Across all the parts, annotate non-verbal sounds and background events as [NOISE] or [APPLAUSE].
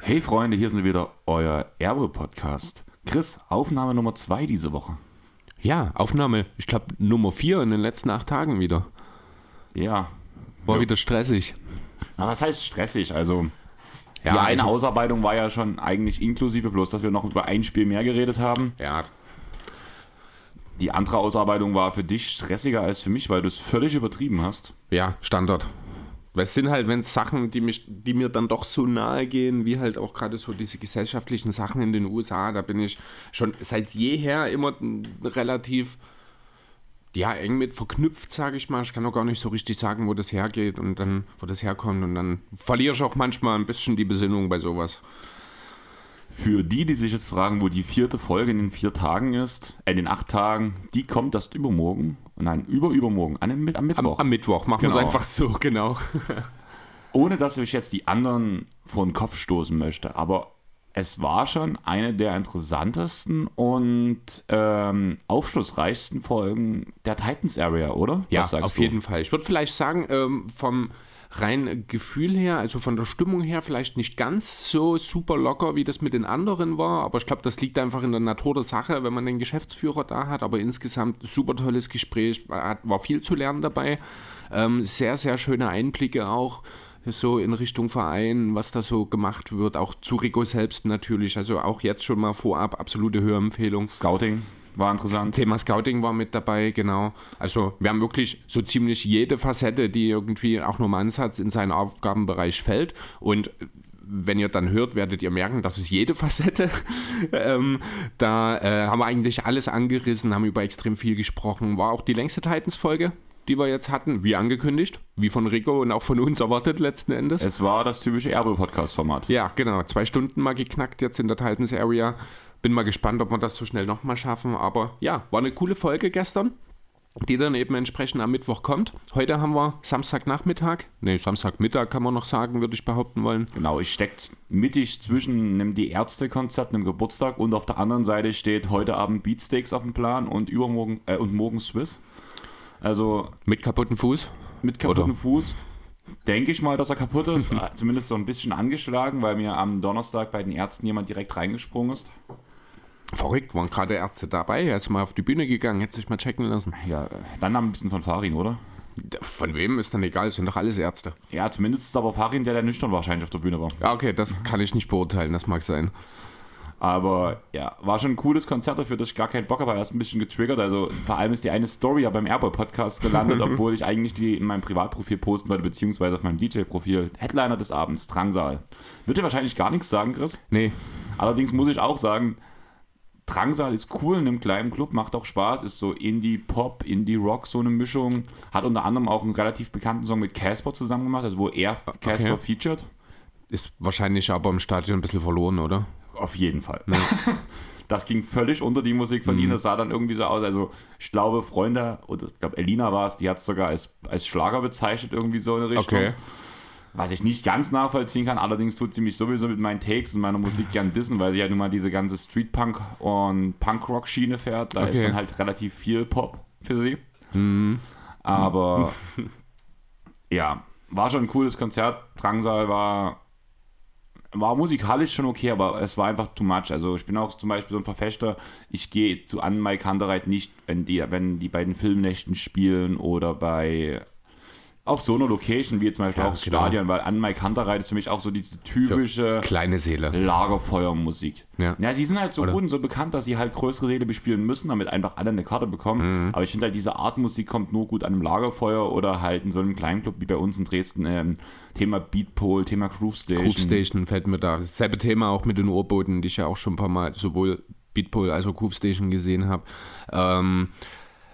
Hey Freunde, hier sind wieder euer Erbe-Podcast. Chris, Aufnahme Nummer 2 diese Woche. Ja, Aufnahme, ich glaube Nummer 4 in den letzten acht Tagen wieder. Ja. War Ja. wieder stressig. Na, was heißt stressig? Also, Ja, die eine also- Ausarbeitung war ja schon eigentlich inklusive, bloß dass wir noch über ein Spiel mehr geredet haben. Ja, Die andere Ausarbeitung war für dich stressiger als für mich, weil du es völlig übertrieben hast. ja, Standard. Weil es sind halt, wenn es Sachen, die, mich, die mir dann doch so nahe gehen, wie halt auch gerade so diese gesellschaftlichen Sachen in den USA, da bin ich schon seit jeher immer relativ ja, eng mit verknüpft, sage ich mal. Ich kann auch gar nicht so richtig sagen, wo das hergeht und dann, wo das herkommt. Und dann verliere ich auch manchmal ein bisschen die Besinnung bei sowas. Für die, die sich jetzt fragen, wo die vierte Folge in den vier Tagen ist, äh, in den acht Tagen, die kommt erst übermorgen. Nein, überübermorgen, an dem, am Am, Mittwoch. am Mittwoch machen wir Genau. es einfach so, genau. [LAUGHS] Ohne dass ich jetzt die anderen vor den Kopf stoßen möchte, aber es war schon eine der interessantesten und ähm, aufschlussreichsten Folgen der Titans Area, oder? Ja, auf du? jeden Fall. Ich würde vielleicht sagen, ähm, vom rein Gefühl her, also von der Stimmung her, vielleicht nicht ganz so super locker, wie das mit den anderen war, aber ich glaube, das liegt einfach in der Natur der Sache, wenn man den Geschäftsführer da hat, aber insgesamt super tolles Gespräch, war war viel zu lernen dabei, ähm, sehr, sehr schöne Einblicke auch so in Richtung Verein, was da so gemacht wird, auch zu Rico selbst natürlich, also auch jetzt schon mal vorab absolute Hörempfehlung. Scouting war interessant. Thema Scouting war mit dabei, genau. Also wir haben wirklich so ziemlich jede Facette, die irgendwie auch nur im Ansatz in seinen Aufgabenbereich fällt. Und wenn ihr dann hört, werdet ihr merken, das ist jede Facette. [LAUGHS] ähm, da äh, haben wir eigentlich alles angerissen, haben über extrem viel gesprochen. War auch die längste Titans-Folge, die wir jetzt hatten, wie angekündigt, wie von Rico und auch von uns [LAUGHS] erwartet letzten Endes. Es war das typische Erbe-Podcast-Format. Ja, genau. Zwei Stunden mal geknackt jetzt in der Titans Area. Bin mal gespannt, ob wir das so schnell nochmal schaffen. Aber ja, war eine coole Folge gestern, die dann eben entsprechend am Mittwoch kommt. Heute haben wir Samstagnachmittag. Ne, Samstagmittag kann man noch sagen, würde ich behaupten wollen. Genau, ich steckt mittig zwischen einem Die Ärzte-Konzert, einem Geburtstag und auf der anderen Seite steht heute Abend Beatsteaks auf dem Plan und übermorgen äh, und morgen Swiss. Also Mit kaputten Fuß. mit kaputem Oder? Fuß. Denke ich mal, dass er kaputt ist. Äh, [LAUGHS] Zumindest so ein bisschen angeschlagen, weil mir am Donnerstag bei den Ärzten jemand direkt reingesprungen ist. Verrückt, waren gerade Ärzte dabei. Er ist mal auf die Bühne gegangen, hätte sich mal checken lassen. Ja, dann ein bisschen von Farin, oder? Von wem ist dann egal, es sind doch alles Ärzte. Ja, zumindest ist aber Farin, der der nüchtern wahrscheinlich auf der Bühne war. Ja, okay, das kann ich nicht beurteilen, das mag sein. Aber ja, war schon ein cooles Konzert, dafür dass ich gar keinen Bock habe, erst ein bisschen getriggert. Also vor allem ist die eine Story ja beim Airboy-Podcast gelandet, [LAUGHS] obwohl ich eigentlich die in meinem Privatprofil posten wollte, beziehungsweise auf meinem DJ-Profil. Headliner des Abends, Drangsal. Wird dir wahrscheinlich gar nichts sagen, Chris. Nee, Allerdings muss ich auch sagen, Drangsal ist cool in einem kleinen Club, macht auch Spaß, ist so Indie-Pop, Indie-Rock, so eine Mischung. Hat unter anderem auch einen relativ bekannten Song mit Casper zusammen gemacht, also wo er Casper featured. ist wahrscheinlich aber im Stadion ein bisschen verloren, oder? Auf jeden Fall. [LAUGHS] Das ging völlig unter die Musik von ihnen. Das sah dann irgendwie so aus. Also, ich glaube, Freunde, oder ich glaube, Elina war es, die hat es sogar als, als Schlager bezeichnet, irgendwie so in Richtung. Okay. Was ich nicht ganz nachvollziehen kann, allerdings tut sie mich sowieso mit meinen Takes und meiner Musik gern dissen, weil sie ja nun mal diese ganze Street-Punk- und Punk-Rock-Schiene fährt. Da ist Okay. dann halt relativ viel Pop für sie. Aber [LAUGHS] ja, war schon ein cooles Konzert. Drangsal war war musikalisch schon okay, aber es war einfach too much. Also ich bin auch zum Beispiel so ein Verfechter, ich gehe zu Anne Mike Kantereit nicht, wenn die, wenn die bei den Filmnächten spielen oder bei auf so einer Location wie jetzt zum Beispiel Ja, auch das genau. Stadion, weil Anne Mike Kantereit ist für mich auch so diese typische Kleine Seele. Lagerfeuermusik. Ja. ja, sie sind halt so Oder? gut und so bekannt, dass sie halt größere Säle bespielen müssen, damit einfach alle eine Karte bekommen. Mhm. Aber ich finde halt, diese Art Musik kommt nur gut an einem Lagerfeuer oder halt in so einem kleinen Club wie bei uns in Dresden. Ähm, Thema Beatpole, Thema Groove Station. Groove Station fällt mir da. Dasselbe Thema auch mit den Ohrboten, die ich ja auch schon ein paar Mal sowohl Beatpole als auch Groove Station gesehen habe. Ähm,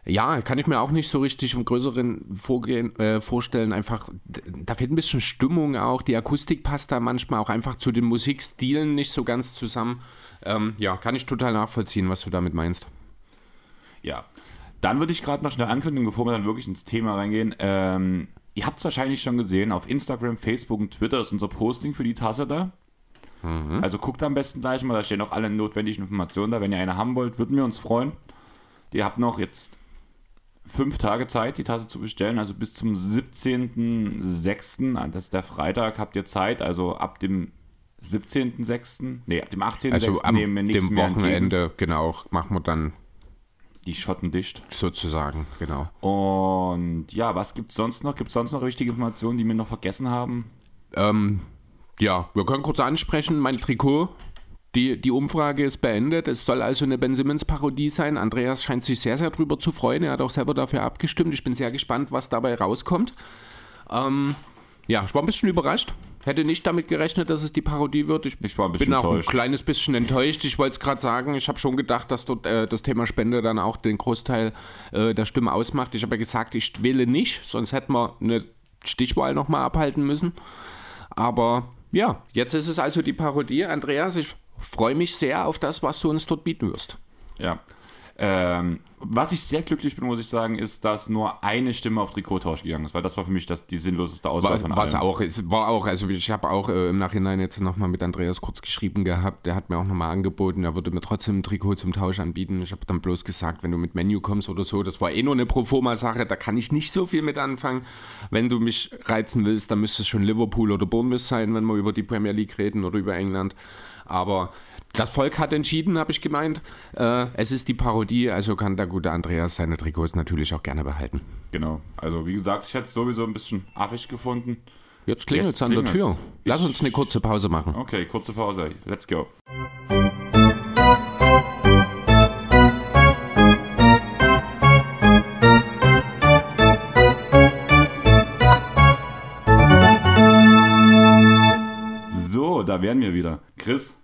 ja, kann ich mir auch nicht so richtig im größeren Vorgehen, äh, vorstellen. Einfach, da fehlt ein bisschen Stimmung auch. Die Akustik passt da manchmal auch einfach zu den Musikstilen nicht so ganz zusammen. Ähm, ja, kann ich total nachvollziehen, was du damit meinst. Ja. Dann würde ich gerade noch schnell ankündigen, bevor wir dann wirklich ins Thema reingehen. Ähm, ihr habt es wahrscheinlich schon gesehen, auf Instagram, Facebook und Twitter ist unser Posting für die Tasse da. Mhm. Also guckt am besten gleich mal, da stehen auch alle notwendigen Informationen da. Wenn ihr eine haben wollt, würden wir uns freuen. Ihr habt noch jetzt fünf Tage Zeit, die Tasse zu bestellen. Also bis zum 17.06., das ist der Freitag, habt ihr Zeit. Also ab dem 17.06., nee, ab dem 18.06. Also am nehmen wir nichts dem Wochenende, genau, machen wir dann die Schotten dicht. Sozusagen, genau. Und ja, was gibt es sonst noch? Gibt es sonst noch richtige Informationen, die wir noch vergessen haben? Ähm, ja, wir können kurz ansprechen, mein Trikot. Die, die Umfrage ist beendet. Es soll also eine Ben Simmons-Parodie sein. Andreas scheint sich sehr, sehr drüber zu freuen. Er hat auch selber dafür abgestimmt. Ich bin sehr gespannt, was dabei rauskommt. Ähm, ja, ich war ein bisschen überrascht. Hätte nicht damit gerechnet, dass es die Parodie wird. Ich, ich war ein bin auch enttäuscht. ein kleines bisschen enttäuscht. Ich wollte es gerade sagen, ich habe schon gedacht, dass dort äh, das Thema Spende dann auch den Großteil äh, der Stimme ausmacht. Ich habe ja gesagt, ich wähle nicht, sonst hätten wir eine Stichwahl nochmal abhalten müssen. Aber ja, jetzt ist es also die Parodie. Andreas, ich freue mich sehr auf das, was du uns dort bieten wirst. Ja, ähm, was ich sehr glücklich bin, muss ich sagen, ist, dass nur eine Stimme auf Trikottausch gegangen ist, weil das war für mich das, die sinnloseste Auswahl war, von allem. Was auch, es war auch, also ich habe auch äh, im Nachhinein jetzt nochmal mit Andreas kurz geschrieben gehabt, der hat mir auch nochmal angeboten, er würde mir trotzdem ein Trikot zum Tausch anbieten. Ich habe dann bloß gesagt, wenn du mit Menu kommst oder so, das war eh nur eine Proforma-Sache, da kann ich nicht so viel mit anfangen. Wenn du mich reizen willst, dann müsste es schon Liverpool oder Bournemouth sein, wenn wir über die Premier League reden oder über England. Aber das Volk hat entschieden, habe ich gemeint. Äh, es ist die Parodie, also kann der gute Andreas seine Trikots natürlich auch gerne behalten. Genau. Also wie gesagt, ich hätte es sowieso ein bisschen affig gefunden. Jetzt klingelt es an der Tür. Lass uns eine kurze Pause machen. Okay, kurze Pause. Let's go. Da wären wir wieder. Chris,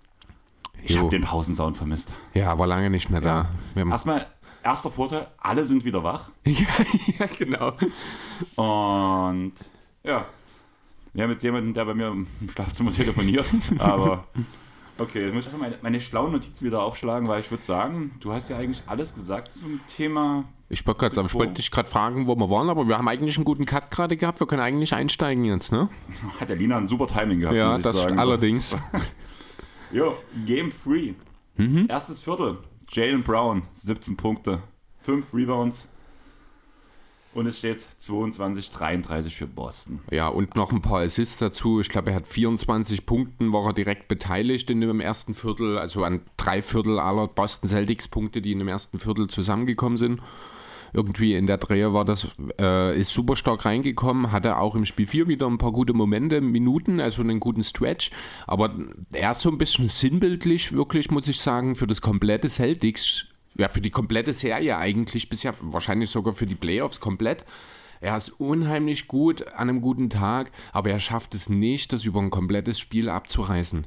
ich habe den Pausensound vermisst. Ja, war lange nicht mehr da. Ja. Erstmal, erster Vorteil, alle sind wieder wach. [LAUGHS] ja, ja, genau. Und ja, wir haben jetzt jemanden, der bei mir im Schlafzimmer telefoniert, [LAUGHS] aber okay, jetzt muss ich meine, meine schlauen Notizen wieder aufschlagen, weil ich würde sagen, du hast ja eigentlich alles gesagt zum Thema. Ich wollte gerade wollt dich gerade fragen, wo wir waren, aber wir haben eigentlich einen guten Cut gerade gehabt. Wir können eigentlich einsteigen jetzt, ne? [LAUGHS] Hat der Lina ein super Timing gehabt. Ja, das sagen. allerdings. [LAUGHS] Jo, Game 3. Mhm. Erstes Viertel. Jalen Brown, 17 Punkte, 5 Rebounds. Und es steht 22-33 für Boston. Ja, und noch ein paar Assists dazu. Ich glaube, er hat 24 Punkten, war er direkt beteiligt in dem ersten Viertel. Also an drei Viertel aller Boston Celtics Punkte, die in dem ersten Viertel zusammengekommen sind irgendwie in der Dreher war das, äh, ist super stark reingekommen, hatte auch im Spiel 4 wieder ein paar gute Momente, Minuten, also einen guten Stretch, aber er ist so ein bisschen sinnbildlich, wirklich, muss ich sagen, für das komplette Celtics, ja, für die komplette Serie eigentlich bisher, wahrscheinlich sogar für die Playoffs komplett. Er ist unheimlich gut an einem guten Tag, aber er schafft es nicht, das über ein komplettes Spiel abzureißen.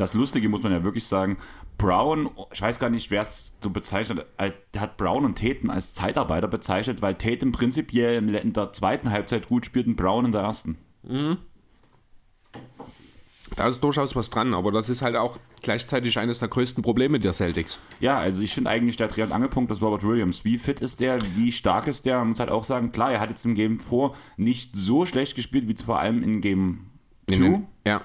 Das Lustige muss man ja wirklich sagen, Brown, ich weiß gar nicht, wer es so bezeichnet, hat Brown und Tatum als Zeitarbeiter bezeichnet, weil Tatum prinzipiell in der zweiten Halbzeit gut spielt und Brown in der ersten. Mhm. Da ist durchaus was dran, aber das ist halt auch gleichzeitig eines der größten Probleme der Celtics. Ja, also ich finde eigentlich der Dreh- und Angelpunkt ist Robert Williams. Wie fit ist der? Wie stark ist der? Man muss halt auch sagen, klar, er hat jetzt im Game 4 nicht so schlecht gespielt wie vor allem in Game 2. Ja.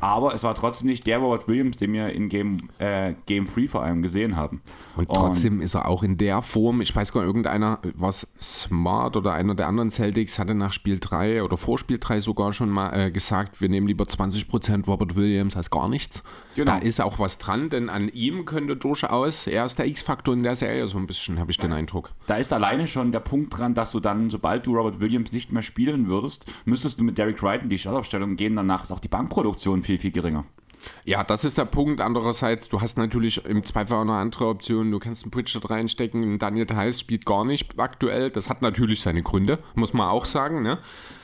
Aber es war trotzdem nicht der Robert Williams, den wir in Game, äh, Game 3 vor allem gesehen haben. Und trotzdem Und, ist er auch in der Form, ich weiß gar nicht, irgendeiner, was Smart oder einer der anderen Celtics hatte nach Spiel 3 oder vor Spiel 3 sogar schon mal äh, gesagt, wir nehmen lieber 20% Robert Williams als gar nichts. Genau. Da ist auch was dran, denn an ihm könnte durchaus, er ist der X-Faktor in der Serie so ein bisschen, habe ich da den Eindruck. Da ist alleine schon der Punkt dran, dass du dann, sobald du Robert Williams nicht mehr spielen würdest, müsstest du mit Derek Wright in die Startaufstellung gehen, danach ist auch die Bankproduktion viel viel, viel geringer. Ja, das ist der Punkt. Andererseits, du hast natürlich im Zweifel auch eine andere Option. Du kannst einen Pritchard reinstecken. Daniel Theiss spielt gar nicht aktuell. Das hat natürlich seine Gründe, muss man auch sagen. Ne?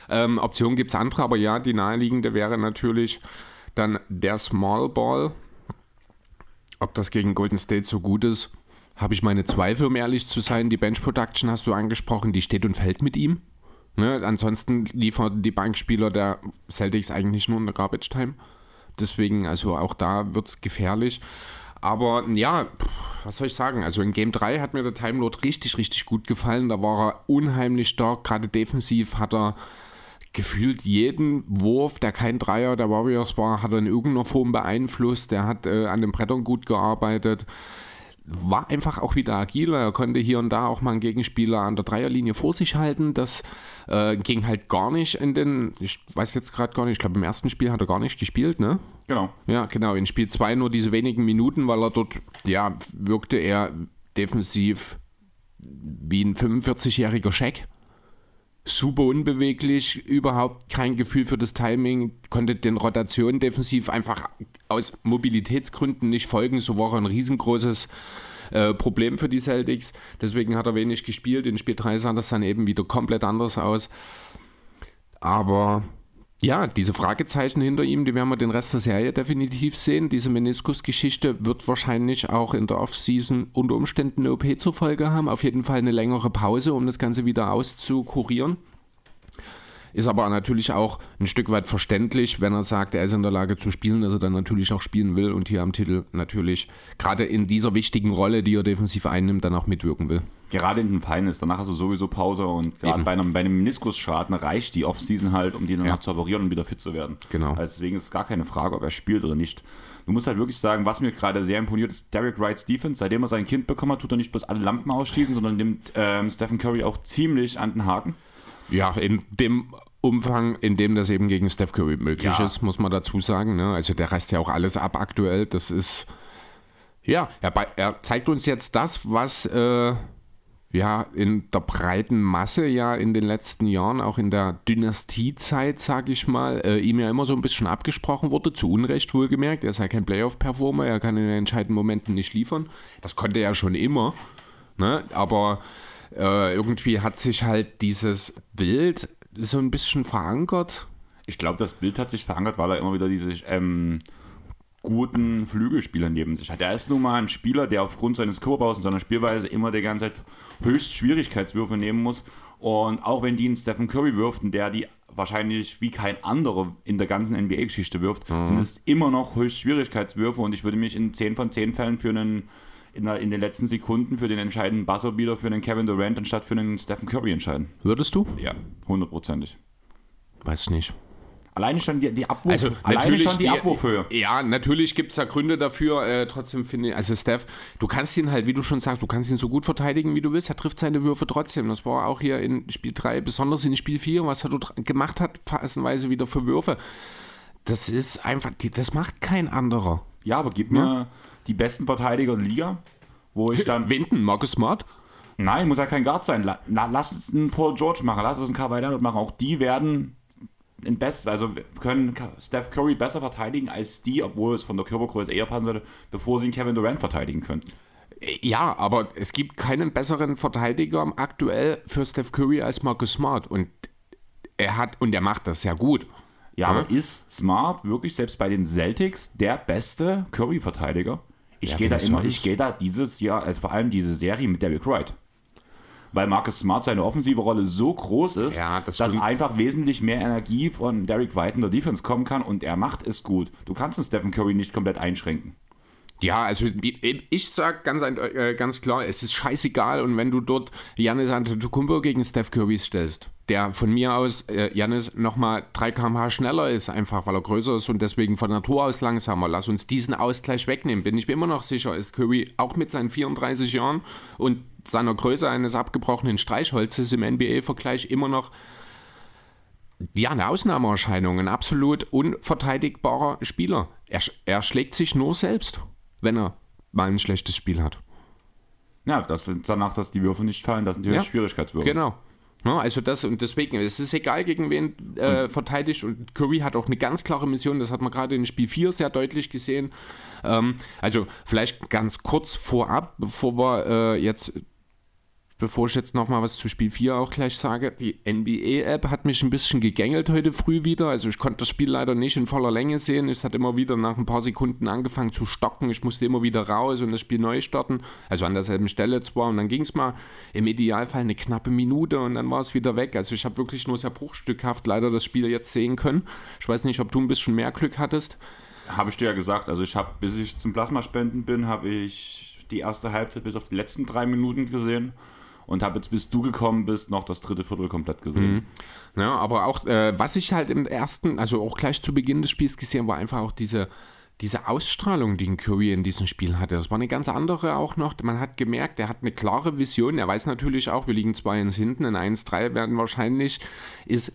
Ähm, Optionen gibt es andere, aber ja, die naheliegende wäre natürlich dann der Small Ball. Ob das gegen Golden State so gut ist, habe ich meine Zweifel, um ehrlich zu sein. Die Bench Production hast du angesprochen, die steht und fällt mit ihm. Ne? Ansonsten liefern die Bankspieler der Celtics eigentlich nur in der Garbage Time. Deswegen, also auch da wird es gefährlich. Aber ja, was soll ich sagen? Also in Game 3 hat mir der Time Lord richtig, richtig gut gefallen. Da war er unheimlich stark. Gerade defensiv hat er gefühlt jeden Wurf, der kein Dreier der Warriors war, hat er in irgendeiner Form beeinflusst. Der hat äh, an den Brettern gut gearbeitet. War einfach auch wieder agiler. Er konnte hier und da auch mal einen Gegenspieler an der Dreierlinie vor sich halten. Das äh, ging halt gar nicht in den, ich weiß jetzt gerade gar nicht, ich glaube im ersten Spiel hat er gar nicht gespielt, ne? Genau. Ja, genau. In Spiel 2 nur diese wenigen Minuten, weil er dort, ja, wirkte er defensiv wie ein 45-jähriger Scheck super unbeweglich, überhaupt kein Gefühl für das Timing, konnte den Rotationen defensiv einfach aus Mobilitätsgründen nicht folgen. So war er ein riesengroßes äh, Problem für die Celtics. Deswegen hat er wenig gespielt. In Spiel 3 sah das dann eben wieder komplett anders aus. Aber ja, diese Fragezeichen hinter ihm, die werden wir den Rest der Serie definitiv sehen. Diese Meniskusgeschichte wird wahrscheinlich auch in der Offseason unter Umständen eine OP zur Folge haben. Auf jeden Fall eine längere Pause, um das Ganze wieder auszukurieren. Ist aber natürlich auch ein Stück weit verständlich, wenn er sagt, er ist in der Lage zu spielen, dass er dann natürlich auch spielen will und hier am Titel natürlich gerade in dieser wichtigen Rolle, die er defensiv einnimmt, dann auch mitwirken will. Gerade in den Finals, danach hast du sowieso Pause und gerade bei einem, bei einem Meniskusschaden reicht die Offseason halt, um die danach ja. zu operieren und wieder fit zu werden. Genau. Also deswegen ist es gar keine Frage, ob er spielt oder nicht. Du musst halt wirklich sagen, was mir gerade sehr imponiert ist, Derek Wrights Defense. Seitdem er sein Kind bekommen hat, tut er nicht bloß alle Lampen ausschießen, sondern nimmt ähm, Stephen Curry auch ziemlich an den Haken. Ja, in dem Umfang, in dem das eben gegen Steph Curry möglich ja. ist, muss man dazu sagen. Ne? Also der reißt ja auch alles ab aktuell. Das ist, ja, er, er zeigt uns jetzt das, was äh, ja in der breiten Masse ja in den letzten Jahren, auch in der Dynastiezeit, sage ich mal, äh, ihm ja immer so ein bisschen abgesprochen wurde, zu Unrecht wohlgemerkt. Er sei kein Playoff-Performer, er kann in den entscheidenden Momenten nicht liefern. Das konnte er schon immer. Ne? Aber äh, irgendwie hat sich halt dieses Bild so ein bisschen verankert. Ich glaube, das Bild hat sich verankert, weil er immer wieder diese ähm, guten Flügelspieler neben sich hat. Er ist nun mal ein Spieler, der aufgrund seines Körperbaus und seiner Spielweise immer die ganze Zeit höchst Schwierigkeitswürfe nehmen muss. Und auch wenn die einen Stephen Curry wirft, und der die wahrscheinlich wie kein anderer in der ganzen NBA-Geschichte wirft, mhm. sind es immer noch höchst Schwierigkeitswürfe. Und ich würde mich in 10 von 10 Fällen für einen in, der, in den letzten Sekunden für den entscheidenden Buzzerbeater für den Kevin Durant anstatt für den Stephen Curry entscheiden. Würdest du? Ja, hundertprozentig. Weiß nicht. Alleine schon die, die Abwurf, also alleine schon die, die Abwurfhöhe. Ja, natürlich gibt es da Gründe dafür. Äh, trotzdem finde ich, also Steph, du kannst ihn halt, wie du schon sagst, du kannst ihn so gut verteidigen, wie du willst. Er trifft seine Würfe trotzdem. Das war auch hier in Spiel 3, besonders in Spiel 4, was er dort gemacht hat, phasenweise wieder für Würfe. Das ist einfach, das macht kein anderer. Ja, aber gib mir ja? Die besten Verteidiger der Liga wo ich dann. [LAUGHS] Winden, Marcus Smart? Nein, muss ja kein Guard sein. La, lass es einen Paul George machen, lass es einen Kawhi Leonard machen. Auch die werden in best, also können Steph Curry besser verteidigen als die, obwohl es von der Körpergröße eher passen würde, bevor sie einen Kevin Durant verteidigen könnten. Ja, aber es gibt keinen besseren Verteidiger aktuell für Steph Curry als Marcus Smart und er hat und er macht das sehr gut. Ja, ja. aber ist Smart wirklich selbst bei den Celtics der beste Curry-Verteidiger? Ich ja, gehe da immer, ich gehe da dieses Jahr, also vor allem diese Serie mit Derek Wright. Weil Marcus Smart seine offensive Rolle so groß ist, ja, das dass einfach wesentlich mehr Energie von Derek White in der Defense kommen kann und er macht es gut. Du kannst den Stephen Curry nicht komplett einschränken. Ja, also ich sag ganz, äh, ganz klar, es ist scheißegal und wenn du dort Janis Antetokounmpo gegen Steph Curry stellst, der von mir aus, äh, Janis, nochmal 3 km/h schneller ist, einfach weil er größer ist und deswegen von Natur aus langsamer. Lass uns diesen Ausgleich wegnehmen. Bin ich mir immer noch sicher, ist Curry auch mit seinen 34 Jahren und seiner Größe eines abgebrochenen Streichholzes im NBA-Vergleich immer noch ja, eine Ausnahmeerscheinung, ein absolut unverteidigbarer Spieler. Er, er schlägt sich nur selbst wenn er mal ein schlechtes Spiel hat. Ja, das sind danach, dass die Würfe nicht fallen, das sind die ja, Schwierigkeitswürfe. Genau. Ja, also das und deswegen, es ist egal, gegen wen äh, verteidigt und Curry hat auch eine ganz klare Mission, das hat man gerade in Spiel 4 sehr deutlich gesehen. Ähm, also vielleicht ganz kurz vorab, bevor wir äh, jetzt bevor ich jetzt nochmal was zu Spiel 4 auch gleich sage, die NBA-App hat mich ein bisschen gegängelt heute früh wieder. Also ich konnte das Spiel leider nicht in voller Länge sehen. Es hat immer wieder nach ein paar Sekunden angefangen zu stocken. Ich musste immer wieder raus und das Spiel neu starten. Also an derselben Stelle zwar. Und dann ging es mal im Idealfall eine knappe Minute und dann war es wieder weg. Also ich habe wirklich nur sehr bruchstückhaft leider das Spiel jetzt sehen können. Ich weiß nicht, ob du ein bisschen mehr Glück hattest. Habe ich dir ja gesagt. Also ich habe, bis ich zum Plasmaspenden bin, habe ich die erste Halbzeit bis auf die letzten drei Minuten gesehen. Und habe jetzt, bis du gekommen bist, noch das dritte Viertel komplett gesehen. Mhm. Ja, aber auch, äh, was ich halt im ersten, also auch gleich zu Beginn des Spiels gesehen, war einfach auch diese, diese Ausstrahlung, die ein Curry in diesem Spiel hatte. Das war eine ganz andere auch noch. Man hat gemerkt, er hat eine klare Vision. Er weiß natürlich auch, wir liegen 2-1 hinten. In 1-3 werden wahrscheinlich, ist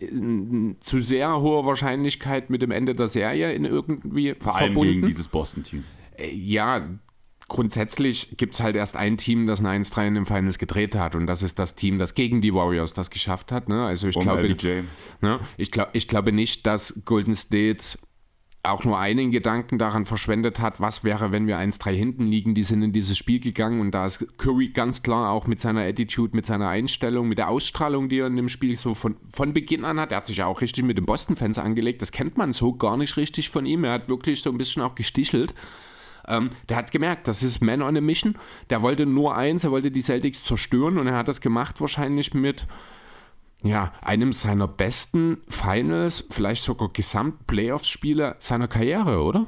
zu sehr hoher Wahrscheinlichkeit mit dem Ende der Serie in irgendwie Vor allem verbunden. gegen dieses Boston-Team. Äh, Ja, grundsätzlich gibt es halt erst ein Team, das ein 1-3 in den Finals gedreht hat. Und das ist das Team, das gegen die Warriors das geschafft hat. Ne? Also ich Und glaube. Ne? Ich, glaub, ich glaube nicht, dass Golden State auch nur einen Gedanken daran verschwendet hat, was wäre, wenn wir 1-3 hinten liegen. Die sind in dieses Spiel gegangen und da ist Curry ganz klar auch mit seiner Attitude, mit seiner Einstellung, mit der Ausstrahlung, die er in dem Spiel so von, von Beginn an hat. Er hat sich ja auch richtig mit den Boston-Fans angelegt. Das kennt man so gar nicht richtig von ihm. Er hat wirklich so ein bisschen auch gestichelt. Ähm, der hat gemerkt, das ist Man on a Mission. Der wollte nur eins, er wollte die Celtics zerstören und er hat das gemacht wahrscheinlich mit ja, einem seiner besten Finals, vielleicht sogar Gesamt-Playoffs-Spiele seiner Karriere, oder?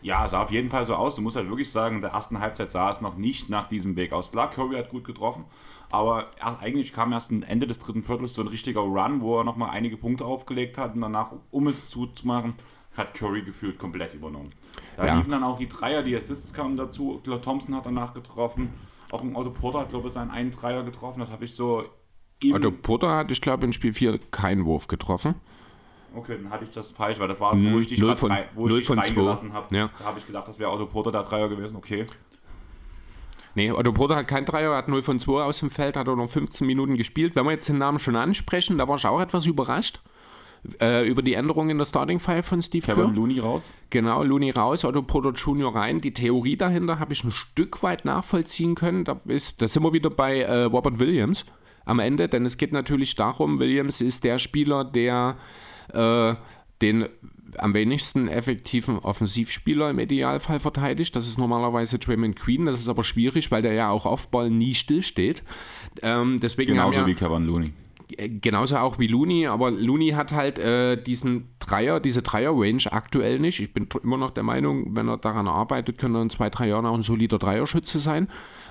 Ja, sah auf jeden Fall so aus. Du musst halt wirklich sagen, in der ersten Halbzeit sah es noch nicht nach diesem Weg aus. Klar, Curry hat gut getroffen, aber er, eigentlich kam erst am Ende des dritten Viertels so ein richtiger Run, wo er nochmal einige Punkte aufgelegt hat und danach, um es zuzumachen, hat Curry gefühlt komplett übernommen. Da Ja. liefen dann auch die Dreier, die Assists kamen dazu. Ich glaube, Thompson hat danach getroffen. Auch ein Otto Porter hat, glaube ich, seinen einen Dreier getroffen. Das habe ich so. Otto Porter hat, ich glaube, in Spiel 4 keinen Wurf getroffen. Okay, dann hatte ich das falsch, weil das war es, wo ich dich, Null von- rein, wo ich dich von reingelassen habe. Ja. Da habe ich gedacht, das wäre Otto Porter der Dreier gewesen. Okay. Nee, Otto Porter hat keinen Dreier, hat 0 von 2 aus dem Feld, hat auch noch 15 Minuten gespielt. Wenn wir jetzt den Namen schon ansprechen, da war ich auch etwas überrascht äh, über die Änderung in der Starting Five von Steve Kevin Kerr. Looney raus. Genau, Looney raus, Otto Porter Jr. rein. Die Theorie dahinter habe ich ein Stück weit nachvollziehen können. Da, ist, da sind wir wieder bei äh, Robert Williams am Ende, denn es geht natürlich darum, Williams ist der Spieler, der äh, den am wenigsten effektiven Offensivspieler im Idealfall verteidigt. Das ist normalerweise Draymond Queen. Das ist aber schwierig, weil der ja auch Offball nie stillsteht. Ähm, deswegen Genauso ja, wie Kevin Looney. Äh, genauso auch wie Looney, aber Looney hat halt äh, diesen Dreier, diese Dreier-Range aktuell nicht. Ich bin immer noch der Meinung, wenn er daran arbeitet, könnte er in zwei, drei Jahren auch ein solider Dreierschütze sein.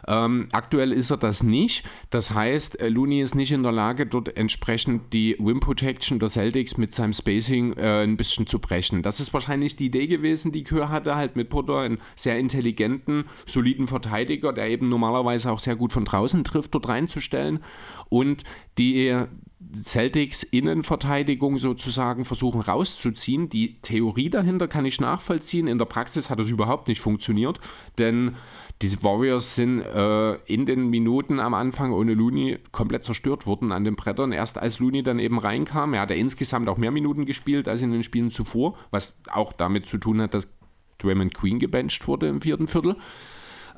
Ähm, aktuell ist er das nicht. Das heißt, äh, Looney ist nicht in der Lage, dort entsprechend die Wim Protection der Celtics mit seinem Spacing äh, ein bisschen zu brechen. Das ist wahrscheinlich die Idee gewesen, die Kür hatte, halt mit Potter einen sehr intelligenten, soliden Verteidiger, der eben normalerweise auch sehr gut von draußen trifft, dort reinzustellen und die Celtics Innenverteidigung sozusagen versuchen rauszuziehen. Die Theorie dahinter kann ich nachvollziehen. In der Praxis hat es überhaupt nicht funktioniert, denn die Warriors sind äh, in den Minuten am Anfang ohne Looney komplett zerstört worden an den Brettern. Erst als Looney dann eben reinkam, er hat insgesamt auch mehr Minuten gespielt als in den Spielen zuvor, was auch damit zu tun hat, dass Draymond Queen gebencht wurde im vierten Viertel.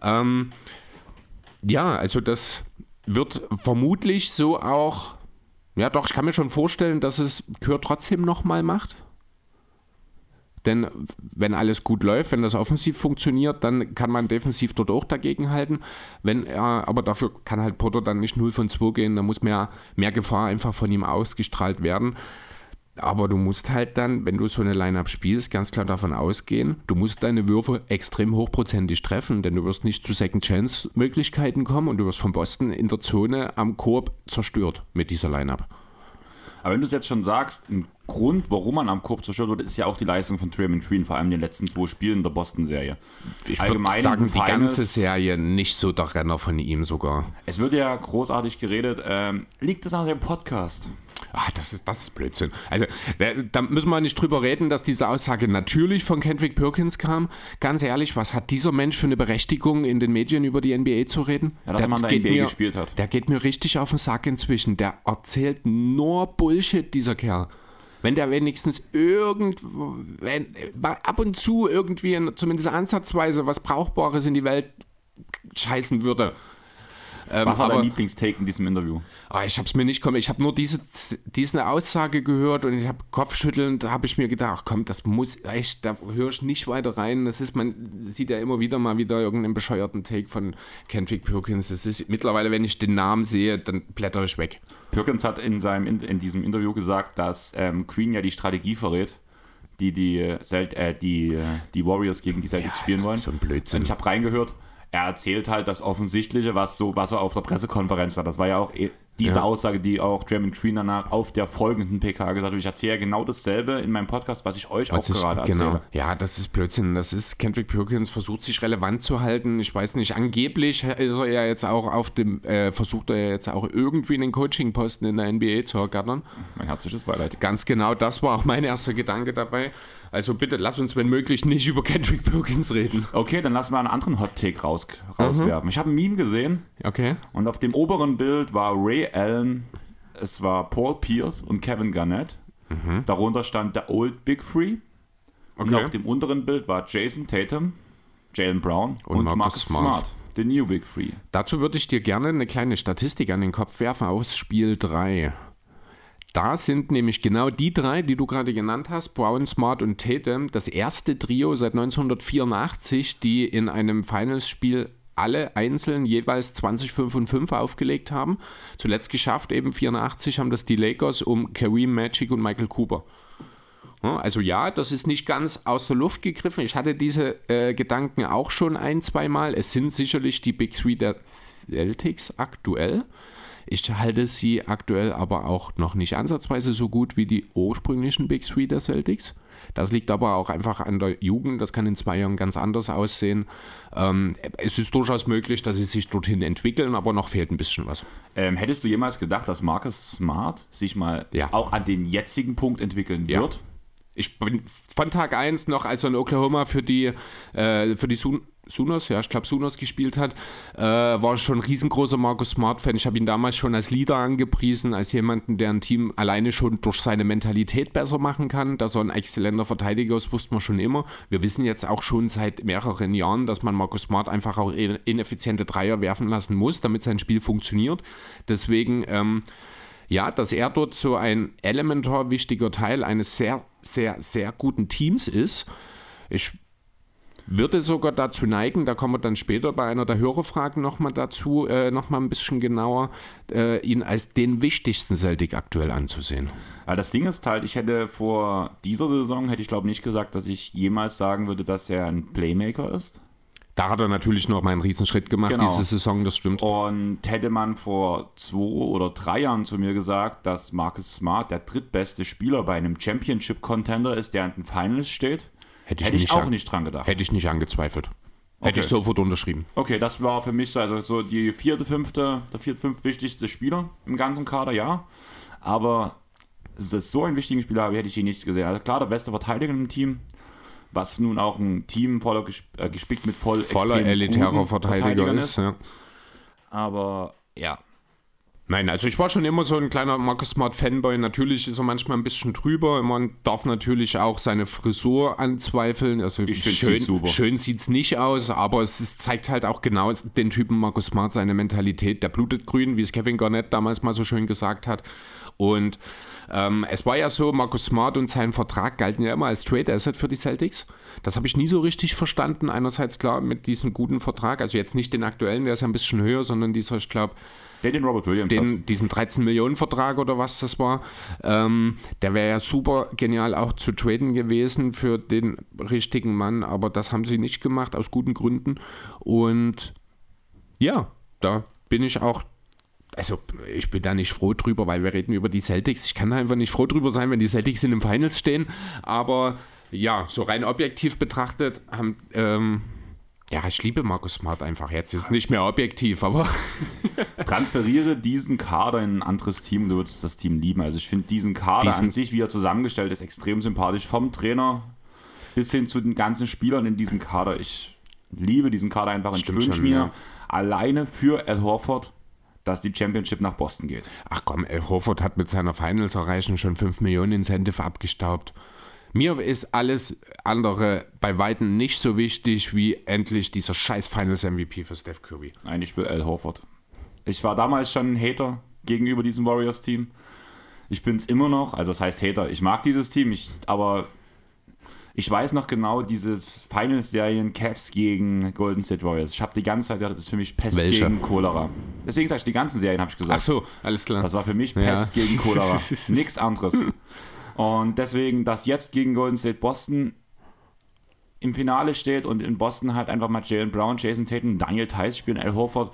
Ähm, ja, also das wird vermutlich so auch ja, doch, ich kann mir schon vorstellen, dass es Kür trotzdem nochmal macht. Denn wenn alles gut läuft, wenn das offensiv funktioniert, dann kann man defensiv dort auch dagegen halten. Wenn er, aber dafür kann halt Potter dann nicht 0 von 2 gehen, da muss mehr, mehr Gefahr einfach von ihm ausgestrahlt werden. Aber du musst halt dann, wenn du so eine Line-Up spielst, ganz klar davon ausgehen, du musst deine Würfe extrem hochprozentig treffen, denn du wirst nicht zu Second-Chance-Möglichkeiten kommen und du wirst von Boston in der Zone am Korb zerstört mit dieser Line-Up. Aber wenn du es jetzt schon sagst, ein Grund, warum man am Korb zerstört wird, ist ja auch die Leistung von Draymond Green, vor allem in den letzten zwei Spielen der Boston-Serie. Ich würde Allgemein sagen, im die ganze Serie nicht so der Renner von ihm sogar. Es wird ja großartig geredet. Ähm, liegt es an dem Podcast? Ah, das ist, das ist Blödsinn. Also, da, müssen wir nicht drüber reden, dass diese Aussage natürlich von Kendrick Perkins kam. Ganz ehrlich, was hat dieser Mensch für eine Berechtigung, in den Medien über die NBA zu reden? Ja, dass man da NBA mir, gespielt hat. Der geht mir richtig auf den Sack inzwischen. Der erzählt nur Bullshit, dieser Kerl. Wenn der wenigstens irgendwo, wenn, mal ab und zu irgendwie in, zumindest ansatzweise was Brauchbares in die Welt scheißen würde. Ähm, Was war aber- dein Lieblingstake in diesem Interview? Ah, ich habe es mir nicht kommen. Ich habe nur diese, diese Aussage gehört und ich habe Kopfschüttelnd, da habe ich mir gedacht, ach komm, das muss echt, da höre ich nicht weiter rein. Das ist, man sieht ja immer wieder mal wieder irgendeinen bescheuerten Take von Kendrick Perkins. Das ist mittlerweile, wenn ich den Namen sehe, dann blätter ich weg. Perkins hat in, seinem, in, in diesem Interview gesagt, dass ähm, Queen ja die Strategie verrät, die die, äh, Celt- äh, die, äh, die Warriors gegen die Celtics spielen wollen. so ein Blödsinn. Und ich habe reingehört. er erzählt halt das Offensichtliche, was so, was er auf der Pressekonferenz hat. Das war ja auch eh diese Ja. Aussage, die auch Draymond Green danach auf der folgenden PK gesagt hat. Ich erzähle ja genau dasselbe in meinem Podcast, was ich euch Was auch ich, gerade genau. erzähle. Ja, das ist Blödsinn. Das ist Kendrick Perkins versucht sich relevant zu halten. Ich weiß nicht, angeblich ist er ja jetzt auch auf dem, äh, versucht er ja jetzt auch irgendwie einen Coaching-Posten in der NBA zu ergattern. Mein herzliches Beileid. Ganz genau, das war auch mein erster Gedanke dabei. Also bitte lass uns, wenn möglich, nicht über Kendrick Perkins reden. Okay, dann lassen wir einen anderen Hot Take raus, rauswerfen. Ich habe ein Meme gesehen Okay. und auf dem oberen Bild war Ray Allen, es war Paul Pierce und Kevin Garnett. Darunter stand der Old Big Three. Und Okay. auf dem unteren Bild war Jason Tatum, Jalen Brown und, Und Marcus Marcus Smart. Smart. The New Big Three. Dazu würde ich dir gerne eine kleine Statistik an den Kopf werfen aus Spiel 3. Da sind nämlich genau die drei, die du gerade genannt hast, Brown, Smart und Tatum, das erste Trio seit 1984, die in einem Finals-Spiel alle einzeln jeweils 20, 5 und 5 aufgelegt haben. Zuletzt geschafft, eben 84, haben das die Lakers um Kareem Magic und Michael Cooper. Also ja, das ist nicht ganz aus der Luft gegriffen. Ich hatte diese äh, Gedanken auch schon ein, zweimal. Es sind sicherlich die Big Three der Celtics aktuell. Ich halte sie aktuell aber auch noch nicht ansatzweise so gut wie die ursprünglichen Big Three der Celtics. Das liegt aber auch einfach an der Jugend. Das kann in zwei Jahren ganz anders aussehen. Ähm, es ist durchaus möglich, dass sie sich dorthin entwickeln, aber noch fehlt ein bisschen was. Ähm, hättest du jemals gedacht, dass Marcus Smart sich mal Ja. auch an den jetzigen Punkt entwickeln Ja. wird? Ich bin von Tag 1 noch, als er in Oklahoma für die, äh, für die Sun Sooners, ja, ich glaube Sooners gespielt hat, äh, war schon ein riesengroßer Marcus Smart-Fan. Ich habe ihn damals schon als Leader angepriesen, als jemanden, der ein Team alleine schon durch seine Mentalität besser machen kann. Dass er ein exzellenter Verteidiger ist, wussten wir schon immer. Wir wissen jetzt auch schon seit mehreren Jahren, dass man Marcus Smart einfach auch in- ineffiziente Dreier werfen lassen muss, damit sein Spiel funktioniert. Deswegen, ähm, ja, dass er dort so ein elementar wichtiger Teil eines sehr, sehr, sehr guten Teams ist. Ich würde sogar dazu neigen, da kommen wir dann später bei einer der Hörerfragen nochmal dazu, äh, nochmal ein bisschen genauer, äh, ihn als den wichtigsten Celtic aktuell anzusehen. Aber das Ding ist halt, ich hätte vor dieser Saison, hätte ich glaube nicht gesagt, dass ich jemals sagen würde, dass er ein Playmaker ist. Da hat er natürlich noch mal einen Riesenschritt gemacht, Genau. diese Saison, das stimmt. Und hätte man vor zwei oder drei Jahren zu mir gesagt, dass Marcus Smart der drittbeste Spieler bei einem Championship-Contender ist, der in den Finals steht, Hätte ich hätte ich nicht auch an- nicht dran gedacht. Hätte ich nicht angezweifelt. Okay. Hätte ich sofort unterschrieben. Okay, das war für mich so, also so die vierte, fünfte, der vierte, fünf wichtigste Spieler im ganzen Kader, ja. Aber es ist so einen wichtigen Spieler habe, hätte ich ihn nicht gesehen. Also klar, der beste Verteidiger im Team, was nun auch ein Team voller gesp äh, gespickt mit voll Voller elitärer Verteidiger ist. Ja. Aber ja, Nein, also ich war schon immer so ein kleiner Marcus Smart Fanboy. Natürlich ist er manchmal ein bisschen drüber. Man darf natürlich auch seine Frisur anzweifeln. Also Ich schön, super. schön sieht es nicht aus, aber es ist, zeigt halt auch genau den Typen Marcus Smart, seine Mentalität. Der blutet grün, wie es Kevin Garnett damals mal so schön gesagt hat. Und ähm, es war ja so, Marcus Smart und sein Vertrag galten ja immer als Trade Asset für die Celtics. Das habe ich nie so richtig verstanden. Einerseits klar mit diesem guten Vertrag, also jetzt nicht den aktuellen, der ist ja ein bisschen höher, sondern dieser, ich glaube, der den Robert Williams hat. den, diesen 13 Millionen Vertrag oder was das war, ähm, der wäre ja super genial auch zu traden gewesen für den richtigen Mann, aber das haben sie nicht gemacht aus guten Gründen und ja, da bin ich auch also ich bin da nicht froh drüber, weil wir reden über die Celtics. Ich kann da einfach nicht froh drüber sein, wenn die Celtics in den Finals stehen. Aber ja, so rein objektiv betrachtet haben, ähm, ja, ich liebe Markus Smart einfach. Jetzt ist es nicht mehr objektiv, aber [LAUGHS] Transferiere diesen Kader in ein anderes Team, du würdest das Team lieben. Also ich finde diesen Kader Diesen- an sich, wie er zusammengestellt ist, extrem sympathisch. Vom Trainer bis hin zu den ganzen Spielern in diesem Kader. Ich liebe diesen Kader einfach und ich wünsche mir ja. alleine für Al Horford, dass die Championship nach Boston geht. Ach komm, Al Horford hat mit seiner Finals erreichen schon 5 Millionen Incentive abgestaubt. Mir ist alles andere bei Weitem nicht so wichtig wie endlich dieser scheiß Finals MVP für Steph Curry. Nein, ich will Al Horford. Ich war damals schon ein Hater gegenüber diesem Warriors-Team. Ich bin es immer noch, also das heißt Hater. Ich mag dieses Team, ich, aber ich weiß noch genau dieses Finals-Serien Cavs gegen Golden State Warriors. Ich habe die ganze Zeit gedacht, das ist für mich Pest Welche? gegen Cholera. Deswegen sage ich, die ganzen Serien habe ich gesagt. Ach so, alles klar. Das war für mich Ja. Pest gegen Cholera. [LAUGHS] Nichts anderes. Und deswegen das jetzt gegen Golden State Boston. im Finale steht und in Boston halt einfach mal Jalen Brown, Jason Tatum, Daniel Tice spielen, Al Horford,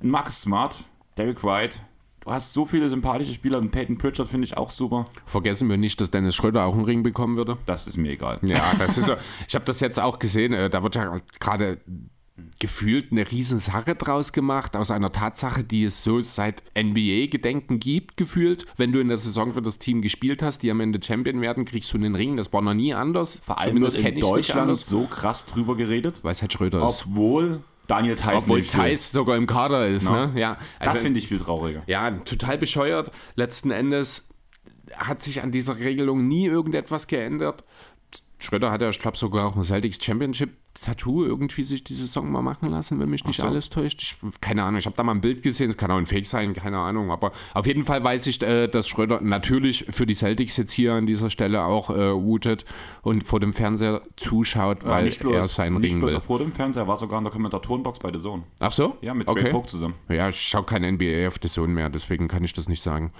Marcus Smart, Derek White. Du hast so viele sympathische Spieler. Und Peyton Pritchard finde ich auch super. Vergessen wir nicht, dass Dennis Schröder auch einen Ring bekommen würde. Das ist mir egal. Ja, [LAUGHS] das ist so. Ich habe das jetzt auch gesehen. äh, Da wird ja gerade gefühlt eine Riesensache draus gemacht, aus einer Tatsache, die es so seit NBA-Gedenken gibt, gefühlt. Wenn du in der Saison für das Team gespielt hast, die am Ende Champion werden, kriegst du einen Ring. Das war noch nie anders. Vor allem wird in Deutschland so krass drüber geredet, weil es halt Schröder ist. obwohl Daniel Tice Obwohl. Thais sogar im Kader ist. Ja. Ne? Ja, Das also, finde ich viel trauriger. ja, total bescheuert. Letzten Endes hat sich an dieser Regelung nie irgendetwas geändert. Schröder hat ja, ich glaube, sogar auch ein Celtics Championship Tattoo irgendwie sich die Saison mal machen lassen, wenn mich nicht so. alles täuscht. Ich, keine Ahnung, ich habe da mal ein Bild gesehen, es kann auch ein Fake sein, keine Ahnung. Aber auf jeden Fall weiß ich, äh, dass Schröder natürlich für die Celtics jetzt hier an dieser Stelle auch äh, wootet und vor dem Fernseher zuschaut, weil nicht bloß, er seinen nicht Ring bloß will. vor dem Fernseher, er war sogar in der Kommentatorenbox bei The Zone. Ach so? Ja, mit Trey okay. Vogt zusammen. Ja, ich schaue kein NBA auf The Zone mehr, deswegen kann ich das nicht sagen.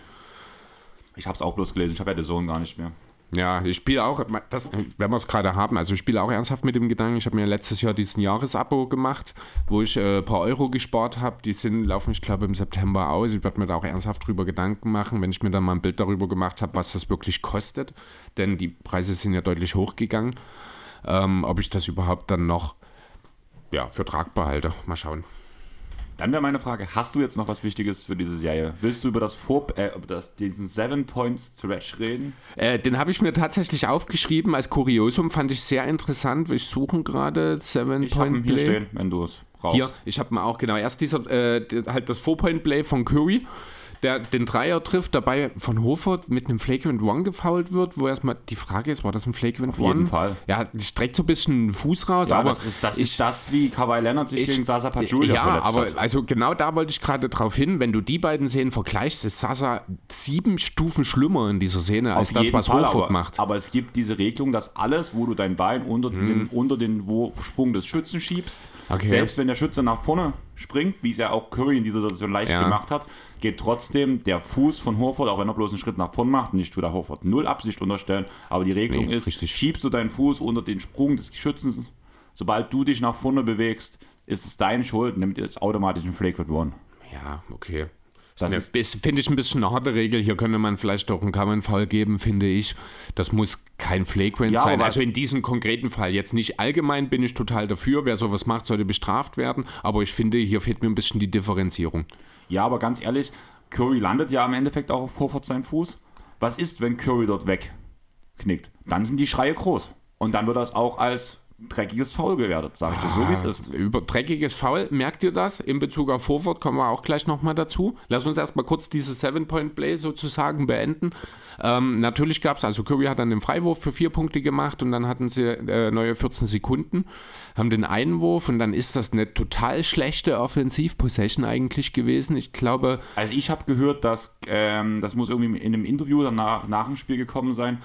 Ich habe es auch bloß gelesen, ich habe ja The Zone gar nicht mehr. Ja, ich spiele auch, das, wenn wir es gerade haben, also ich spiele auch ernsthaft mit dem Gedanken, ich habe mir letztes Jahr diesen Jahresabo gemacht, wo ich äh, ein paar Euro gespart habe, die sind, laufen, ich glaube, im September aus. Ich werde mir da auch ernsthaft drüber Gedanken machen, wenn ich mir dann mal ein Bild darüber gemacht habe, was das wirklich kostet, denn die Preise sind ja deutlich hochgegangen, ähm, ob ich das überhaupt dann noch ja, für tragbar halte. Mal schauen. Dann wäre meine Frage, hast du jetzt noch was Wichtiges für diese Serie? Willst du über das Vor äh, über das, diesen Seven Points Stretch reden? Äh, den habe ich mir tatsächlich aufgeschrieben als Kuriosum, fand ich sehr interessant. Wir suchen gerade Seven Ich habe Point ihn hier Play. stehen, wenn du es brauchst. Hier, ich habe mal auch genau erst dieser äh, halt das Four-Point-Play von Curry, der den Dreier trifft, dabei von Hofert mit einem Flagrant One gefoult wird, wo erstmal die Frage ist, war das ein Flagrant One? jeden Fall. Ja, streckt so ein bisschen den Fuß raus, Ja, aber das ist das, ich, ist das wie Kawhi Leonard sich ich- gegen Sasa Pachulia ja, verletzt aber hat. also genau da wollte ich gerade drauf hin, wenn du die beiden Szenen vergleichst, ist Sasa sieben Stufen schlimmer in dieser Szene als Auf das, was Fall, Hofert aber, macht. aber es gibt diese Regelung, dass alles, wo du dein Bein unter, den, unter den Sprung des Schützen schiebst, Okay. selbst wenn der Schütze nach vorne springt, wie es ja auch Curry in dieser Situation leicht Ja. gemacht hat, geht trotzdem der Fuß von Horford, auch wenn er bloß einen Schritt nach vorne macht, nicht wieder Horford null Absicht unterstellen, aber die Regelung Nee, ist, richtig. schiebst du deinen Fuß unter den Sprung des Schützen, sobald du dich nach vorne bewegst, ist es deine Schuld, nimmt es automatisch ein Flagrant One. Ja, okay. Das Das finde ich, ein bisschen eine harte Regel. Hier könnte man vielleicht auch einen Common-Fall geben, finde ich. Das muss kein Flagrant Ja, sein. Also in diesem konkreten Fall. Jetzt nicht allgemein bin ich total dafür. Wer sowas macht, sollte bestraft werden. Aber ich finde, hier fehlt mir ein bisschen die Differenzierung. Ja, aber ganz ehrlich, Curry landet ja im Endeffekt auch auf Horford seinen Fuß. Was ist, wenn Curry dort wegknickt? Dann sind die Schreie groß. Und dann wird das auch als dreckiges Foul gewertet, sage ich dir so, wie es ist. Über dreckiges Foul, merkt ihr das? In Bezug auf Vorwort kommen wir auch gleich nochmal dazu. Lass uns erstmal kurz dieses Seven-Point-Play sozusagen beenden. Ähm, natürlich gab es, also Curry hat dann den Freiwurf für vier Punkte gemacht und dann hatten sie äh, neue 14 Sekunden, haben den Einwurf und dann ist das eine total schlechte Offensiv-Possession eigentlich gewesen. Ich glaube, Also ich habe gehört, dass, ähm, das muss irgendwie in einem Interview danach, nach dem Spiel gekommen sein,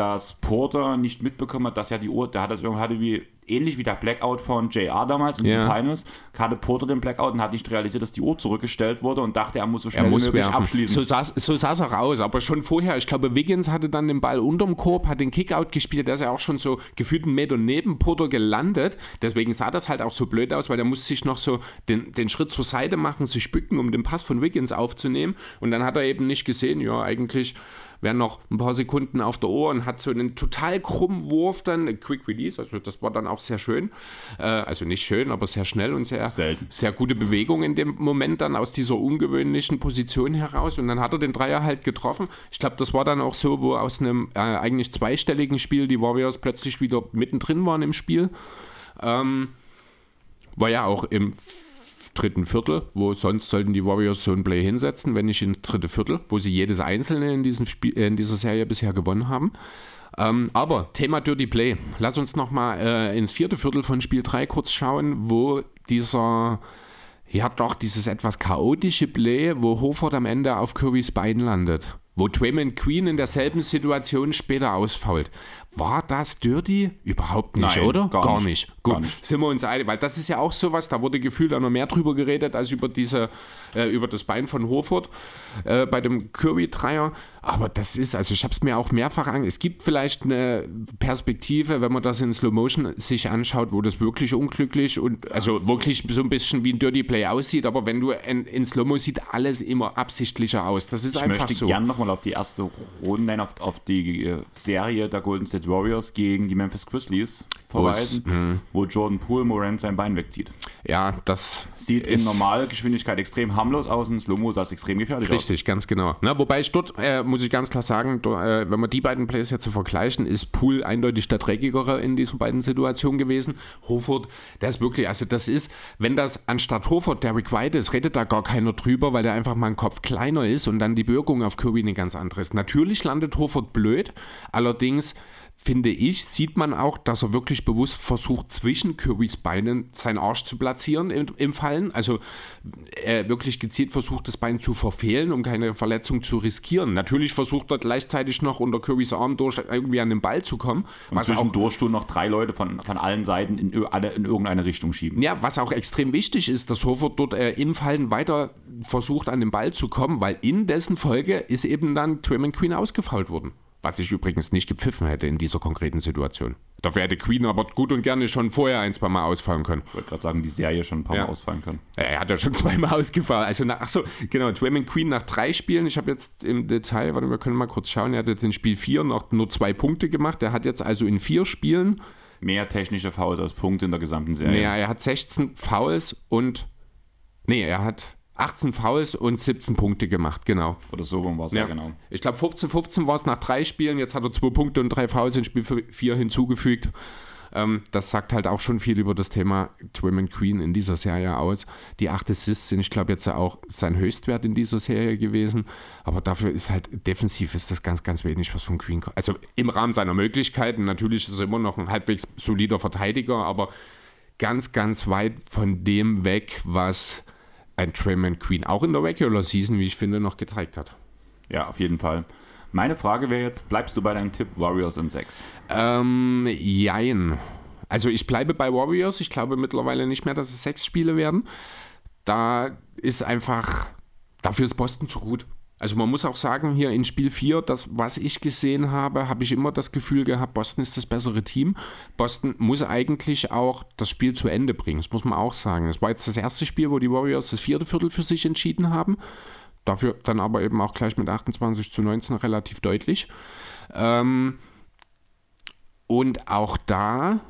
dass Porter nicht mitbekommen hat, dass ja die Uhr, der hat das irgendwie, hatte wie, ähnlich wie der Blackout von JR damals in Ja. den Finals, hatte Porter den Blackout und hat nicht realisiert, dass die Uhr zurückgestellt wurde und dachte, er muss so schnell Er muss wie möglich werfen. abschließen. So sah's, so sah's auch aus, aber schon vorher, ich glaube, Wiggins hatte dann den Ball unterm Korb, hat den Kickout gespielt, der ist ja auch schon so gefühlt einen Meter neben Porter gelandet. Deswegen sah das halt auch so blöd aus, weil der musste sich noch so den, den Schritt zur Seite machen, sich bücken, um den Pass von Wiggins aufzunehmen. Und dann hat er eben nicht gesehen, ja, eigentlich wären noch ein paar Sekunden auf der Uhr und hat so einen total krummen Wurf dann, ein Quick Release, also das war dann auch sehr schön. Äh, also nicht schön, aber sehr schnell und sehr, Selten. sehr gute Bewegung in dem Moment dann aus dieser ungewöhnlichen Position heraus und dann hat er den Dreier halt getroffen. Ich glaube, das war dann auch so, wo aus einem äh, eigentlich zweistelligen Spiel die Warriors plötzlich wieder mittendrin waren im Spiel. Ähm, war ja auch im dritten Viertel, wo sonst sollten die Warriors so ein Play hinsetzen, wenn nicht ins dritte Viertel, wo sie jedes einzelne in, diesem Spiel, äh, in dieser Serie bisher gewonnen haben. Ähm, aber Thema Dirty Play. Lass uns nochmal äh, ins vierte Viertel von Spiel 3 kurz schauen, wo dieser, ja doch, dieses etwas chaotische Play, wo Hofert am Ende auf Currys Bein landet. Wo Draymond Queen in derselben Situation später ausfault. War das dirty? Überhaupt nicht, Nein, oder? gar nicht. Gut, Gar nicht. sind wir uns einig, weil das ist ja auch sowas, da wurde gefühlt auch noch mehr drüber geredet als über diese, äh, über das Bein von Horford äh, bei dem Kirby-Dreier. Aber das ist, also ich habe es mir auch mehrfach an. Es gibt vielleicht eine Perspektive, wenn man das in Slow Motion sich anschaut, wo das wirklich unglücklich und also wirklich so ein bisschen wie ein Dirty Play aussieht. Aber wenn du in, in Slow Mo sieht alles immer absichtlicher aus. Das ist Ich einfach möchte so. gern nochmal auf die erste Runde, nein, auf, auf die äh, Serie der Golden State Warriors gegen die Memphis Grizzlies verweisen, mhm. wo Jordan Poole Morant sein Bein wegzieht. Ja, das Sieht in normaler Geschwindigkeit extrem harmlos aus und Slow-Mo sah es extrem gefährlich aus. Richtig, ganz genau. Na, wobei ich dort, äh, muss ich ganz klar sagen, do, äh, wenn man die beiden Plays jetzt so vergleichen, ist Poole eindeutig der dreckigere in diesen beiden Situationen gewesen. Hofert, der ist wirklich, also das ist, wenn das anstatt Hofert Derrick White ist, redet da gar keiner drüber, weil der einfach mal ein Kopf kleiner ist und dann die Wirkung auf Kirby eine ganz andere ist. Natürlich landet Hofert blöd, allerdings finde ich, sieht man auch, dass er wirklich bewusst versucht, zwischen Kirbys Beinen seinen Arsch zu platzieren im, im Fallen. Also er wirklich gezielt versucht, das Bein zu verfehlen, um keine Verletzung zu riskieren. Natürlich versucht er gleichzeitig noch unter Kirbys Arm durch irgendwie an den Ball zu kommen. Und Was auch, zwischendurch tun noch drei Leute von, von allen Seiten in, alle in irgendeine Richtung schieben. ja, was auch extrem wichtig ist, dass Horford dort äh, im Fallen weiter versucht, an den Ball zu kommen, weil in dessen Folge ist eben dann Trim Queen ausgefault worden. Was ich übrigens nicht gepfiffen hätte in dieser konkreten Situation. Dafür hätte Queen aber gut und gerne schon vorher ein, zwei Mal ausfallen können. Ich wollte gerade sagen, die Serie schon ein paar Ja. Mal ausfallen können. Er hat ja schon [LAUGHS] zweimal ausgefallen. Also nach, achso, genau, Dwayne Queen nach drei Spielen. Ich habe jetzt im Detail, warte, wir können mal kurz schauen. Er hat jetzt in Spiel 4 noch nur zwei Punkte gemacht. Er hat jetzt also in vier Spielen, Mehr technische Fouls als Punkte in der gesamten Serie. nee, er hat 16 Fouls und, nee, er hat 18 Fouls und 17 Punkte gemacht, genau. Oder so rum war es ja. genau. Ich glaube 15, 15 war es nach drei Spielen. Jetzt hat er zwei Punkte und drei Fouls in Spiel 4 hinzugefügt. Ähm, das sagt halt auch schon viel über das Thema Twim Queen in dieser Serie aus. Die acht Assists sind, ich glaube, jetzt auch sein Höchstwert in dieser Serie gewesen. Aber dafür ist halt defensiv ist das ganz, ganz wenig, was von Queen kommt. Also im Rahmen seiner Möglichkeiten. Natürlich ist er immer noch ein halbwegs solider Verteidiger, aber ganz, ganz weit von dem weg, was ein Trayman Queen auch in der Regular Season, wie ich finde, noch gezeigt hat. Ja, auf jeden Fall. Meine Frage wäre jetzt, bleibst du bei deinem Tipp Warriors in 6? Ähm, jein. Also ich bleibe bei Warriors. Ich glaube mittlerweile nicht mehr, dass es sechs Spiele werden. Da ist einfach, dafür ist Boston zu gut. Also man muss auch sagen, hier in Spiel 4, das, was ich gesehen habe, habe ich immer das Gefühl gehabt, Boston ist das bessere Team. Boston muss eigentlich auch das Spiel zu Ende bringen, das muss man auch sagen. Es war jetzt das erste Spiel, wo die Warriors das vierte Viertel für sich entschieden haben. Dafür dann aber eben auch gleich mit 28 zu 19 relativ deutlich. Ähm, und auch da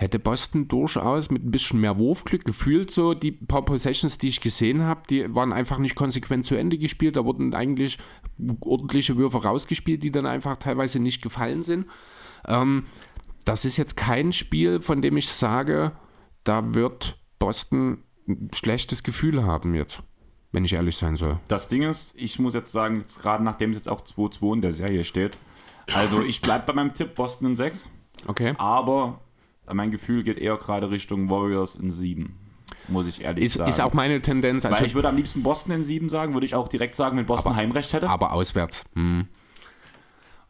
hätte Boston durchaus mit ein bisschen mehr Wurfglück gefühlt so die paar Possessions, die ich gesehen habe, die waren einfach nicht konsequent zu Ende gespielt. Da wurden eigentlich ordentliche Würfe rausgespielt, die dann einfach teilweise nicht gefallen sind. Ähm, das ist jetzt kein Spiel, von dem ich sage, da wird Boston ein schlechtes Gefühl haben jetzt, wenn ich ehrlich sein soll. Das Ding ist, ich muss jetzt sagen, jetzt gerade nachdem es jetzt auch 2-2 in der Serie steht, also ich bleibe bei meinem Tipp Boston in 6, Okay. aber mein Gefühl geht eher gerade Richtung Warriors in 7, muss ich ehrlich Ist, sagen. ist auch meine Tendenz. Also, Weil ich würde am liebsten Boston in 7 sagen, würde ich auch direkt sagen, wenn Boston Heimrecht hätte. aber auswärts. Hm.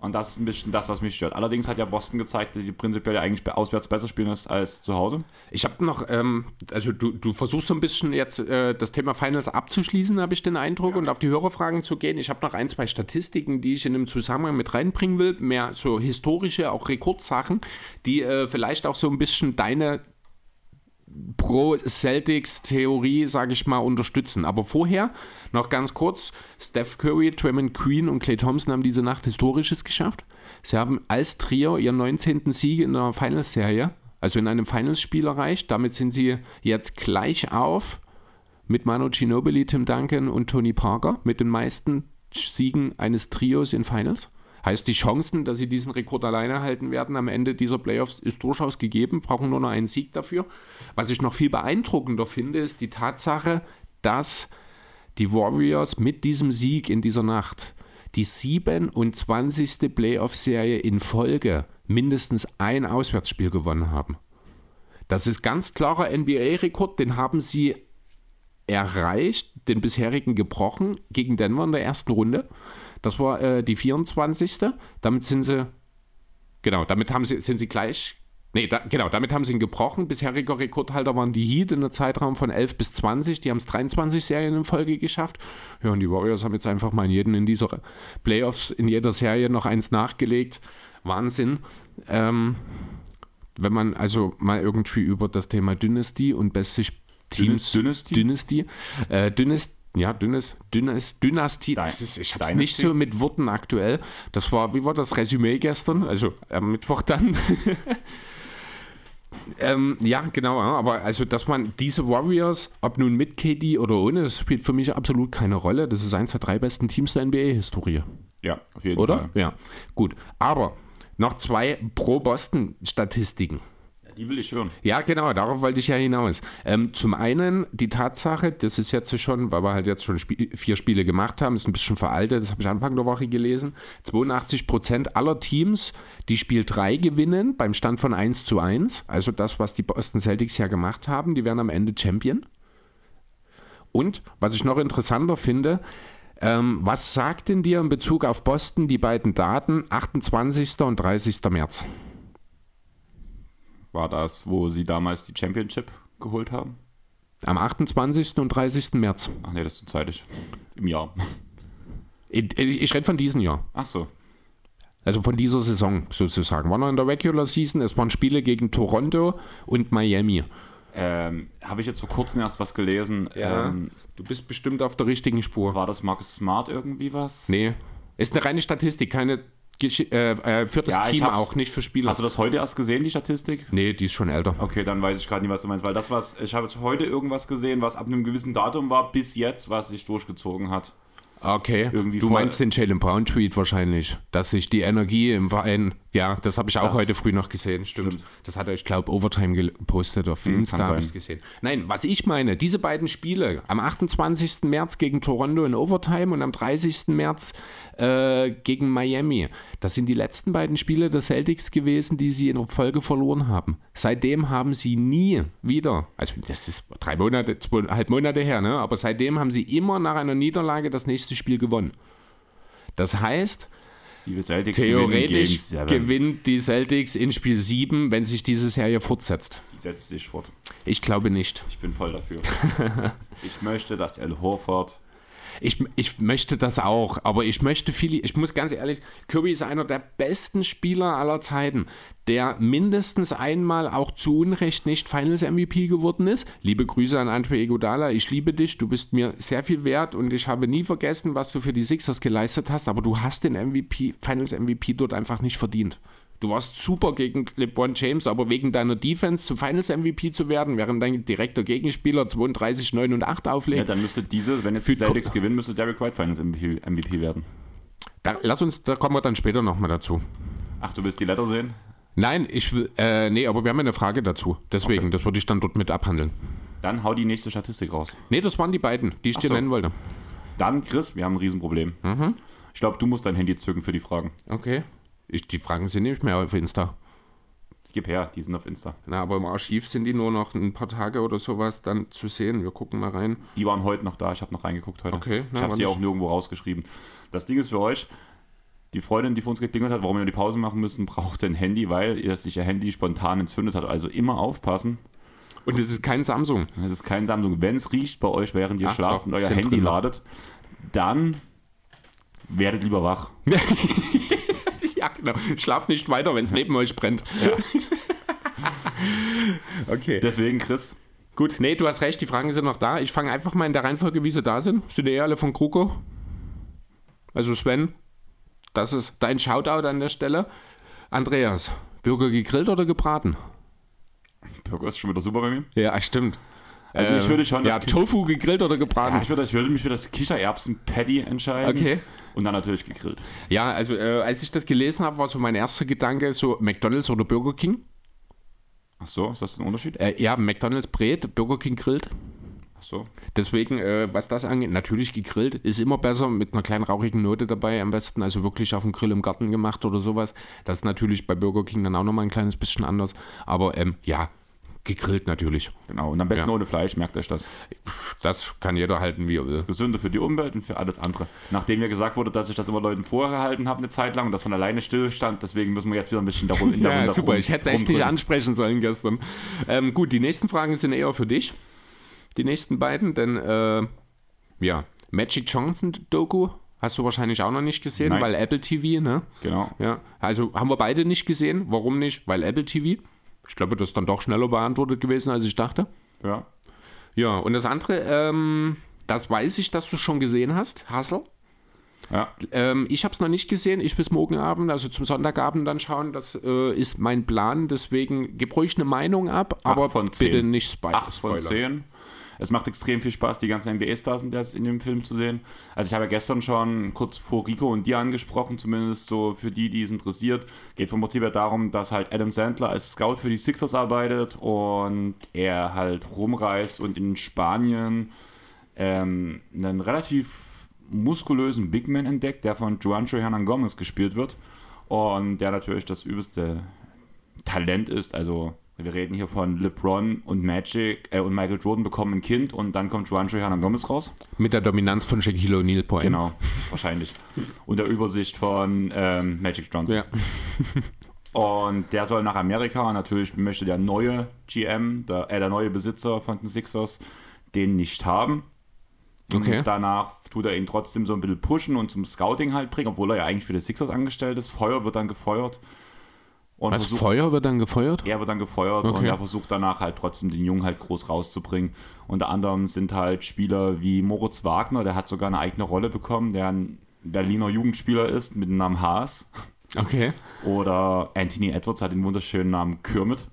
Und das ist ein bisschen das, was mich stört. Allerdings hat ja Boston gezeigt, dass sie prinzipiell ja eigentlich auswärts besser spielen als, als zu Hause. Ich habe noch, ähm, also du, du versuchst so ein bisschen jetzt äh, das Thema Finals abzuschließen, habe ich den Eindruck, und auf die Hörerfragen zu gehen. Ich habe noch ein, zwei Statistiken, die ich in dem Zusammenhang mit reinbringen will, mehr so historische, auch Rekordsachen, die äh, vielleicht auch so ein bisschen deine Pro-Celtics-Theorie, sage ich mal, unterstützen. Aber vorher noch ganz kurz: Steph Curry, Draymond Green und Clay Thompson haben diese Nacht Historisches geschafft. Sie haben als Trio ihren 19. Sieg in der Finals-Serie, also in einem Finals-Spiel erreicht. Damit sind sie jetzt gleich auf mit Manu Ginobili, Tim Duncan und Tony Parker mit den meisten Siegen eines Trios in Finals. Heißt, die Chancen, dass sie diesen Rekord alleine halten werden am Ende dieser Playoffs, ist durchaus gegeben, brauchen nur noch einen Sieg dafür. Was ich noch viel beeindruckender finde, ist die Tatsache, dass die Warriors mit diesem Sieg in dieser Nacht die 27. Playoff-Serie in Folge mindestens ein Auswärtsspiel gewonnen haben. Das ist ganz klarer NBA-Rekord, den haben sie erreicht, den bisherigen gebrochen gegen Denver in der ersten Runde. Das war äh, die 24. Damit sind sie Genau, damit haben sie, sind sie gleich. Nee, da, genau, damit haben sie ihn gebrochen. Bisheriger Rekordhalter waren die Heat in einem Zeitraum von 11 bis 20. Die haben es 23 Serien in Folge geschafft. Ja, und die Warriors haben jetzt einfach mal in jedem in dieser Playoffs, in jeder Serie noch eins nachgelegt. Wahnsinn. Ähm, wenn man also mal irgendwie über das Thema Dynasty und beste Teams. Dynasty? Dynasty. Äh, Dynasty ja, dünnes, dünnes, Dynastie. Das ist, ich habe nicht so mit Worten aktuell. Das war, wie war das Resümee gestern? Also am Mittwoch dann. [LAUGHS] ähm, ja, genau. Aber also, dass man diese Warriors, ob nun mit KD oder ohne, das spielt für mich absolut keine Rolle. Das ist eins der drei besten Teams der NBA-Historie. Ja, auf jeden Oder? Fall. Ja. Gut. Aber noch zwei Pro-Boston-Statistiken. Die will ich hören. Ja, genau, darauf wollte ich ja hinaus. Ähm, zum einen die Tatsache, das ist jetzt schon, weil wir halt jetzt schon Spie vier Spiele gemacht haben, ist ein bisschen veraltet, das habe ich Anfang der Woche gelesen. 82% aller Teams, die Spiel 3 gewinnen, beim Stand von 1 zu 1, also das, was die Boston Celtics ja gemacht haben, die werden am Ende Champion. Und was ich noch interessanter finde, ähm, was sagt denn dir in Bezug auf Boston die beiden Daten 28. und 30. März? War das, wo sie damals die Championship geholt haben? Am 28. und 30. März. Ach nee, das ist zu zeitig. Im Jahr. Ich, ich rede von diesem Jahr. Ach so. Also von dieser Saison sozusagen. War noch in der Regular Season. Es waren Spiele gegen Toronto und Miami. Ähm, Habe ich jetzt vor kurzem erst was gelesen. Ähm, du bist bestimmt auf der richtigen Spur. war das Marcus Smart irgendwie was? Nee. Ist eine reine Statistik, keine äh, äh, für das Ja, Team auch, nicht für Spieler. Hast du das heute erst gesehen, die Statistik? nee, die ist schon älter. Okay, dann weiß ich gerade nicht, was du meinst. Weil das, was ich habe jetzt heute irgendwas gesehen, was ab einem gewissen Datum war, bis jetzt, was sich durchgezogen hat. Okay. Irgendwie du meinst den Jalen Brown Tweet wahrscheinlich, dass sich die Energie im Verein, ja, das habe ich auch Das- heute früh noch gesehen, stimmt. Stimmt. Das hat er, ich glaube, Overtime gepostet auf Insta, kann habe ich gesehen. Nein, was ich meine, diese beiden Spiele, am 28. März gegen Toronto in Overtime und am 30. März äh, gegen Miami, das sind die letzten beiden Spiele der Celtics gewesen, die sie in der Folge verloren haben. Seitdem haben sie nie wieder, also das ist drei Monate, zweieinhalb Monate her, ne? aber seitdem haben sie immer nach einer Niederlage das nächste Spiel gewonnen. Das heißt, Die Celtics gewinnen theoretisch seven. gewinnt die Celtics in Spiel 7, wenn sich diese Serie fortsetzt. Die setzt sich fort. Ich glaube nicht. Ich bin voll dafür. [LAUGHS] ich möchte, dass El Horford Ich, ich möchte das auch, aber ich möchte viele, ich muss ganz ehrlich, Kirby ist einer der besten Spieler aller Zeiten, der mindestens einmal auch zu Unrecht nicht Finals MVP geworden ist. Liebe Grüße an Andre Iguodala, ich liebe dich, du bist mir sehr viel wert und ich habe nie vergessen, was du für die Sixers geleistet hast, aber du hast den MVP, Finals MVP dort einfach nicht verdient. Du warst super gegen LeBron James, aber wegen deiner Defense zum Finals MVP zu werden, während dein direkter Gegenspieler 32, 9 und 8 Ja, auflegt. dann müsste diese, wenn jetzt die Celtics gewinnen, müsste Derek White Finals MVP, MVP werden. Da, lass uns, da kommen wir dann später nochmal dazu. Ach, du willst die Letter sehen? Nein, ich will, äh, nee, aber wir haben eine Frage dazu. Deswegen, das würde ich dann dort mit abhandeln. Dann hau die nächste Statistik raus. Nee, das waren die beiden, die ich dir so. nennen wollte. Dann, Chris, wir haben ein Riesenproblem. Mhm. Ich glaube, du musst dein Handy zücken für die Fragen. Okay. Ich, die Fragen sind nicht mehr auf Insta. Gib her, die sind auf Insta. Na, aber im Archiv sind die nur noch ein paar Tage oder sowas dann zu sehen. Wir gucken mal rein. Die waren heute noch da. Ich habe noch reingeguckt heute. Okay, na, ich habe sie auch nirgendwo rausgeschrieben. Das Ding ist für euch, die Freundin, die für uns geklingelt hat, warum wir die Pause machen müssen, braucht ein Handy, weil ihr sich ihr Handy spontan entzündet hat. Also immer aufpassen. Und es ist kein Samsung. Es ist kein Samsung. Wenn es riecht bei euch, während ihr Ach, schlaft doch, und euer Handy ladet, dann werdet lieber wach. [LAUGHS] genau. Schlaft nicht weiter, wenn es neben euch brennt. Ja. [LAUGHS] Okay. Deswegen, Chris, Gut, nee, du hast recht, die Fragen sind noch da. Ich fange einfach mal in der Reihenfolge, wie sie da sind. Sind eh alle von Kruko. Also Sven, das ist dein Shoutout an der Stelle. Andreas, Burger gegrillt oder gebraten? Burger ist schon wieder super bei mir. Ja, stimmt. Also ich würde schon Ja, Tofu gegrillt oder Ja, gebraten? ich würde, ich würde mich für das Kichererbsen-Patty entscheiden. Okay. Und dann natürlich gegrillt. Ja, also äh, als ich das gelesen habe, war so mein erster Gedanke so McDonald's oder Burger King. Ach so, ist das ein Unterschied? Äh, ja, McDonald's brät, Burger King grillt. Ach so. Deswegen, äh, was das angeht, natürlich gegrillt ist immer besser mit einer kleinen rauchigen Note dabei. Am besten also wirklich auf dem Grill im Garten gemacht oder sowas. Das ist natürlich bei Burger King dann auch nochmal ein kleines bisschen anders. Aber ähm, ja, gegrillt natürlich. Genau. Und am besten Ja. ohne Fleisch, merkt euch das. Das kann jeder halten, wie er will. Gesünder für die Umwelt und für alles andere. Nachdem mir gesagt wurde, dass ich das immer Leuten vorgehalten habe eine Zeit lang und das von alleine stillstand, deswegen müssen wir jetzt wieder ein bisschen darum in der [LAUGHS] Ja, super. rum- Ich hätte es echt nicht ansprechen sollen gestern. Ähm, gut, die nächsten Fragen sind eher für dich. Die nächsten beiden, denn äh, ja, Magic Johnson Doku hast du wahrscheinlich auch noch nicht gesehen, Nein. weil Apple TV, ne? Genau. Ja, also haben wir beide nicht gesehen. Warum nicht? Weil Apple TV. Ich glaube, das ist dann doch schneller beantwortet gewesen, als ich dachte. Ja. Ja, und das andere, ähm, das weiß ich, dass du schon gesehen hast, Hustle. Ja. Ähm, ich habe es noch nicht gesehen. Ich bis morgen Abend, also zum Sonntagabend dann schauen. Das äh, ist mein Plan. Deswegen gib ruhig eine Meinung ab, aber von zehn. bitte nicht Spo 8 von Spoiler. 10. Es macht extrem viel Spaß, die ganzen NBA-Stars in dem Film zu sehen. Also ich habe ja gestern schon kurz vor Rico und dir angesprochen, zumindest so für die, die es interessiert. Geht vom Prinzip her darum, dass halt Adam Sandler als Scout für die Sixers arbeitet und er halt rumreist und in Spanien ähm, einen relativ muskulösen Big Man entdeckt, der von Juancho Hernan Gomez gespielt wird und der natürlich das übelste Talent ist. Also wir reden hier von LeBron und Magic äh, und Michael Jordan bekommen ein Kind und dann kommt Juancho Hernan Gomez raus. Mit der Dominanz von Shaquille O'Neal allem. Genau, wahrscheinlich. Und der Übersicht von ähm, Magic Johnson. Ja. [LAUGHS] Und der soll nach Amerika und natürlich möchte der neue GM, der, äh, der neue Besitzer von den Sixers, den nicht haben. Und Okay. danach tut er ihn trotzdem so ein bisschen pushen und zum Scouting halt bringen, obwohl er ja eigentlich für die Sixers angestellt ist. Feuer wird dann gefeuert. Und Was? versucht- Feuer wird dann gefeuert? er wird dann gefeuert Okay. und er versucht danach halt trotzdem den Jungen halt groß rauszubringen. Unter anderem sind halt Spieler wie Moritz Wagner, der hat sogar eine eigene Rolle bekommen, der ein Berliner Jugendspieler ist mit dem Namen Haas. Okay. Oder Anthony Edwards hat den wunderschönen Namen Kermit.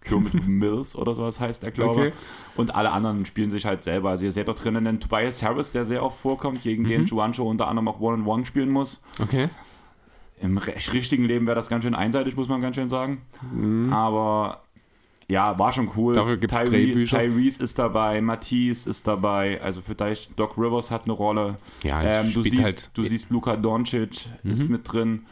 Kermit [LAUGHS] Mills oder sowas heißt er, glaube ich. Okay. Und alle anderen spielen sich halt selber. Also ihr seht da drinnen den Tobias Harris, der sehr oft vorkommt, gegen den Juancho unter anderem auch One-on-One spielen muss. Okay. Im [LAUGHS] richtigen Leben wäre das ganz schön einseitig, muss man ganz schön sagen. Aber ja, war schon cool. Mhm. Dafür gibt's Tyre- Drehbücher. Tyrese ist dabei, Matisse ist dabei, also vielleicht Doc Rivers hat eine Rolle. Ja, es ähm, du siehst, halt- du siehst Luka Doncic ist Mhm. mit drin.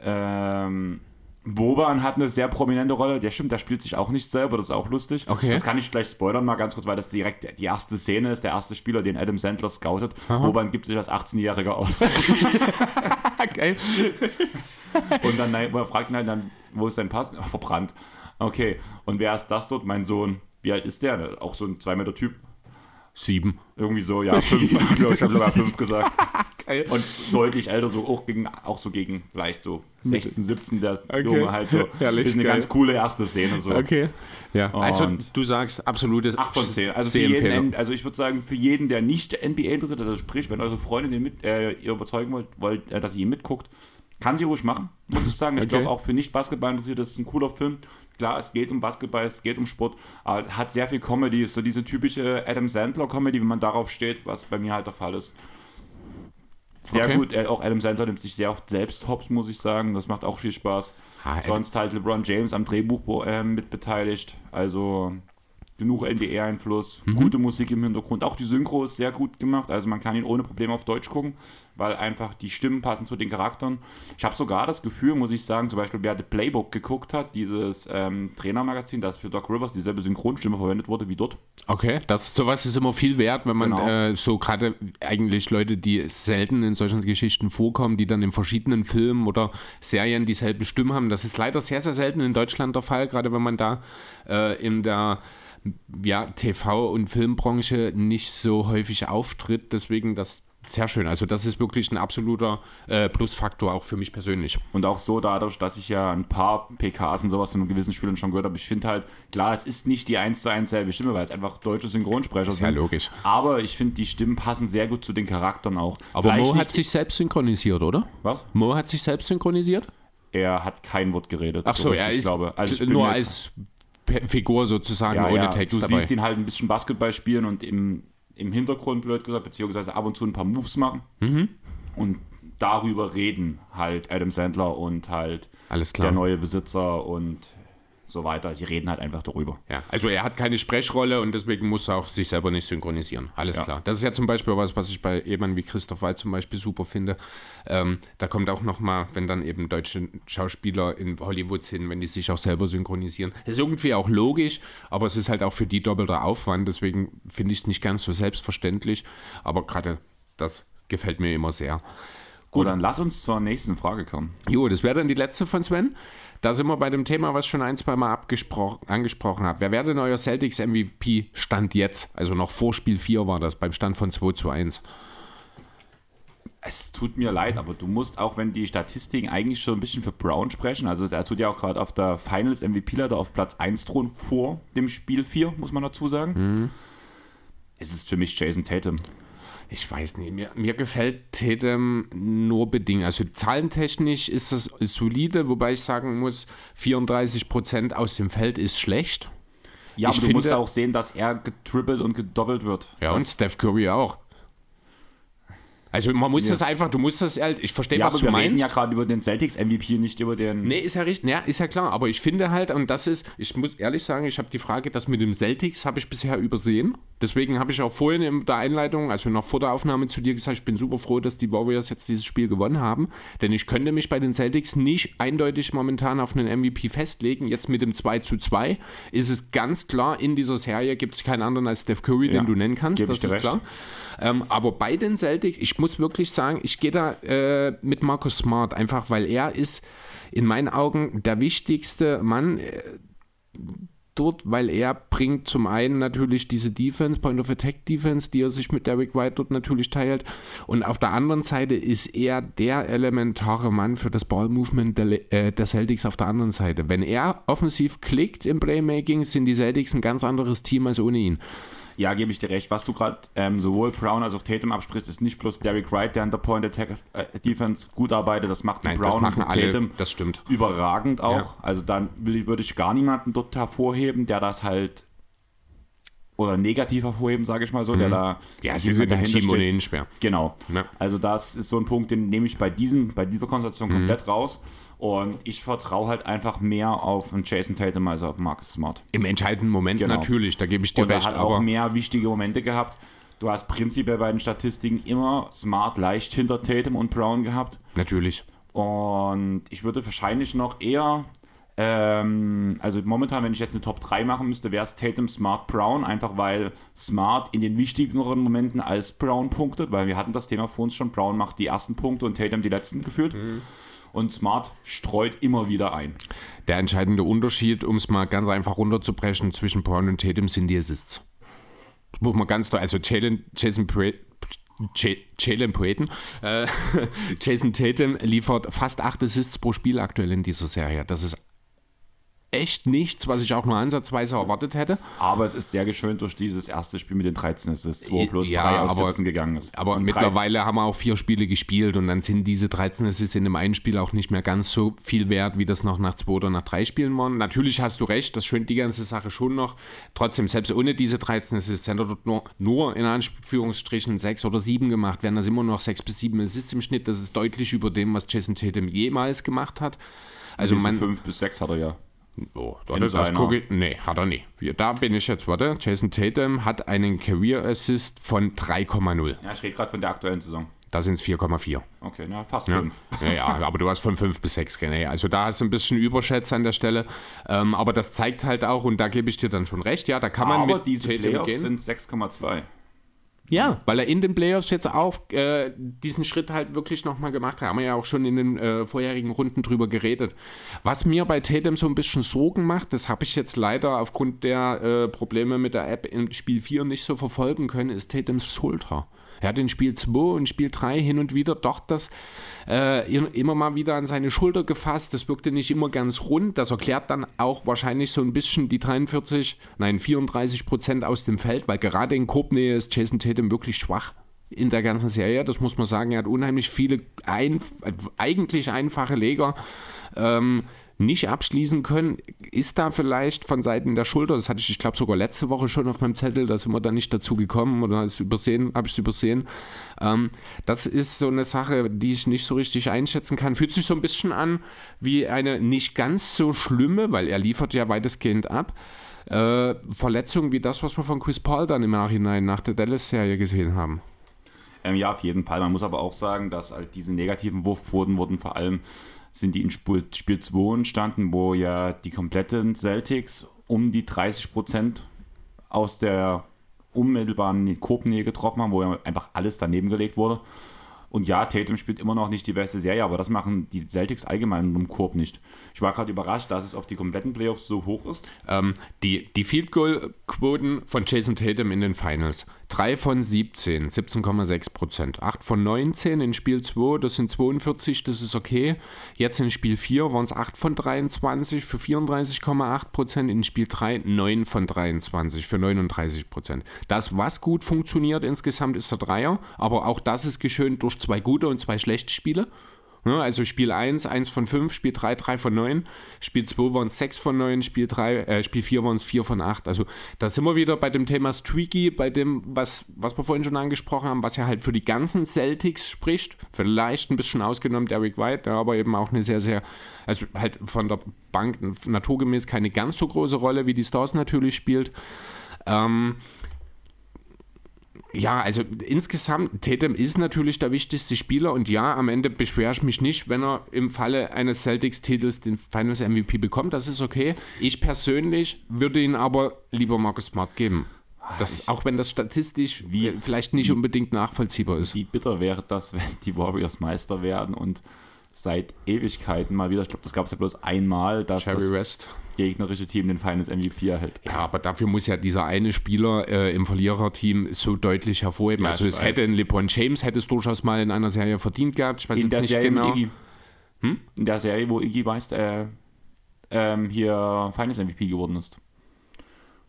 Ähm, Boban hat eine sehr prominente Rolle. Der stimmt, der spielt sich auch nicht selber, das ist auch lustig. Okay. Das kann ich gleich spoilern mal ganz kurz, weil das direkt die erste Szene ist, der erste Spieler, den Adam Sandler scoutet. Boban gibt sich als 18-Jähriger aus. [LAUGHS] Geil. [LAUGHS] Und dann man fragt ihn halt dann, wo ist dein Pass? Verbrannt. Okay. Und wer ist das dort? Mein Sohn. Wie alt ist der? Auch so ein 2 Meter Typ. Sieben. Irgendwie so, ja, fünf. [LAUGHS] ich glaube, ich habe sogar fünf gesagt. Geil. Und deutlich älter, so auch, gegen, auch so gegen vielleicht so 16, 17, der Okay. Junge halt so. [LAUGHS] Herrlich, ist eine geil. ganz coole erste Szene so. Okay. Ja, also du sagst absolute 8 von 10. Also, jeden, also ich würde sagen, für jeden, der nicht NBA interessiert, also sprich, wenn eure Freundin den mit, äh, ihr überzeugen wollt, wollt äh, dass ihr ihn mitguckt, kann sie ruhig machen, muss ich sagen. Ich Okay. glaube auch für nicht Basketball interessiert, das ist ein cooler Film. Klar, es geht um Basketball, es geht um Sport, aber hat sehr viel Comedy, ist so diese typische Adam Sandler Comedy, wenn man darauf steht, was bei mir halt der Fall ist. Sehr Okay. gut, äh, auch Adam Sandler nimmt sich sehr oft selbst hops, muss ich sagen. Das macht auch viel Spaß. Adam- Sonst halt LeBron James am Drehbuch äh, mit beteiligt. Also genug NBA-Einfluss, Mhm. gute Musik im Hintergrund. Auch die Synchro ist sehr gut gemacht. Also man kann ihn ohne Probleme auf Deutsch gucken, weil einfach die Stimmen passen zu den Charakteren. Ich habe sogar das Gefühl, muss ich sagen, zum Beispiel wer The Playbook geguckt hat, dieses ähm, Trainermagazin, das für Doc Rivers dieselbe Synchronstimme verwendet wurde wie dort. Okay, das, sowas ist immer viel wert, wenn man Genau. äh, so gerade eigentlich Leute, die selten in solchen Geschichten vorkommen, die dann in verschiedenen Filmen oder Serien dieselben Stimmen haben. Das ist leider sehr, sehr selten in Deutschland der Fall, gerade wenn man da äh, in der ja, TV- und Filmbranche nicht so häufig auftritt. Deswegen das sehr schön. Also das ist wirklich ein absoluter äh, Plusfaktor auch für mich persönlich. Und auch so dadurch, dass ich ja ein paar PKs und sowas von gewissen Spielern schon gehört habe. Ich finde halt, klar, es ist nicht die 1 zu 1 selbe Stimme, weil es einfach deutsche Synchronsprecher ja sind. logisch. Aber ich finde, die Stimmen passen sehr gut zu den Charakteren auch. Aber Vielleicht Mo hat sich selbst synchronisiert, oder? Was? Mo hat sich selbst synchronisiert? Er hat kein Wort geredet. Ach so, richtig, er ist glaube. Also nur als Figur sozusagen ja, ohne ja, Text Du dabei. siehst ihn halt ein bisschen Basketball spielen und im, im Hintergrund, blöd gesagt, beziehungsweise ab und zu ein paar Moves machen. Mhm. Und darüber reden halt Adam Sandler und halt Alles der neue Besitzer und so weiter. Sie reden halt einfach darüber. Ja, also er hat keine Sprechrolle und deswegen muss er auch sich selber nicht synchronisieren. Alles Ja. klar. Das ist ja zum Beispiel was, was ich bei jemandem wie Christoph Waltz zum Beispiel super finde. Ähm, da kommt auch nochmal, wenn dann eben deutsche Schauspieler in Hollywood sind, wenn die sich auch selber synchronisieren. Das ist irgendwie auch logisch, aber es ist halt auch für die doppelter Aufwand. Deswegen finde ich es nicht ganz so selbstverständlich. Aber gerade das gefällt mir immer sehr. Gut, dann lass uns zur nächsten Frage kommen. Jo, das wäre dann die letzte von Sven. Da sind wir bei dem Thema, was ich schon ein, zwei Mal angesprochen habe. Wer wäre denn euer Celtics MVP Stand jetzt? Also noch vor Spiel 4 war das, beim Stand von 2 zu 1. Es tut mir leid, aber du musst auch, wenn die Statistiken eigentlich schon ein bisschen für Brown sprechen, also er tut ja auch gerade auf der Finals MVP-Leiter auf Platz 1 drohen vor dem Spiel 4, muss man dazu sagen. Es ist für mich Jason Tatum. Ich weiß nicht, mir, mir gefällt Tatum nur bedingt. Also zahlentechnisch ist das solide, wobei ich sagen muss, 34% aus dem Feld ist schlecht. Ja, Ich aber du musst finde- auch sehen, dass er getrippelt und gedoppelt wird. Ja, und das, Steph Curry auch. Also man muss das einfach, du musst das halt, ich verstehe, ja, was aber du wir reden meinst. ja gerade über den Celtics MVP, nicht über den. Nee, ist ja richtig. Ja, ist ja klar. Aber ich finde halt, und das ist, ich muss ehrlich sagen, ich habe die Frage, das mit dem Celtics habe ich bisher übersehen. Deswegen habe ich auch vorhin in der Einleitung, also noch vor der Aufnahme zu dir gesagt, ich bin super froh, dass die Warriors jetzt dieses Spiel gewonnen haben. Denn ich könnte mich bei den Celtics nicht eindeutig momentan auf einen MVP festlegen. Jetzt mit dem 2 zu 2 ist es ganz klar, in dieser Serie gibt es keinen anderen als Steph Curry, Ja, den du nennen kannst. Das ist recht. klar. Ähm, aber bei den Celtics, ich muss wirklich sagen, ich gehe da äh, mit Marcus Smart, einfach weil er ist in meinen Augen der wichtigste Mann äh, dort, weil er bringt zum einen natürlich diese Defense, Point of Attack Defense, die er sich mit Derek White dort natürlich teilt. Und auf der anderen Seite ist er der elementare Mann für das Ballmovement der, äh, der Celtics auf der anderen Seite. Wenn er offensiv klickt im Playmaking, sind die Celtics ein ganz anderes Team als ohne ihn. Ja, gebe ich dir recht. Was du gerade ähm, sowohl Brown als auch Tatum absprichst, ist nicht bloß Derek Wright, der an der Point Attack äh, Defense gut arbeitet. Das macht Nein, Brown das und alle, Tatum das stimmt. überragend auch. Ja. Also dann würde ich gar niemanden dort hervorheben, der das halt oder negativ hervorheben, sage ich mal so, der da Mhm. Ja, in dem dahinter Team ohnehin schwer. Genau. Ja. Also das ist so ein Punkt, den nehme ich bei diesem, bei dieser Konstellation Mhm. komplett raus. Und ich vertraue halt einfach mehr auf einen Jason Tatum als auf Marcus Smart. Im entscheidenden Moment Genau. natürlich, da gebe ich dir Und er recht, hat auch aber mehr wichtige Momente gehabt. Du hast prinzipiell bei den Statistiken immer Smart leicht hinter Tatum und Brown gehabt. natürlich. Und ich würde wahrscheinlich noch eher, ähm, also momentan, wenn ich jetzt eine Top 3 machen müsste, wäre es Tatum, Smart, Brown, einfach weil Smart in den wichtigeren Momenten als Brown punktet, weil wir hatten das Thema vor uns schon, Brown macht die ersten Punkte und Tatum die letzten gefühlt. Und Smart streut immer wieder ein. Der entscheidende Unterschied, um es mal ganz einfach runterzubrechen, zwischen Brown und Tatum sind die Assists. Das muss man ganz deutlich, also Jalen, Jason Pre äh, [LAUGHS] Jason Tatum liefert fast acht Assists pro Spiel aktuell in dieser Serie. Das ist echt nichts, was ich auch nur ansatzweise erwartet hätte. Aber es ist sehr geschönt durch dieses erste Spiel mit den 13 Assists, wo plus Ja, 3 aus aber- 17 gegangen ist. Aber Und mittlerweile haben wir auch vier Spiele gespielt und dann sind diese 13 Assists in dem einen Spiel auch nicht mehr ganz so viel wert, wie das noch nach zwei oder nach drei Spielen waren. Natürlich hast du recht, das schönt die ganze Sache schon noch. Trotzdem, selbst ohne diese 13 Assists, hätte er dort nur, nur in Anführungsstrichen sechs oder sieben gemacht, wären das immer noch sechs bis sieben Assists im Schnitt. Das ist deutlich über dem, was Jason Tatum jemals gemacht hat. Also man, 5 bis 6 hat er ja. Oh, In das, das gucke. Nee, hat er nicht. Da bin ich jetzt, warte. Jason Tatum hat einen Career Assist von 3,0. Ja, ich rede gerade von der aktuellen Saison. Da sind es 4,4. Okay, na, fast Ja. 5. Ja, ja, aber du hast von 5 bis 6 nee, Also da hast du ein bisschen überschätzt an der Stelle. Ähm, aber das zeigt halt auch, und da gebe ich dir dann schon recht, ja, da kann man Aber mit diese Tatum Playoffs gehen. sind 6,2. Ja, weil er in den Playoffs jetzt auch äh, diesen Schritt halt wirklich nochmal gemacht hat. Haben wir ja auch schon in den äh, vorherigen Runden drüber geredet. Was mir bei Tatum so ein bisschen Sorgen macht, das habe ich jetzt leider aufgrund der äh, Probleme mit der App im Spiel 4 nicht so verfolgen können, ist Tatums Schulter. Er hat in Spiel 2 und Spiel 3 hin und wieder doch das äh, immer mal wieder an seine Schulter gefasst. Das wirkte nicht immer ganz rund. Das erklärt dann auch wahrscheinlich so ein bisschen die 43, nein 34 Prozent aus dem Feld, weil gerade in Korbnähe ist Jason Tatum wirklich schwach in der ganzen Serie. Das muss man sagen. Er hat unheimlich viele ein, eigentlich einfache Leger. Ähm, nicht abschließen können. Ist da vielleicht von Seiten der Schulter, das hatte ich, ich glaube, sogar letzte Woche schon auf meinem Zettel, da sind wir dann nicht dazu gekommen oder habe ich es übersehen. übersehen. Ähm, das ist so eine Sache, die ich nicht so richtig einschätzen kann. Fühlt sich so ein bisschen an wie eine nicht ganz so schlimme, weil er liefert ja weitestgehend ab. Äh, Verletzung wie das, was wir von Chris Paul dann im Nachhinein nach der Dallas-Serie gesehen haben. Ähm, ja, auf jeden Fall. Man muss aber auch sagen, dass halt diese negativen Wurfquoten wurden vor allem sind die in Spiel, Spiel 2 entstanden, wo ja die kompletten Celtics um die 30 Prozent aus der unmittelbaren Korbnähe getroffen haben, wo ja einfach alles daneben gelegt wurde. Und ja, Tatum spielt immer noch nicht die beste Serie, aber das machen die Celtics allgemein im Korb nicht. Ich war gerade überrascht, dass es auf die kompletten Playoffs so hoch ist. Ähm, die, die Field Goal Quoten von Jason Tatum in den Finals. 3 von 17, 17,6 Prozent. 8 von 19 in Spiel 2, das sind 42, das ist okay. Jetzt in Spiel 4 waren es 8 von 23 für 34,8 Prozent. In Spiel 3 9 von 23 für 39 Prozent. Das, was gut funktioniert insgesamt, ist der Dreier, aber auch das ist geschönt durch zwei gute und zwei schlechte Spiele. Ja, also Spiel 1, 1 von 5, Spiel 3, 3 von 9, Spiel 2 waren es 6 von 9, Spiel, 3, äh, Spiel 4 waren es 4 von 8. Also da sind wir wieder bei dem Thema Streaky, bei dem, was, was wir vorhin schon angesprochen haben, was ja halt für die ganzen Celtics spricht. Vielleicht ein bisschen ausgenommen Derek White, aber eben auch eine sehr, sehr, also halt von der Bank naturgemäß keine ganz so große Rolle, wie die Stars natürlich spielt. Ähm, ja, also insgesamt, Tatum ist natürlich der wichtigste Spieler und ja, am Ende beschwere ich mich nicht, wenn er im Falle eines Celtics-Titels den Finals MVP bekommt. Das ist okay. Ich persönlich würde ihn aber lieber Marcus Smart geben. Das, auch wenn das statistisch wie, vielleicht nicht unbedingt nachvollziehbar ist. Wie bitter wäre das, [LAUGHS] wenn die Warriors Meister werden und seit Ewigkeiten mal wieder, ich glaube, das gab es ja bloß einmal, dass Jerry das, West gegnerische Team den Finals MVP erhält. Ja, aber dafür muss ja dieser eine Spieler äh, im Verliererteam so deutlich hervorheben. Ja, also es weiß. hätte ein LeBron James hätte es durchaus mal in einer Serie verdient gehabt. Ich weiß in jetzt der nicht Serie genau. Iggy. Hm? In der Serie, wo Iggy weißt, äh, ähm, hier Finals MVP geworden ist.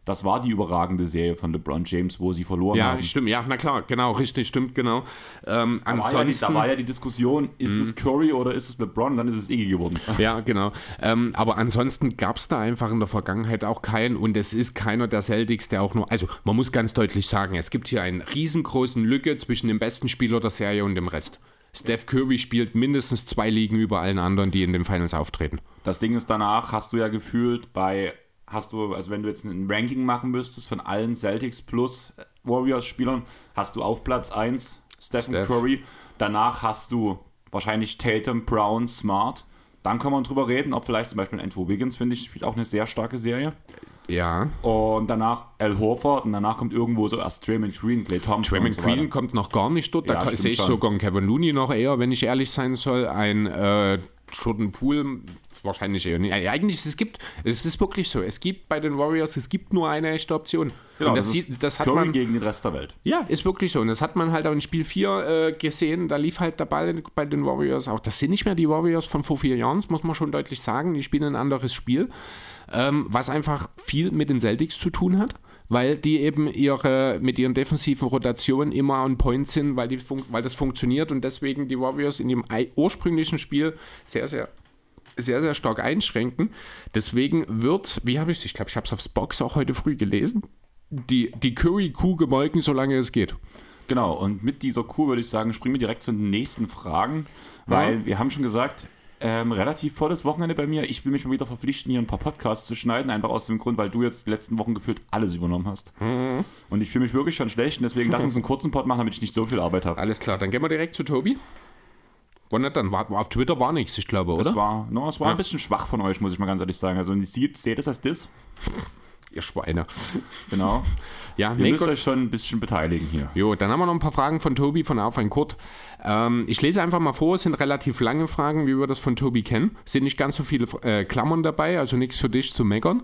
Das war die überragende Serie von LeBron James, wo sie verloren ja, haben. Ja, stimmt, ja, na klar, genau, richtig, stimmt, genau. Ähm, da, ansonsten, war ja die, da war ja die Diskussion, ist es mhm. Curry oder ist es LeBron? Dann ist es Iggy geworden. [LAUGHS] Ja, genau. Ähm, aber ansonsten gab es da einfach in der Vergangenheit auch keinen und es ist keiner der Celtics, der auch nur, also man muss ganz deutlich sagen, es gibt hier einen riesengroßen Lücke zwischen dem besten Spieler der Serie und dem Rest. Steph Curry spielt mindestens zwei Ligen über allen anderen, die in den Finals auftreten. Das Ding ist danach, hast du ja gefühlt bei hast du, also wenn du jetzt ein Ranking machen müsstest von allen Celtics plus Warriors-Spielern, hast du auf Platz 1 Stephen Steph. Curry. Danach hast du wahrscheinlich Tatum, Brown, Smart. Dann kann man drüber reden, ob vielleicht zum Beispiel Andrew Wiggins, finde ich, spielt auch eine sehr starke Serie. Ja. Und danach Al Horford und danach kommt irgendwo so erst Draymond Green, Clay Thompson. Draymond so Green kommt noch gar nicht dort. Da ja, sehe ich schon. sogar einen Kevin Looney noch eher, wenn ich ehrlich sein soll. Ein äh, Jordan Poole wahrscheinlich eher nicht. Eigentlich, es gibt, es ist wirklich so, es gibt bei den Warriors, es gibt nur eine echte Option. Genau, und das, das, sieht, das hat Curry man gegen den Rest der Welt. Ja, ist wirklich so. Und das hat man halt auch in Spiel 4 äh, gesehen, da lief halt der Ball bei den Warriors auch. Das sind nicht mehr die Warriors von vor vier Jahren, das muss man schon deutlich sagen. Die spielen ein anderes Spiel, ähm, was einfach viel mit den Celtics zu tun hat weil die eben ihre, mit ihren defensiven Rotationen immer on point sind, weil, die weil das funktioniert und deswegen die Warriors in dem ursprünglichen Spiel sehr, sehr sehr, sehr stark einschränken. Deswegen wird, wie habe ich es, ich glaube, ich habe es aufs Box auch heute früh gelesen, die, die Curry-Kuh gemolken, solange es geht. Genau, und mit dieser Kuh würde ich sagen, springen wir direkt zu den nächsten Fragen, weil ja. wir haben schon gesagt, ähm, relativ volles Wochenende bei mir. Ich will mich mal wieder verpflichten, hier ein paar Podcasts zu schneiden, einfach aus dem Grund, weil du jetzt die letzten Wochen gefühlt alles übernommen hast. Mhm. Und ich fühle mich wirklich schon schlecht und deswegen lass uns einen kurzen Pod machen, damit ich nicht so viel Arbeit habe. Alles klar, dann gehen wir direkt zu Tobi. War nicht dann, war, auf Twitter war nichts, ich glaube, oder? Es war, no, es war ja. ein bisschen schwach von euch, muss ich mal ganz ehrlich sagen. Also seht, seht es als das. Ihr Schweine. Genau. [LAUGHS] Ja, Ihr nee, müsst euch schon ein bisschen beteiligen hier. Jo, dann haben wir noch ein paar Fragen von Tobi von Auf ein Kurt. Ähm, ich lese einfach mal vor, es sind relativ lange Fragen, wie wir das von Tobi kennen. Es sind nicht ganz so viele äh, Klammern dabei, also nichts für dich zu meckern.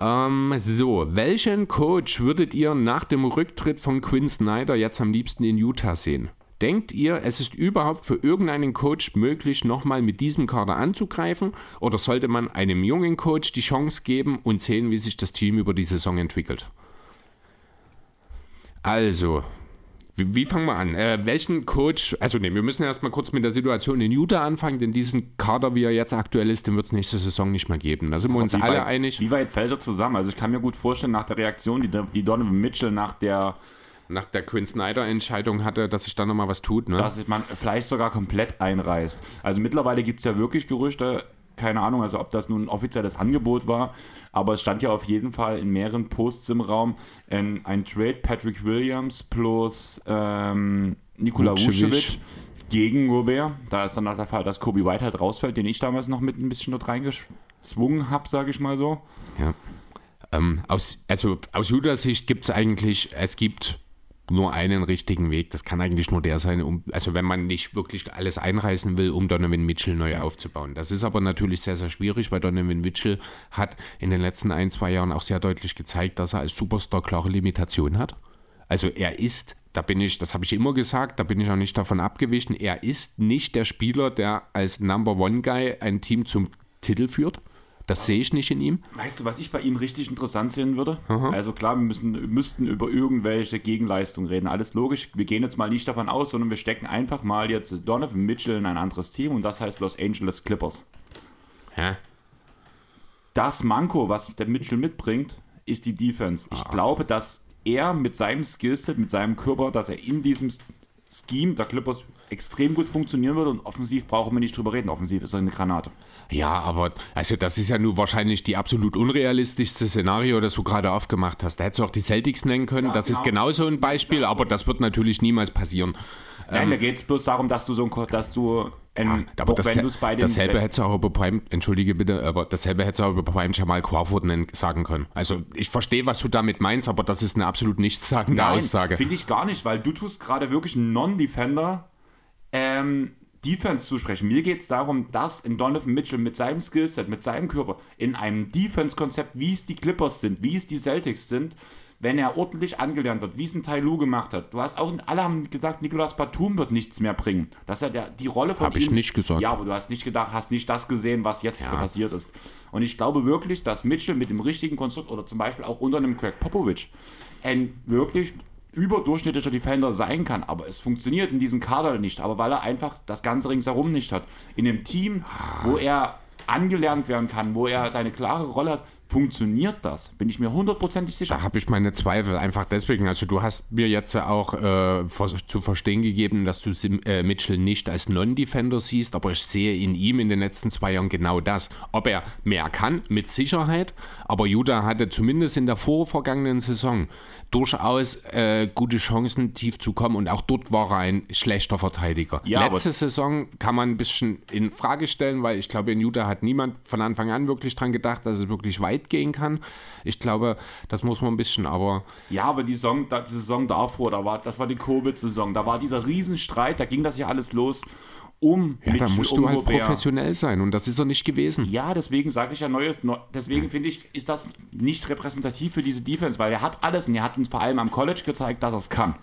Ähm, so, welchen Coach würdet ihr nach dem Rücktritt von Quinn Snyder jetzt am liebsten in Utah sehen? Denkt ihr, es ist überhaupt für irgendeinen Coach möglich, nochmal mit diesem Kader anzugreifen? Oder sollte man einem jungen Coach die Chance geben und sehen, wie sich das Team über die Saison entwickelt? Also, Wie, wie fangen wir an? Äh, welchen Coach, also ne, wir müssen erstmal kurz mit der Situation in Utah anfangen, denn diesen Kader, wie er jetzt aktuell ist, den wird es nächste Saison nicht mehr geben. Da sind wir uns alle weit, einig. Wie weit fällt er zusammen? Also ich kann mir gut vorstellen, nach der Reaktion, die, die Donovan Mitchell nach der, Nach der Quinn Snyder-Entscheidung hatte, dass sich da nochmal was tut. Ne? dass sich man vielleicht sogar komplett einreißt. Also mittlerweile gibt es ja wirklich Gerüchte, keine Ahnung, also ob das nun ein offizielles Angebot war, aber es stand ja auf jeden Fall in mehreren Posts im Raum ein, ein Trade Patrick Williams plus ähm, Nikola Vucevic. Gegen Gobert. Da ist dann noch der Fall, dass Kobe White halt rausfällt, den ich damals noch mit ein bisschen dort reingezwungen habe, sage ich mal so. Ja. Ähm, aus, also aus Judas Sicht gibt es eigentlich, es gibt nur einen richtigen Weg. Das kann eigentlich nur der sein, um, also wenn man nicht wirklich alles einreißen will, um Donovan Mitchell neu aufzubauen. Das ist aber natürlich sehr, sehr schwierig, weil Donovan Mitchell hat in den letzten ein, zwei Jahren auch sehr deutlich gezeigt, dass er als Superstar klare Limitationen hat. Also er ist, da bin ich, das habe ich immer gesagt, da bin ich auch nicht davon abgewichen, er ist nicht der Spieler, der als Number One Guy ein Team zum Titel führt. Das sehe ich nicht in ihm. Weißt du, was ich bei ihm richtig interessant sehen würde? Also klar, wir müssen, müssten über irgendwelche Gegenleistungen reden. Alles logisch. Wir gehen jetzt mal nicht davon aus, sondern wir stecken einfach mal jetzt Donovan Mitchell in ein anderes Team und das heißt Los Angeles Clippers. Ja. Das Manko, was der Mitchell mitbringt, ist die Defense. Ich glaube, dass er mit seinem Skillset, mit seinem Körper, dass er in diesem Scheme der Clippers extrem gut funktionieren wird und offensiv brauchen wir nicht drüber reden. Offensiv ist er eine Granate. Ja, aber also das ist ja nun wahrscheinlich die absolut unrealistischste Szenario, das du gerade aufgemacht hast. Da hättest du auch die Celtics nennen können. Ja, das ist genau. genauso ein Beispiel, aber das wird natürlich niemals passieren. Nein, da geht es bloß darum, dass du so ein, dass du, ein, Aber auch das, wenn du es bei den dasselbe hättest du auch über Prime, entschuldige bitte, aber dasselbe hättest du auch über Prime Jamal Crawford nennen, sagen können. Also ich verstehe, was du damit meinst, aber das ist eine absolut nichtssagende Nein, Aussage. Finde ich gar nicht, weil du tust gerade wirklich einen Non-Defender ähm, Defense zusprechen. Mir geht es darum, dass in Donovan Mitchell mit seinem Skillset, mit seinem Körper, in einem Defense-Konzept, wie es die Clippers sind, wie es die Celtics sind, wenn er ordentlich angelernt wird, wie es ein Tai Lu gemacht hat. Du hast auch, alle haben gesagt, Nicolas Batum wird nichts mehr bringen. Dass er der, die Rolle von Hab ich nicht gesagt. Ja, aber du hast nicht gedacht, hast nicht das gesehen, was jetzt passiert ist. Und ich glaube wirklich, dass Mitchell mit dem richtigen Konstrukt oder zum Beispiel auch unter einem Craig Popovich ein wirklich überdurchschnittlicher Defender sein kann. Aber es funktioniert in diesem Kader nicht. Aber weil er einfach das Ganze ringsherum nicht hat. In einem Team, wo er angelernt werden kann, wo er seine klare Rolle hat, funktioniert das. Bin ich mir hundertprozentig sicher. Da habe ich meine Zweifel, einfach deswegen. Also du hast mir jetzt auch äh, zu verstehen gegeben, dass du Sim, äh, Mitchell nicht als Non-Defender siehst, aber ich sehe in ihm in den letzten zwei Jahren genau das. Ob er mehr kann, mit Sicherheit, aber Utah hatte zumindest in der vorvergangenen Saison durchaus äh, gute Chancen, tief zu kommen und auch dort war er ein schlechter Verteidiger. Ja, Letzte Saison kann man ein bisschen in Frage stellen, weil ich glaube, in Utah hat niemand von Anfang an wirklich dran gedacht, dass es wirklich weit gehen kann. Ich glaube, das muss man ein bisschen, aber Ja, aber die Saison, da- die Saison davor, da war, das war die Covid-Saison, da war dieser Riesenstreit, da ging das ja alles los um ja, da musst du halt professionell sein und das ist er nicht gewesen. Ja, deswegen sage ich ja Neues. Neu- Deswegen finde ich, ist das nicht repräsentativ für diese Defense, weil er hat alles und er hat uns vor allem am College gezeigt, dass er es kann.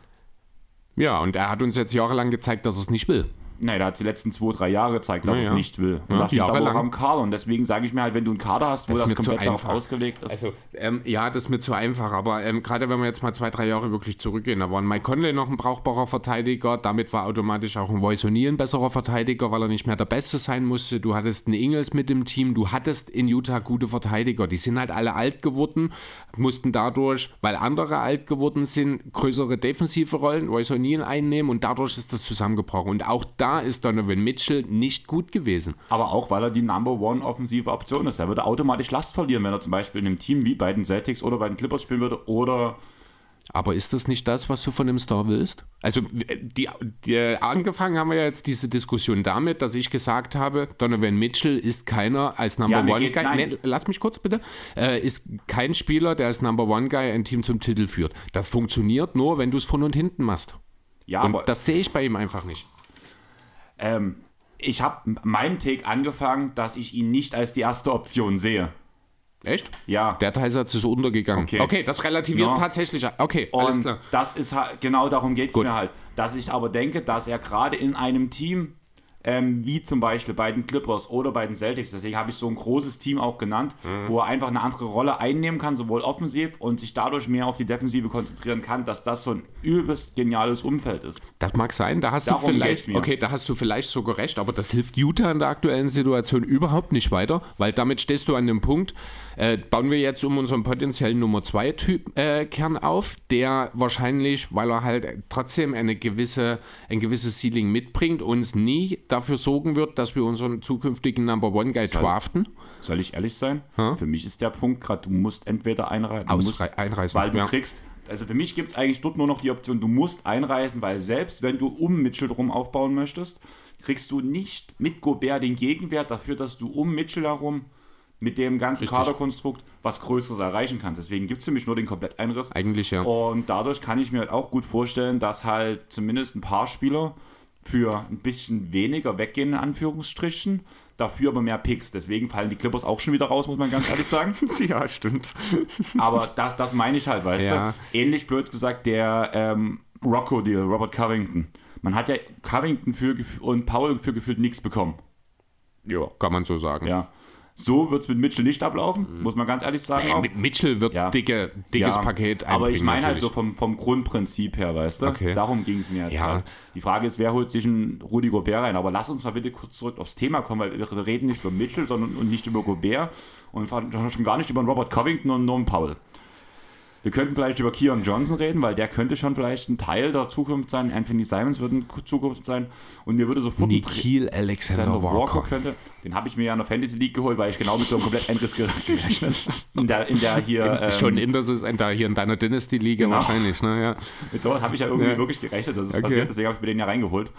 Ja, und er hat uns jetzt jahrelang gezeigt, dass er es nicht will. Nein, der hat die letzten zwei, drei Jahre gezeigt, dass Ja, es nicht will. Und Ja, das liegt aber am Kader. Und deswegen sage ich mir halt, wenn du einen Kader hast, wo Das das, komplett darauf einfach. ausgelegt ist. Also, ähm, ja, das ist mir zu einfach, aber ähm, gerade wenn wir jetzt mal zwei, drei Jahre wirklich zurückgehen, da war ein Mike Conley noch ein brauchbarer Verteidiger, damit war automatisch auch ein O'Neal ein besserer Verteidiger, weil er nicht mehr der Beste sein musste. Du hattest einen Ingles mit dem Team, du hattest in Utah gute Verteidiger, die sind halt alle alt geworden, mussten dadurch, weil andere alt geworden sind, größere defensive Rollen, O'Neal einnehmen und dadurch ist das zusammengebrochen. Und auch da ist Donovan Mitchell nicht gut gewesen. aber auch, weil er die Number One offensive Option ist. Er würde automatisch Last verlieren, wenn er zum Beispiel in einem Team wie bei den Celtics oder bei den Clippers spielen würde oder Aber ist das nicht das, was du von dem Star willst? Also, die, die, angefangen haben wir ja jetzt diese Diskussion damit, dass ich gesagt habe, Donovan Mitchell ist keiner als Number Ja, One geht- Guy. Nee, lass mich kurz bitte. Äh, ist kein Spieler, der als Number One Guy ein Team zum Titel führt. Das funktioniert nur, wenn du es von und hinten machst. ja, Und aber das sehe ich bei ihm einfach nicht. Ähm, ich habe meinen Take angefangen, dass ich ihn nicht als die erste Option sehe. Echt? Ja. Der Teilsatz ist untergegangen. Okay. Okay, das relativiert Ja. tatsächlich. Okay, alles Und klar. das ist halt, genau darum geht es mir halt. Dass ich aber denke, dass er gerade in einem Team ähm, wie zum Beispiel bei den Clippers oder bei den Celtics. Deswegen habe ich so ein großes Team auch genannt, Mhm. wo er einfach eine andere Rolle einnehmen kann, sowohl offensiv und sich dadurch mehr auf die Defensive konzentrieren kann, dass das so ein übelst geniales Umfeld ist. Das mag sein, da hast Darum du vielleicht, okay, da hast du vielleicht sogar recht, aber das hilft Utah in der aktuellen Situation überhaupt nicht weiter, weil damit stehst du an dem Punkt, äh, bauen wir jetzt um unseren potenziellen Nummer 2 Typ äh, Kern auf, der wahrscheinlich, weil er halt trotzdem eine gewisse, ein gewisses Ceiling mitbringt, uns nie dafür sorgen wird, dass wir unseren zukünftigen Number One Guy Soll- draften. Soll ich ehrlich sein? Für mich ist der Punkt gerade, du musst entweder einreisen, du musst, einreisen, weil du ja. kriegst, also für mich gibt es eigentlich dort nur noch die Option, du musst einreisen, weil selbst wenn du um Mitchell drum aufbauen möchtest, kriegst du nicht mit Gobert den Gegenwert dafür, dass du um Mitchell herum mit dem ganzen Richtig. Kaderkonstrukt was Größeres erreichen kannst. Deswegen gibt es für mich nur den Kompletteinriss. Eigentlich ja. Und dadurch kann ich mir halt auch gut vorstellen, dass halt zumindest ein paar Spieler für ein bisschen weniger weggehen, in Anführungsstrichen, dafür aber mehr Picks. Deswegen fallen die Clippers auch schon wieder raus, muss man ganz ehrlich sagen. [LAUGHS] ja, stimmt. Aber das, das meine ich halt, weißt Ja. du? Ähnlich blöd gesagt, der ähm, Rocco-Deal, Robert Covington. Man hat ja Covington für, und Paul für gefühlt nichts bekommen. Ja, kann man so sagen. Ja. So wird es mit Mitchell nicht ablaufen, muss man ganz ehrlich sagen. auch. Äh, Mit Mitchell wird Ja. dicke, dickes Ja, Paket Aber ich meine halt so vom, vom Grundprinzip her, weißt du? Okay. Darum ging es mir jetzt. Ja. Halt. Die Frage ist, wer holt sich einen Rudi Gobert rein? Aber lass uns mal bitte kurz zurück aufs Thema kommen, weil wir reden nicht über Mitchell sondern, und nicht über Gobert und schon gar nicht über Robert Covington und Norman Powell. Wir könnten vielleicht über Keon Johnson reden, weil der könnte schon vielleicht ein Teil der Zukunft sein. Anthony Simons wird eine Zukunft sein. Und mir würde sofort Nikhil Alexander Alexander Walker Walker. könnte. Den habe ich mir ja in der Fantasy League geholt, weil ich genau mit so einem komplett Endriss gerechnet [LAUGHS] in der, in der hier. ähm, Schon in, das ist, in der, hier in deiner Dynasty-Liga Genau. wahrscheinlich, ne? Ja. Mit sowas habe ich ja irgendwie Ja. wirklich gerechnet, dass es Okay. passiert, deswegen habe ich mir den ja reingeholt.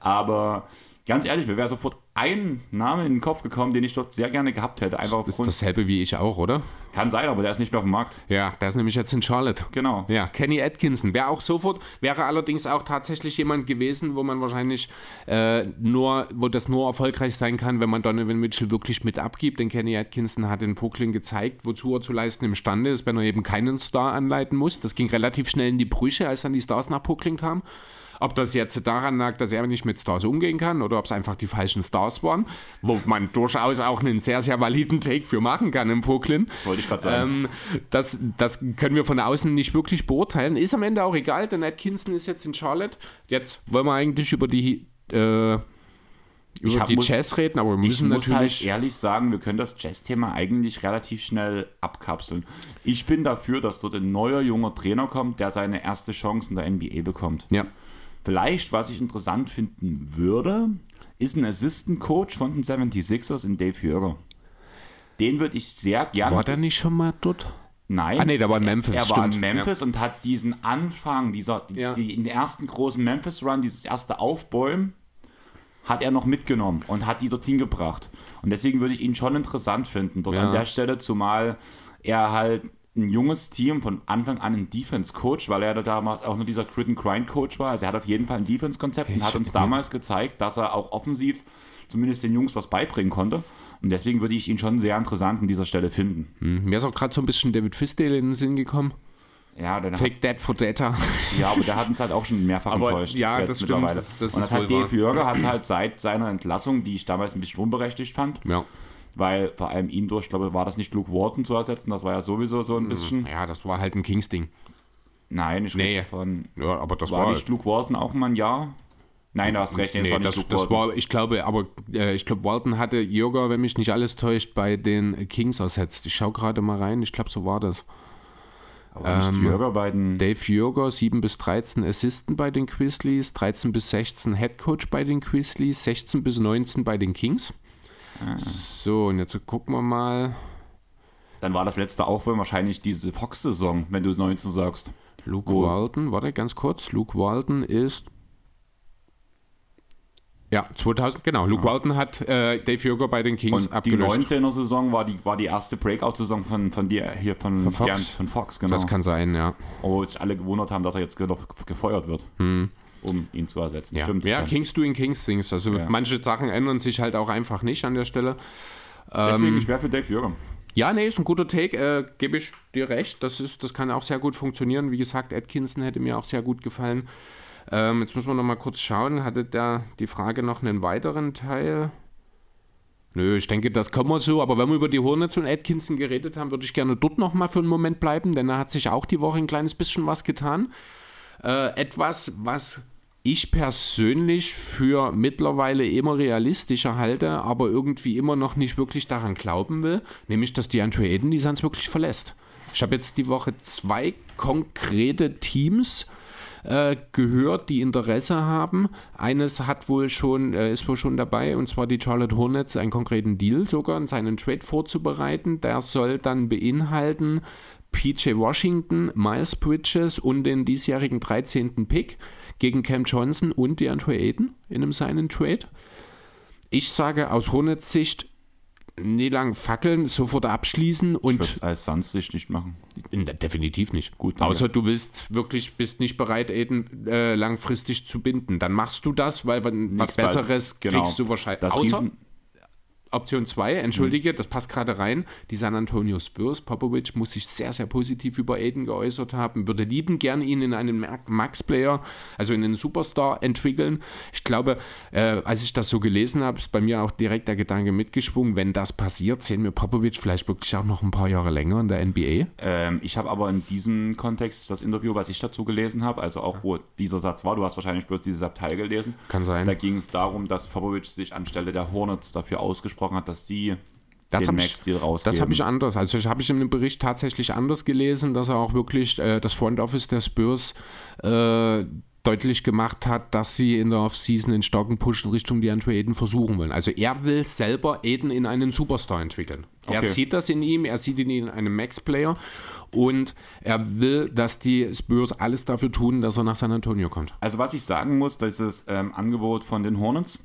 Aber ganz ehrlich, mir wäre sofort ein Name in den Kopf gekommen, den ich dort sehr gerne gehabt hätte. Einfach Das ist aufgrund, dasselbe wie ich auch, oder? kann sein, aber der ist nicht mehr auf dem Markt. Ja, der ist nämlich jetzt in Charlotte. Genau. Ja, Kenny Atkinson wäre auch sofort, wäre allerdings auch tatsächlich jemand gewesen, wo man wahrscheinlich äh, nur, wo das nur erfolgreich sein kann, wenn man Donovan Mitchell wirklich mit abgibt. Denn Kenny Atkinson hat in Brooklyn gezeigt, wozu er zu leisten imstande ist, wenn er eben keinen Star anleiten muss. Das ging relativ schnell in die Brüche, als dann die Stars nach Brooklyn kamen. Ob das jetzt daran lag, dass er nicht mit Stars umgehen kann oder ob es einfach die falschen Stars waren, wo man durchaus auch einen sehr, sehr validen Take für machen kann in Brooklyn. Das wollte ich gerade sagen. Ähm, das, das können wir von außen nicht wirklich beurteilen. Ist am Ende auch egal, denn Atkinson ist jetzt in Charlotte. Jetzt wollen wir eigentlich über die, äh, Ich über hab- die muss- Jazz reden, aber wir ich müssen muss halt natürlich. ehrlich sagen, wir können das Jazz-Thema eigentlich relativ schnell abkapseln. Ich bin dafür, dass dort ein neuer junger Trainer kommt, der seine erste Chance in der NBA bekommt. ja. Vielleicht, was ich interessant finden würde, ist ein Assistant Coach von den 76ers in Dave Jürger. Den würde ich sehr gerne. War der nicht schon mal dort? Nein. Ah, nee, der war in Memphis, Er, er war in Memphis und hat diesen Anfang, dieser, Ja. die, den ersten großen Memphis-Run, dieses erste Aufbäumen, hat er noch mitgenommen und hat die dorthin gebracht. Und deswegen würde ich ihn schon interessant finden, dort Ja. an der Stelle, zumal er halt ein junges Team von Anfang an ein Defense-Coach, weil er da damals auch nur dieser Grit-and-Grind-Coach war. Also er hat auf jeden Fall ein Defense-Konzept und hat uns damals gezeigt, dass er auch offensiv zumindest den Jungs was beibringen konnte. Und deswegen würde ich ihn schon sehr interessant an dieser Stelle finden. Hm, Mir ist auch gerade so ein bisschen David Fisdale in den Sinn gekommen. Ja, dann hat, Take that for data. ja, aber der hat uns halt auch schon mehrfach Aber enttäuscht. ja, das stimmt, das- das Und das hat Dave Jürger hat halt seit seiner Entlassung, die ich damals ein bisschen unberechtigt fand, ja. Weil vor allem ihn durch, ich glaube, war das nicht Luke Walton zu ersetzen, das war ja sowieso so ein bisschen. ja, das war halt ein Kings-Ding. Nein, ich Nee. rede von. Ja, aber das War war. nicht Luke Walton auch mal ein Jahr? Nein, du hast recht, nee, das war nicht das, Luke das Walton. war, ich glaube, aber äh, ich glaube, Walton hatte Jürger, wenn mich nicht alles täuscht, bei den Kings ersetzt. Ich schaue gerade mal rein, ich glaube, so war das. aber nicht ähm, Jürger bei den. Dave Jürger, 7 bis 13 Assistant bei den Grizzlies, 13 bis 16 Head Coach bei den Grizzlies, 16 bis 19 bei den Kings. So, und jetzt gucken wir mal. Dann war das letzte Aufbäumen wahrscheinlich diese Fox-Saison, wenn du 19 sagst. Luke Wo? Walton, warte ganz kurz. Luke Walton ist. Ja, 2000, genau. Luke Walton hat äh, Dave Jürger bei den Kings Und die abgelöst. 19er Saison war die, war die erste Breakout-Saison von, von dir hier von, Von Fox. Jan- von Fox, genau. Das kann sein, ja. wo sich alle gewundert haben, dass er jetzt ge- gefeuert wird, um ihn zu ersetzen. Ja, Stimmt. ja Kings doing Kings things. Also Ja. manche Sachen ändern sich halt auch einfach nicht an der Stelle. Deswegen ähm, schwer für Dave Jürgen. Ja, nee, ist ein guter Take, äh, gebe ich dir recht. Das, ist, das kann auch sehr gut funktionieren. Wie gesagt, Atkinson hätte mir auch sehr gut gefallen. Ähm, jetzt müssen wir noch mal kurz schauen. Hatte da die Frage noch einen weiteren Teil? Nö, ich denke, das kann man so. Aber wenn wir über die Hornets und Atkinson geredet haben, würde ich gerne dort noch mal für einen Moment bleiben, denn da hat sich auch die Woche ein kleines bisschen was getan. Äh, etwas, was ich persönlich für mittlerweile immer realistischer halte, aber irgendwie immer noch nicht wirklich daran glauben will, nämlich, dass die Andre Aiden die Suns wirklich verlässt. Ich habe jetzt die Woche zwei konkrete Teams äh, gehört, die Interesse haben. Eines hat wohl schon, äh, ist wohl schon dabei, und zwar die Charlotte Hornets, einen konkreten Deal sogar, in seinen Trade vorzubereiten. Der soll dann beinhalten PJ Washington, Miles Bridges und den diesjährigen 13. Pick gegen Cam Johnson und DeAndre Aiden in einem seinen Trade. Ich sage aus Hornets Sicht, nie lang fackeln, sofort abschließen und. Ich als Suns Sicht nicht machen. Definitiv nicht. Gut, danke. Außer du willst wirklich, bist nicht bereit, Aiden äh, langfristig zu binden. Dann machst du das, weil was Besseres genau. kriegst du wahrscheinlich. Das Außer, Riesen, Option 2, entschuldige, das passt gerade rein. Die San Antonio Spurs, Popovic muss sich sehr, sehr positiv über Aiden geäußert haben, würde lieben gern ihn in einen Max-Player, also in einen Superstar entwickeln. Ich glaube, äh, als ich das so gelesen habe, ist bei mir auch direkt der Gedanke mitgeschwungen, wenn das passiert, sehen wir Popovic vielleicht wirklich auch noch ein paar Jahre länger in der NBA. Ähm, ich habe aber in diesem Kontext das Interview, was ich dazu gelesen habe, also auch wo dieser Satz war, du hast wahrscheinlich bloß dieses Abteil gelesen. Kann sein. Da ging es darum, dass Popovic sich anstelle der Hornets dafür ausgesprochen angesprochen hat, dass sie das den Max-Deal rausgeben. Das habe ich anders. Also ich habe ich in dem Bericht tatsächlich anders gelesen, dass er auch wirklich äh, das Front Office der Spurs äh, deutlich gemacht hat, dass sie in der Offseason einen starken Push in Richtung DeAndre Aiden versuchen wollen. Also er will selber Aiden in einen Superstar entwickeln. Okay. Er sieht das in ihm, er sieht in einem Max-Player und er will, dass die Spurs alles dafür tun, dass er nach San Antonio kommt. Also was ich sagen muss, dieses ähm, Angebot von den Hornets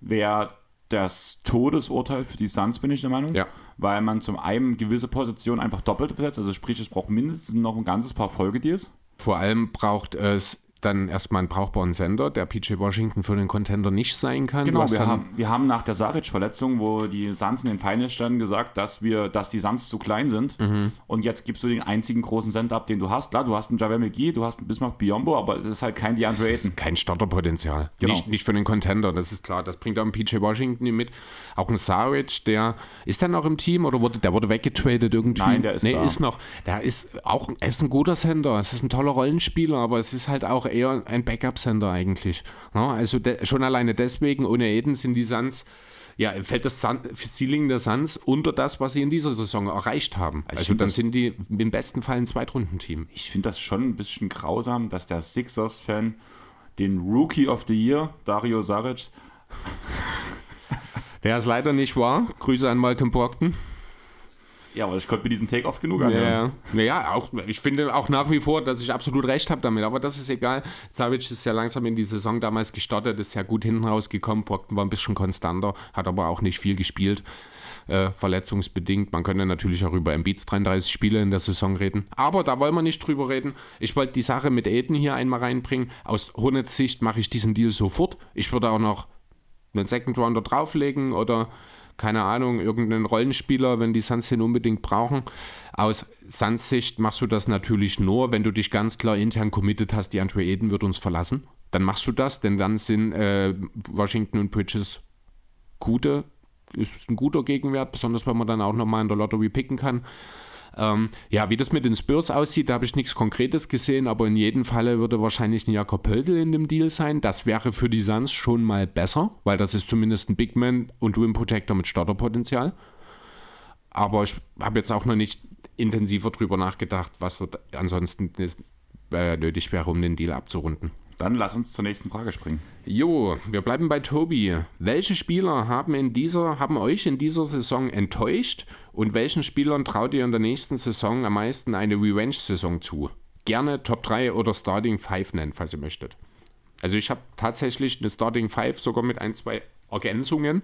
wäre das Todesurteil für die Suns, bin ich der Meinung. Ja. Weil man zum einen gewisse Positionen einfach doppelt besetzt. Also sprich, es braucht mindestens noch ein ganzes paar Folgedeals. Vor allem braucht es dann erstmal einen brauchbaren Sender, der PJ Washington für den Contender nicht sein kann. Genau, wir haben, wir haben nach der Saric-Verletzung, wo die Suns in den Finals standen, gesagt, dass wir, dass die Suns zu klein sind. Mhm. Und jetzt gibst du den einzigen großen Sender ab, den du hast. Klar, du hast einen Javel McGee, du hast einen Bismarck Biombo, aber es ist halt kein DeAndre Ayton. Kein Starterpotenzial. Genau. Nicht, nicht für den Contender, das ist klar. Das bringt auch ein PJ Washington mit. Auch ein Saric, der ist dann noch im Team oder wurde, der wurde weggetradet irgendwie? Nein, der ist nee, da. ist noch. Der ist auch ist ein guter Sender. Es ist ein toller Rollenspieler, aber es ist halt auch eher ein Backup Backup-Sender eigentlich. Ja, also schon alleine deswegen, ohne Eden sind die Suns ja, fällt das Ceiling der Suns unter das, was sie in dieser Saison erreicht haben. Also, also dann sind die im besten Fall ein Zweitrundenteam. Ich finde das schon ein bisschen grausam, dass der Sixers-Fan den Rookie of the Year, Dario Saric, der ist leider nicht wahr. Grüße an Malcolm Brockton. Ja, aber ich konnte mir diesen Take oft genug anhören. Ja, ja auch, ich finde auch nach wie vor, dass ich absolut recht habe damit, aber das ist egal. Savic ist ja langsam in die Saison damals gestartet, ist ja gut hinten rausgekommen. Brockton war ein bisschen konstanter, hat aber auch nicht viel gespielt. Äh, verletzungsbedingt. Man könnte natürlich auch über Embiids 33 Spiele in der Saison reden. Aber da wollen wir nicht drüber reden. Ich wollte die Sache mit Aiden hier einmal reinbringen. Aus Hornets Sicht mache ich diesen Deal sofort. Ich würde auch noch einen Second Rounder drauflegen oder keine Ahnung, irgendeinen Rollenspieler, wenn die Suns den unbedingt brauchen. Aus Suns Sicht machst du das natürlich nur, wenn du dich ganz klar intern committed hast, die Andre Eden wird uns verlassen. Dann machst du das, denn dann sind äh, Washington und Bridges gute, ist ein guter Gegenwert, besonders wenn man dann auch nochmal in der Lottery picken kann. Ähm, ja, wie das mit den Spurs aussieht, da habe ich nichts Konkretes gesehen, aber in jedem Falle würde wahrscheinlich ein Jakob Pöltl in dem Deal sein. Das wäre für die Suns schon mal besser, weil das ist zumindest ein Big Man und Rim Protector mit Starterpotenzial. Aber ich habe jetzt auch noch nicht intensiver drüber nachgedacht, was ansonsten äh, nötig wäre, um den Deal abzurunden. Dann lass uns zur nächsten Frage springen. Jo, wir bleiben bei Tobi. Welche Spieler haben, in dieser, haben euch in dieser Saison enttäuscht und welchen Spielern traut ihr in der nächsten Saison am meisten eine Revenge-Saison zu? Gerne Top 3 oder Starting 5 nennen, falls ihr möchtet. Also ich habe tatsächlich eine Starting 5 sogar mit ein, zwei Ergänzungen.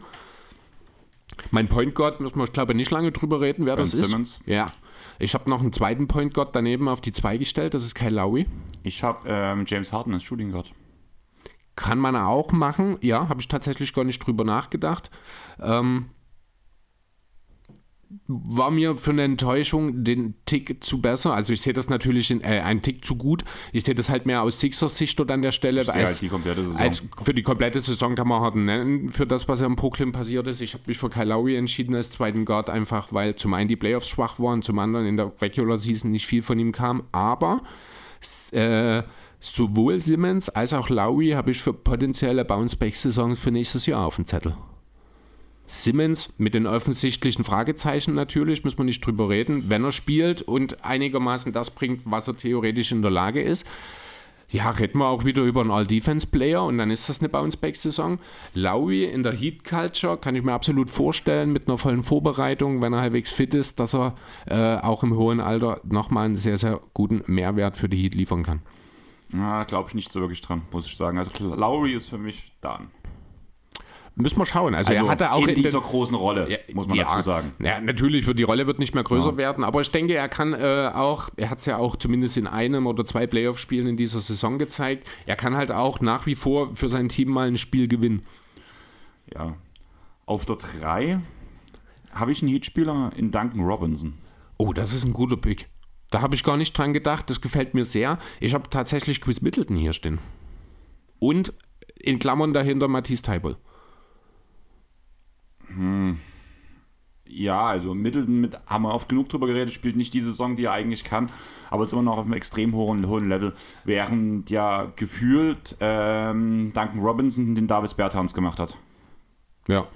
Mein Point Guard, müssen wir, ich glaube, nicht lange drüber reden, wer ben das Simmons. ist. Ja. Ich habe noch einen zweiten Point Guard daneben auf die 2 gestellt, das ist Kyle Lowry. Ich habe ähm, James Harden als Shooting Guard. Kann man auch machen, ja, habe ich tatsächlich gar nicht drüber nachgedacht. Ähm, war mir für eine Enttäuschung den Tick zu besser. Also ich sehe das natürlich in, äh, einen Tick zu gut. Ich sehe das halt mehr aus Sixers Sicht dort an der Stelle. Als, halt die komplette Saison. Als für die komplette Saison kann man halt nennen, für das, was ja in Brooklyn passiert ist. Ich habe mich für Kyle Lowry entschieden als zweiten Guard, einfach weil zum einen die Playoffs schwach waren, zum anderen in der Regular Season nicht viel von ihm kam. Aber äh, sowohl Simmons als auch Lowry habe ich für potenzielle Bounce-Back-Saisons für nächstes Jahr auf dem Zettel. Simmons mit den offensichtlichen Fragezeichen natürlich, muss man nicht drüber reden, wenn er spielt und einigermaßen das bringt, was er theoretisch in der Lage ist. Ja, reden wir auch wieder über einen All-Defense-Player und dann ist das eine Bounce-Back-Saison. Lowry in der Heat-Culture kann ich mir absolut vorstellen, mit einer vollen Vorbereitung, wenn er halbwegs fit ist, dass er äh, auch im hohen Alter nochmal einen sehr, sehr guten Mehrwert für die Heat liefern kann. Ja, glaube ich nicht so wirklich dran, muss ich sagen. Also Lowry ist für mich da. Müssen wir schauen. Also, also er hatte auch in, in dieser großen Rolle, ja, muss man ja, dazu sagen. Ja, natürlich, die Rolle wird nicht mehr größer ja. werden, aber ich denke, er kann äh, auch, er hat es ja auch zumindest in einem oder zwei Playoff-Spielen in dieser Saison gezeigt, er kann halt auch nach wie vor für sein Team mal ein Spiel gewinnen. Ja. Auf der 3 habe ich einen Heatspieler in Duncan Robinson. Oh, das ist ein guter Pick. Da habe ich gar nicht dran gedacht, das gefällt mir sehr. Ich habe tatsächlich Chris Middleton hier stehen. Und in Klammern dahinter Matthias Teibel. Hm. Ja, also Middleton mit, haben wir oft genug drüber geredet, spielt nicht die Saison, die er eigentlich kann, aber ist immer noch auf einem extrem hohen, hohen Level, während ja gefühlt ähm, Duncan Robinson den Davis Bertans gemacht hat. Ja.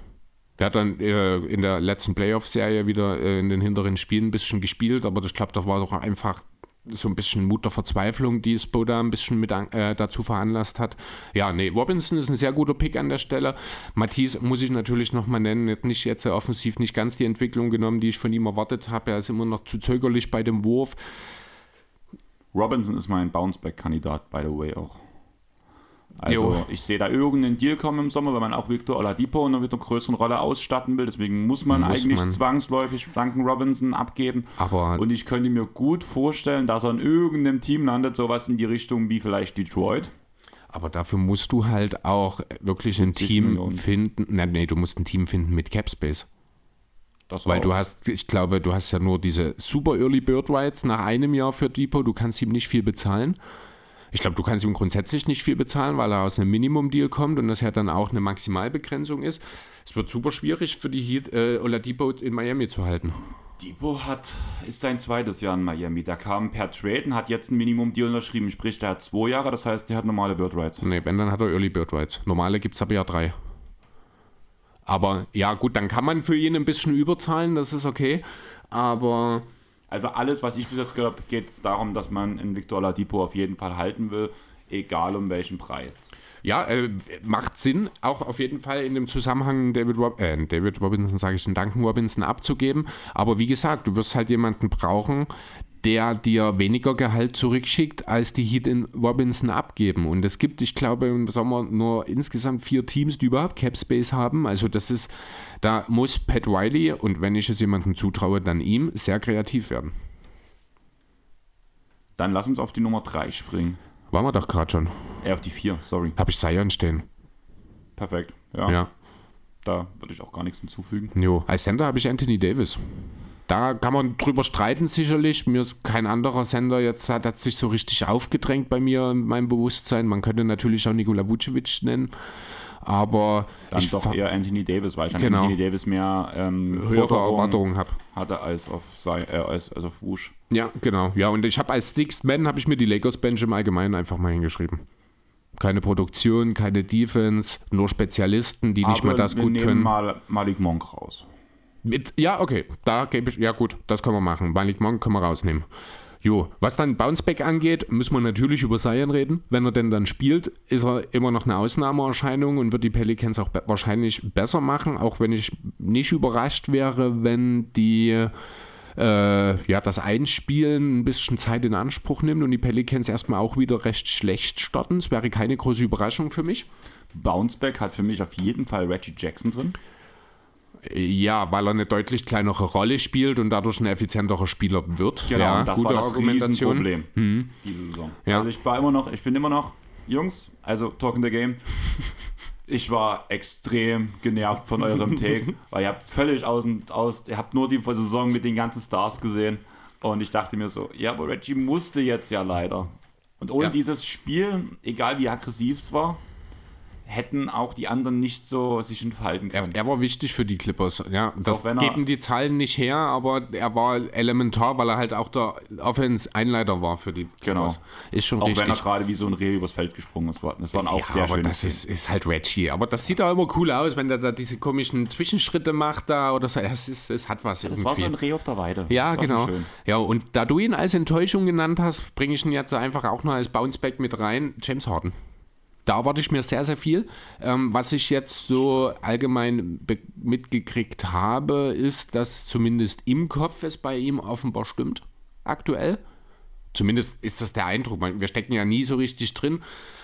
Der hat dann äh, in der letzten Playoff-Serie wieder äh, in den hinteren Spielen ein bisschen gespielt, aber ich glaube, das war doch einfach so ein bisschen Mut der Verzweiflung, die Spoda ein bisschen mit äh, dazu veranlasst hat. Ja, nee, Robinson ist ein sehr guter Pick an der Stelle. Matisse muss ich natürlich nochmal nennen, hat nicht jetzt offensiv nicht ganz die Entwicklung genommen, die ich von ihm erwartet habe. Er ist immer noch zu zögerlich bei dem Wurf. Robinson ist mein Bounceback-Kandidat, by the way, auch. Also jo. ich sehe da irgendeinen Deal kommen im Sommer, wenn man auch Victor Oladipo noch mit einer größeren Rolle ausstatten will. Deswegen muss man muss eigentlich man. zwangsläufig Duncan Robinson abgeben. Aber Und ich könnte mir gut vorstellen, dass er in irgendeinem Team landet, sowas in die Richtung wie vielleicht Detroit. Aber dafür musst du halt auch wirklich ein Team Millionen. finden. Nein, nee, du musst ein Team finden mit Capspace. Das Weil auch. du hast, ich glaube, du hast ja nur diese super Early Bird Rights nach einem Jahr für Depot, du kannst ihm nicht viel bezahlen. Ich glaube, du kannst ihm grundsätzlich nicht viel bezahlen, weil er aus einem Minimum-Deal kommt und das ja dann auch eine Maximalbegrenzung ist. Es wird super schwierig für die Heat, äh, Oladipo in Miami zu halten. Depot hat, ist sein zweites Jahr in Miami. Der kam per Trade und hat jetzt ein Minimum-Deal unterschrieben. Sprich, der hat zwei Jahre, das heißt, der hat normale Bird Rights. Nee, wenn, dann hat er Early Bird Rights. Normale gibt es aber ja drei. Aber ja, gut, dann kann man für ihn ein bisschen überzahlen, das ist okay. Aber also alles, was ich bis jetzt gehört habe, geht es darum, dass man in Victor Ladipo auf jeden Fall halten will, egal um welchen Preis. Ja, äh, macht Sinn, auch auf jeden Fall in dem Zusammenhang David, Rob äh, David Robinson, sage ich, den Duncan Robinson abzugeben. Aber wie gesagt, du wirst halt jemanden brauchen, der dir weniger Gehalt zurückschickt, als die Heat in Robinson abgeben. Und es gibt, ich glaube, im Sommer nur insgesamt vier Teams, die überhaupt Cap Space haben. Also das ist, da muss Pat Riley, und wenn ich es jemandem zutraue, dann ihm, sehr kreativ werden. Dann lass uns auf die Nummer 3 springen. Waren wir doch gerade schon. Ja, auf die 4, sorry. Habe ich Sion stehen. Perfekt, ja. Ja. Da würde ich auch gar nichts hinzufügen. Jo, als Center habe ich Anthony Davis. Da kann man drüber streiten sicherlich. Mir ist kein anderer Sender jetzt hat, hat sich so richtig aufgedrängt bei mir in meinem Bewusstsein. Man könnte natürlich auch Nikola Vucevic nennen. Aber dann ich doch eher Anthony Davis, weil ich genau. Anthony Davis mehr ähm, höhere Erwartungen habe. Hatte als auf, sei, äh, als, als auf Wusch. Ja, genau. Ja, und ich habe als Sixth Man habe ich mir die Lakers Bench im Allgemeinen einfach mal hingeschrieben. Keine Produktion, keine Defense, nur Spezialisten, die Aber nicht mehr das gut können. mal Malik Monk raus. Mit, ja, okay, da gebe ich, ja gut, das können wir machen. Malik Monk können wir rausnehmen. Jo, was dann Bounceback angeht, müssen wir natürlich über Zion reden. Wenn er denn dann spielt, ist er immer noch eine Ausnahmeerscheinung und wird die Pelicans auch be wahrscheinlich besser machen, auch wenn ich nicht überrascht wäre, wenn die äh, ja, das Einspielen ein bisschen Zeit in Anspruch nimmt und die Pelicans erstmal auch wieder recht schlecht starten. Das wäre keine große Überraschung für mich. Bounceback hat für mich auf jeden Fall Reggie Jackson drin. Ja, weil er eine deutlich kleinere Rolle spielt und dadurch ein effizienterer Spieler wird. Genau, ja, das gute war das Argumentation. Problem hm. diese Saison. Ja. Also ich war immer noch, ich bin immer noch, Jungs, also Talking the Game, Ich war extrem genervt von eurem Take, [LAUGHS] weil ihr habt völlig aus, aus ihr habt nur die Saison mit den ganzen Stars gesehen und ich dachte mir so, ja, aber Reggie musste jetzt ja leider. Und ohne Ja. dieses Spiel, egal wie aggressiv es war, hätten auch die anderen nicht so sich entfalten Er, können. er war wichtig für die Clippers. Ja, das er- geben die Zahlen nicht her, aber er war elementar, weil er halt auch der Offense-Einleiter war für die Clippers. Ist schon Genau. auch richtig. wenn er gerade wie so ein Reh übers Feld gesprungen ist. Das waren auch ja, sehr aber schöne das ist, ist halt Reggie. Aber das sieht auch immer cool aus, wenn der da diese komischen Zwischenschritte macht da oder so. Es, ist, es hat was Das irgendwie. war so ein Reh auf der Weide. Ja, Das genau. Ja, und da du ihn als Enttäuschung genannt hast, bringe ich ihn jetzt einfach auch noch als Bounceback mit rein. James Harden. Da erwarte ich mir sehr, sehr viel. Ähm, was ich jetzt so allgemein mitgekriegt habe, ist, dass zumindest im Kopf es bei ihm offenbar stimmt. Aktuell. Zumindest ist das der Eindruck. Wir stecken ja nie so richtig drin.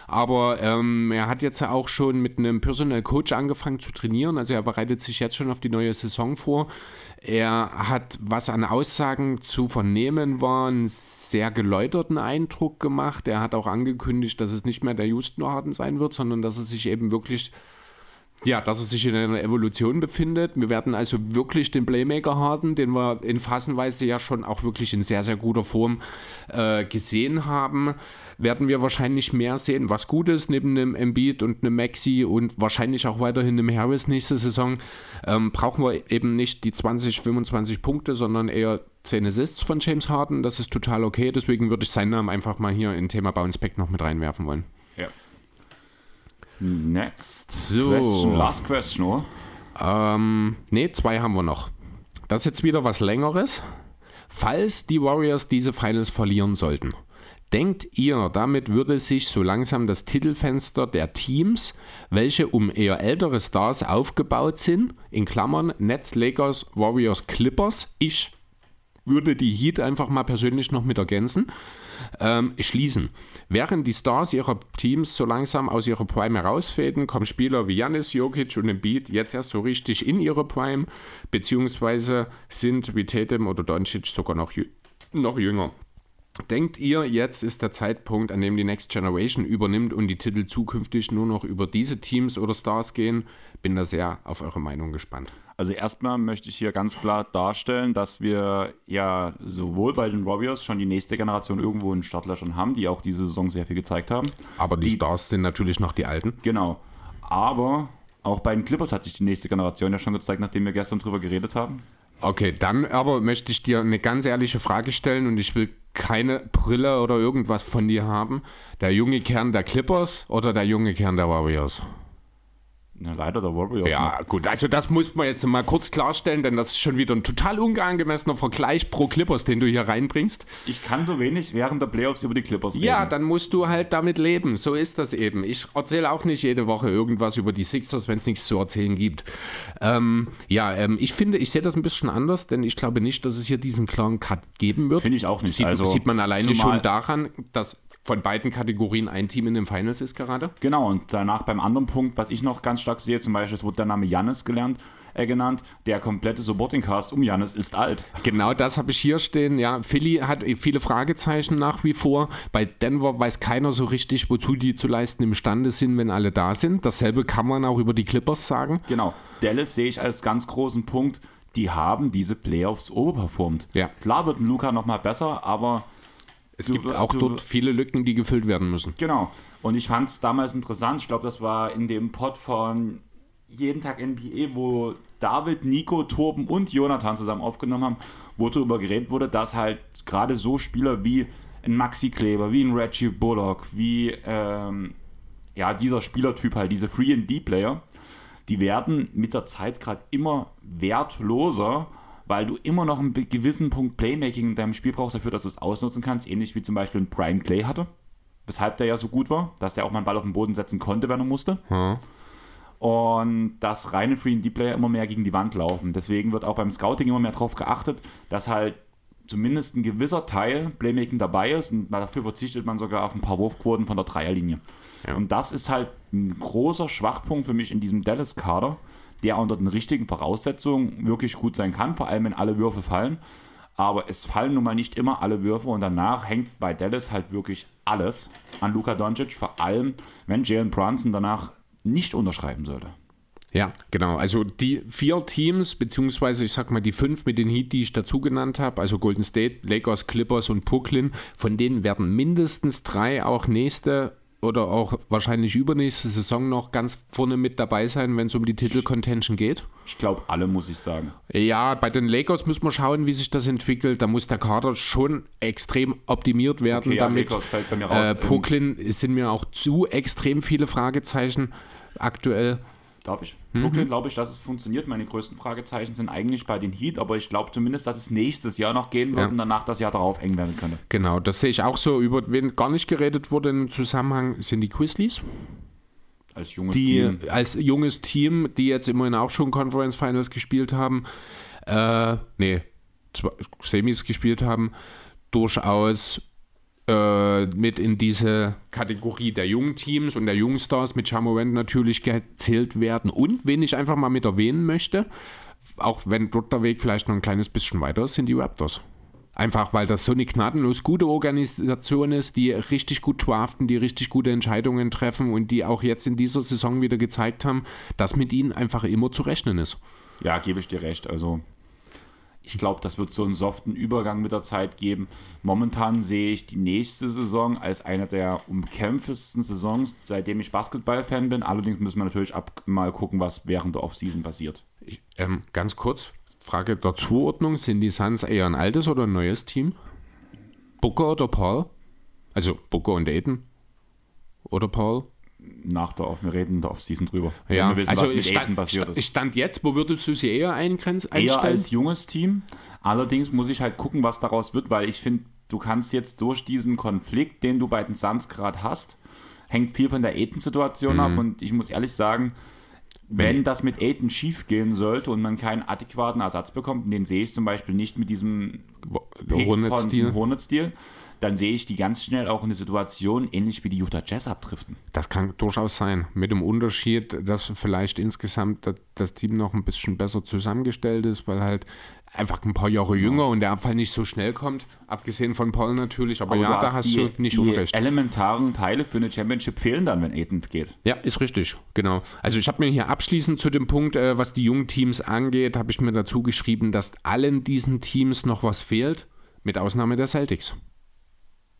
Aber ähm, er hat jetzt ja auch schon mit einem Personal Coach angefangen zu trainieren. Also er bereitet sich jetzt schon auf die neue Saison vor. Er hat, was an Aussagen zu vernehmen war, einen sehr geläuterten Eindruck gemacht. Er hat auch angekündigt, dass es nicht mehr der Houston Harden sein wird, sondern dass er sich eben wirklich ja, dass er sich in einer Evolution befindet. Wir werden also wirklich den Playmaker haben, den wir in Phasenweise ja schon auch wirklich in sehr, sehr guter Form äh, gesehen haben. Werden wir wahrscheinlich mehr sehen, was gut ist, neben einem Embiid und einem Maxi und wahrscheinlich auch weiterhin einem Harris nächste Saison. Ähm, brauchen wir eben nicht die 20, 25 Punkte, sondern eher 10 Assists von James Harden. Das ist total okay. Deswegen würde ich seinen Namen einfach mal hier in Thema Bounce Back noch mit reinwerfen wollen. Ja. Next So. question. Last question, oder? Ähm, nee, zwei haben wir noch. Das ist jetzt wieder was Längeres. Falls die Warriors diese Finals verlieren sollten, denkt ihr, damit würde sich so langsam das Titelfenster der Teams, welche um eher ältere Stars aufgebaut sind, in Klammern Nets, Lakers, Warriors, Clippers, ich würde die Heat einfach mal persönlich noch mit ergänzen, ähm, schließen. Während die Stars ihrer Teams so langsam aus ihrer Prime herausfäden, kommen Spieler wie Janis, Jokic und Embiid jetzt erst so richtig in ihre Prime, beziehungsweise sind wie Tatum oder Doncic sogar noch, noch jünger. Denkt ihr, jetzt ist der Zeitpunkt, an dem die Next Generation übernimmt und die Titel zukünftig nur noch über diese Teams oder Stars gehen? Bin da sehr auf eure Meinung gespannt. Also erstmal möchte ich hier ganz klar darstellen, dass wir ja sowohl bei den Warriors schon die nächste Generation irgendwo in Startlöchern haben, die auch diese Saison sehr viel gezeigt haben. Aber die, Die- Stars sind natürlich noch die alten. Genau. Aber auch bei den Clippers hat sich die nächste Generation ja schon gezeigt, nachdem wir gestern drüber geredet haben. Okay, dann aber möchte ich dir eine ganz ehrliche Frage stellen und ich will keine Brille oder irgendwas von dir haben. Der junge Kern der Clippers oder der junge Kern der Warriors? Leider der Warriors. Ja, gut, also das muss man jetzt mal kurz klarstellen, denn das ist schon wieder ein total unangemessener Vergleich pro Clippers, den du hier reinbringst. Ich kann so wenig während der Playoffs über die Clippers reden. Ja, dann musst du halt damit leben. So ist das eben. Ich erzähle auch nicht jede Woche irgendwas über die Sixers, wenn es nichts zu erzählen gibt. Ähm, ja, ähm, ich finde, ich sehe das ein bisschen anders, denn ich glaube nicht, dass es hier diesen klaren Cut geben wird. Finde ich auch nicht. Sieht, Also, sieht man alleine schon daran, dass von beiden Kategorien ein Team in den Finals ist gerade. Genau, und danach beim anderen Punkt, was ich noch ganz stark sehe, zum Beispiel, es wurde der Name Jannis gelernt, äh, genannt, der komplette Supporting Cast um Jannis ist alt. Genau das habe ich hier stehen. Ja, Philly hat viele Fragezeichen nach wie vor. Bei Denver weiß keiner so richtig, wozu die zu leisten imstande sind, wenn alle da sind. Dasselbe kann man auch über die Clippers sagen. Genau, Dallas sehe ich als ganz großen Punkt, die haben diese Playoffs overperformed. Ja. Klar wird ein Luca nochmal besser, aber Es Du- gibt auch du- dort viele Lücken, die gefüllt werden müssen. Genau. Und ich fand es damals interessant. Ich glaube, das war in dem Pod von Jeden Tag NBA, wo David, Nico, Torben und Jonathan zusammen aufgenommen haben, wo darüber geredet wurde, dass halt gerade so Spieler wie ein Maxi Kleber, wie ein Reggie Bullock, wie ähm, ja, dieser Spielertyp halt, diese Free and D-Player, die werden mit der Zeit gerade immer wertloser, weil du immer noch einen gewissen Punkt Playmaking in deinem Spiel brauchst dafür, dass du es ausnutzen kannst, ähnlich wie zum Beispiel ein Brian Clay hatte, weshalb der ja so gut war, dass der auch mal einen Ball auf den Boden setzen konnte, wenn er musste. Und dass reine Free and D-Player immer mehr gegen die Wand laufen. Deswegen wird auch beim Scouting immer mehr darauf geachtet, dass halt zumindest ein gewisser Teil Playmaking dabei ist und dafür verzichtet man sogar auf ein paar Wurfquoten von der Dreierlinie. Und das ist halt ein großer Schwachpunkt für mich in diesem Dallas-Kader, der unter den richtigen Voraussetzungen wirklich gut sein kann, vor allem wenn alle Würfe fallen. Aber es fallen nun mal nicht immer alle Würfe und danach hängt bei Dallas halt wirklich alles an Luka Doncic, vor allem wenn Jalen Brunson danach nicht unterschreiben sollte. Ja, genau. Also die vier Teams, beziehungsweise ich sag mal die fünf mit den Heat, die ich dazu genannt habe, also Golden State, Lakers, Clippers und Brooklyn, von denen werden mindestens drei auch nächste oder auch wahrscheinlich übernächste Saison noch ganz vorne mit dabei sein, wenn es um die Titel-Contention geht. Ich glaube, alle, muss ich sagen. Ja, bei den Lakers müssen wir schauen, wie sich das entwickelt. Da muss der Kader schon extrem optimiert werden. Okay, ja, damit. Lakers fällt bei mir raus. Äh, Brooklyn sind mir auch zu extrem viele Fragezeichen aktuell. Darf ich? Mhm. Brooklyn glaube ich, dass es funktioniert. Meine größten Fragezeichen sind eigentlich bei den Heat, aber ich glaube zumindest, dass es nächstes Jahr noch gehen wird Ja. und danach das Jahr darauf eng werden könnte. Genau, das sehe ich auch so. Über wen gar nicht geredet wurde im Zusammenhang sind die Grizzlies. Als junges die Team. als junges Team, die jetzt immerhin auch schon Conference Finals gespielt haben, äh, nee, Semis gespielt haben, durchaus äh, mit in diese Kategorie der jungen Teams und der jungen Stars mit Jamorant natürlich gezählt werden. Und wen ich einfach mal mit erwähnen möchte, auch wenn dort der Weg vielleicht noch ein kleines bisschen weiter ist, sind die Raptors. Einfach weil das so eine gnadenlos gute Organisation ist, die richtig gut draften, die richtig gute Entscheidungen treffen und die auch jetzt in dieser Saison wieder gezeigt haben, dass mit ihnen einfach immer zu rechnen ist. Ja, gebe ich dir recht. Also ich glaube, das wird so einen soften Übergang mit der Zeit geben. Momentan sehe ich die nächste Saison als eine der umkämpftesten Saisons, seitdem ich Basketball-Fan bin. Allerdings müssen wir natürlich ab mal gucken, was während der Offseason passiert. Ich, ähm, ganz kurz, Frage der Zuordnung, sind die Suns eher ein altes oder ein neues Team? Booker oder Paul? Also Booker und Aiden? Oder Paul? Nach der Off, wir reden der Offseason drüber. Ja, wir wissen, also was stand, passiert ist. stand jetzt, wo würdest du sie eher eingrenzen? Eher als junges Team. Allerdings muss ich halt gucken, was daraus wird, weil ich finde, du kannst jetzt durch diesen Konflikt, den du bei den Suns gerade hast, hängt viel von der Aiden-Situation Mhm. ab und ich muss ehrlich sagen, wenn das mit Aiden schief gehen sollte und man keinen adäquaten Ersatz bekommt, den sehe ich zum Beispiel nicht mit diesem Hornet-Stil, dann sehe ich die ganz schnell auch in eine Situation, ähnlich wie die Utah Jazz abdriften. Das kann durchaus sein. Mit dem Unterschied, dass vielleicht insgesamt das, Team noch ein bisschen besser zusammengestellt ist, weil halt einfach ein paar Jahre jünger und der Abfall nicht so schnell kommt. Abgesehen von Paul natürlich. Aber, ja, du da hast die, du nicht die unrecht. elementaren Teile für eine Championship fehlen dann, wenn Aiden geht. Ja, ist richtig, genau. Also ich habe mir hier abschließend zu dem Punkt, äh, was die jungen Teams angeht, habe ich mir dazu geschrieben, dass allen diesen Teams noch was fehlt, mit Ausnahme der Celtics.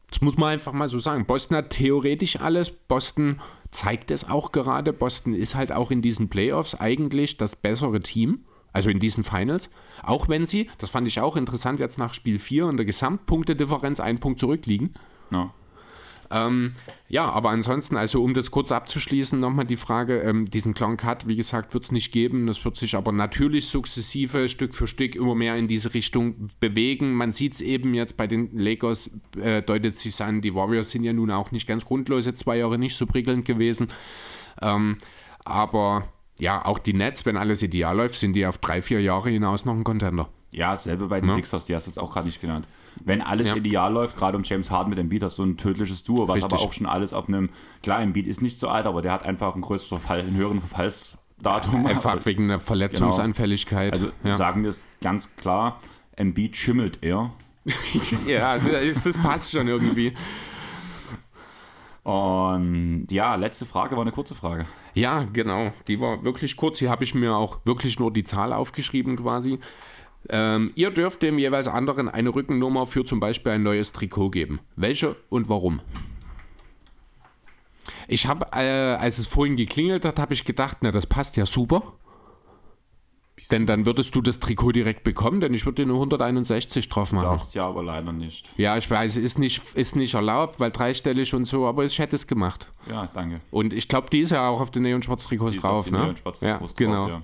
Das muss man einfach mal so sagen. Boston hat theoretisch alles. Boston zeigt es auch gerade. Boston ist halt auch in diesen Playoffs eigentlich das bessere Team. Also in diesen Finals. Auch wenn sie, das fand ich auch interessant, jetzt nach Spiel 4 in der Gesamtpunktedifferenz einen Punkt zurückliegen. Ja. Ähm, ja, aber ansonsten, also um das kurz abzuschließen, nochmal die Frage, ähm, diesen klaren Cut, wie gesagt, wird es nicht geben. Das wird sich aber natürlich sukzessive, Stück für Stück immer mehr in diese Richtung bewegen. Man sieht es eben jetzt bei den Lakers, äh, deutet sich an, die Warriors sind ja nun auch nicht ganz grundlos, jetzt zwei Jahre nicht so prickelnd gewesen. Ähm, aber ja, auch die Nets, wenn alles ideal läuft, sind die auf drei, vier Jahre hinaus noch ein Contender. Ja, dasselbe bei den Sixers, die hast du jetzt auch gerade nicht genannt. Wenn alles Ja. ideal läuft, gerade um James Harden mit Embiid, hast du ein tödliches Duo, was Richtig. aber auch schon alles auf einem, klar, Embiid ist nicht so alt, aber der hat einfach einen größeren Verfall, einen höheren Verfallsdatum. Einfach wegen der Verletzungsanfälligkeit. Also ja. sagen wir es ganz klar, Embiid schimmelt eher. [LAUGHS] ja, das passt schon irgendwie. Und ja, letzte Frage war eine kurze Frage. Ja, genau. Die war wirklich kurz. Hier habe ich mir auch wirklich nur die Zahl aufgeschrieben quasi. Ähm, ihr dürft dem jeweils anderen eine Rückennummer für zum Beispiel ein neues Trikot geben. Welche und warum? Ich habe, äh, als es vorhin geklingelt hat, habe ich gedacht, na, das passt ja super. Denn dann würdest du das Trikot direkt bekommen, denn ich würde nur 161 drauf machen. Darfst ja aber leider nicht. Ja, ich weiß, ist nicht, ist nicht erlaubt, weil dreistellig und so, aber ich hätte es gemacht. Ja, danke. Und ich glaube, die ist ja auch auf den Neon-Schwarz-Trikots drauf, auf die ne? Neon-Schwarz ja, Trikots genau. Drauf, ja.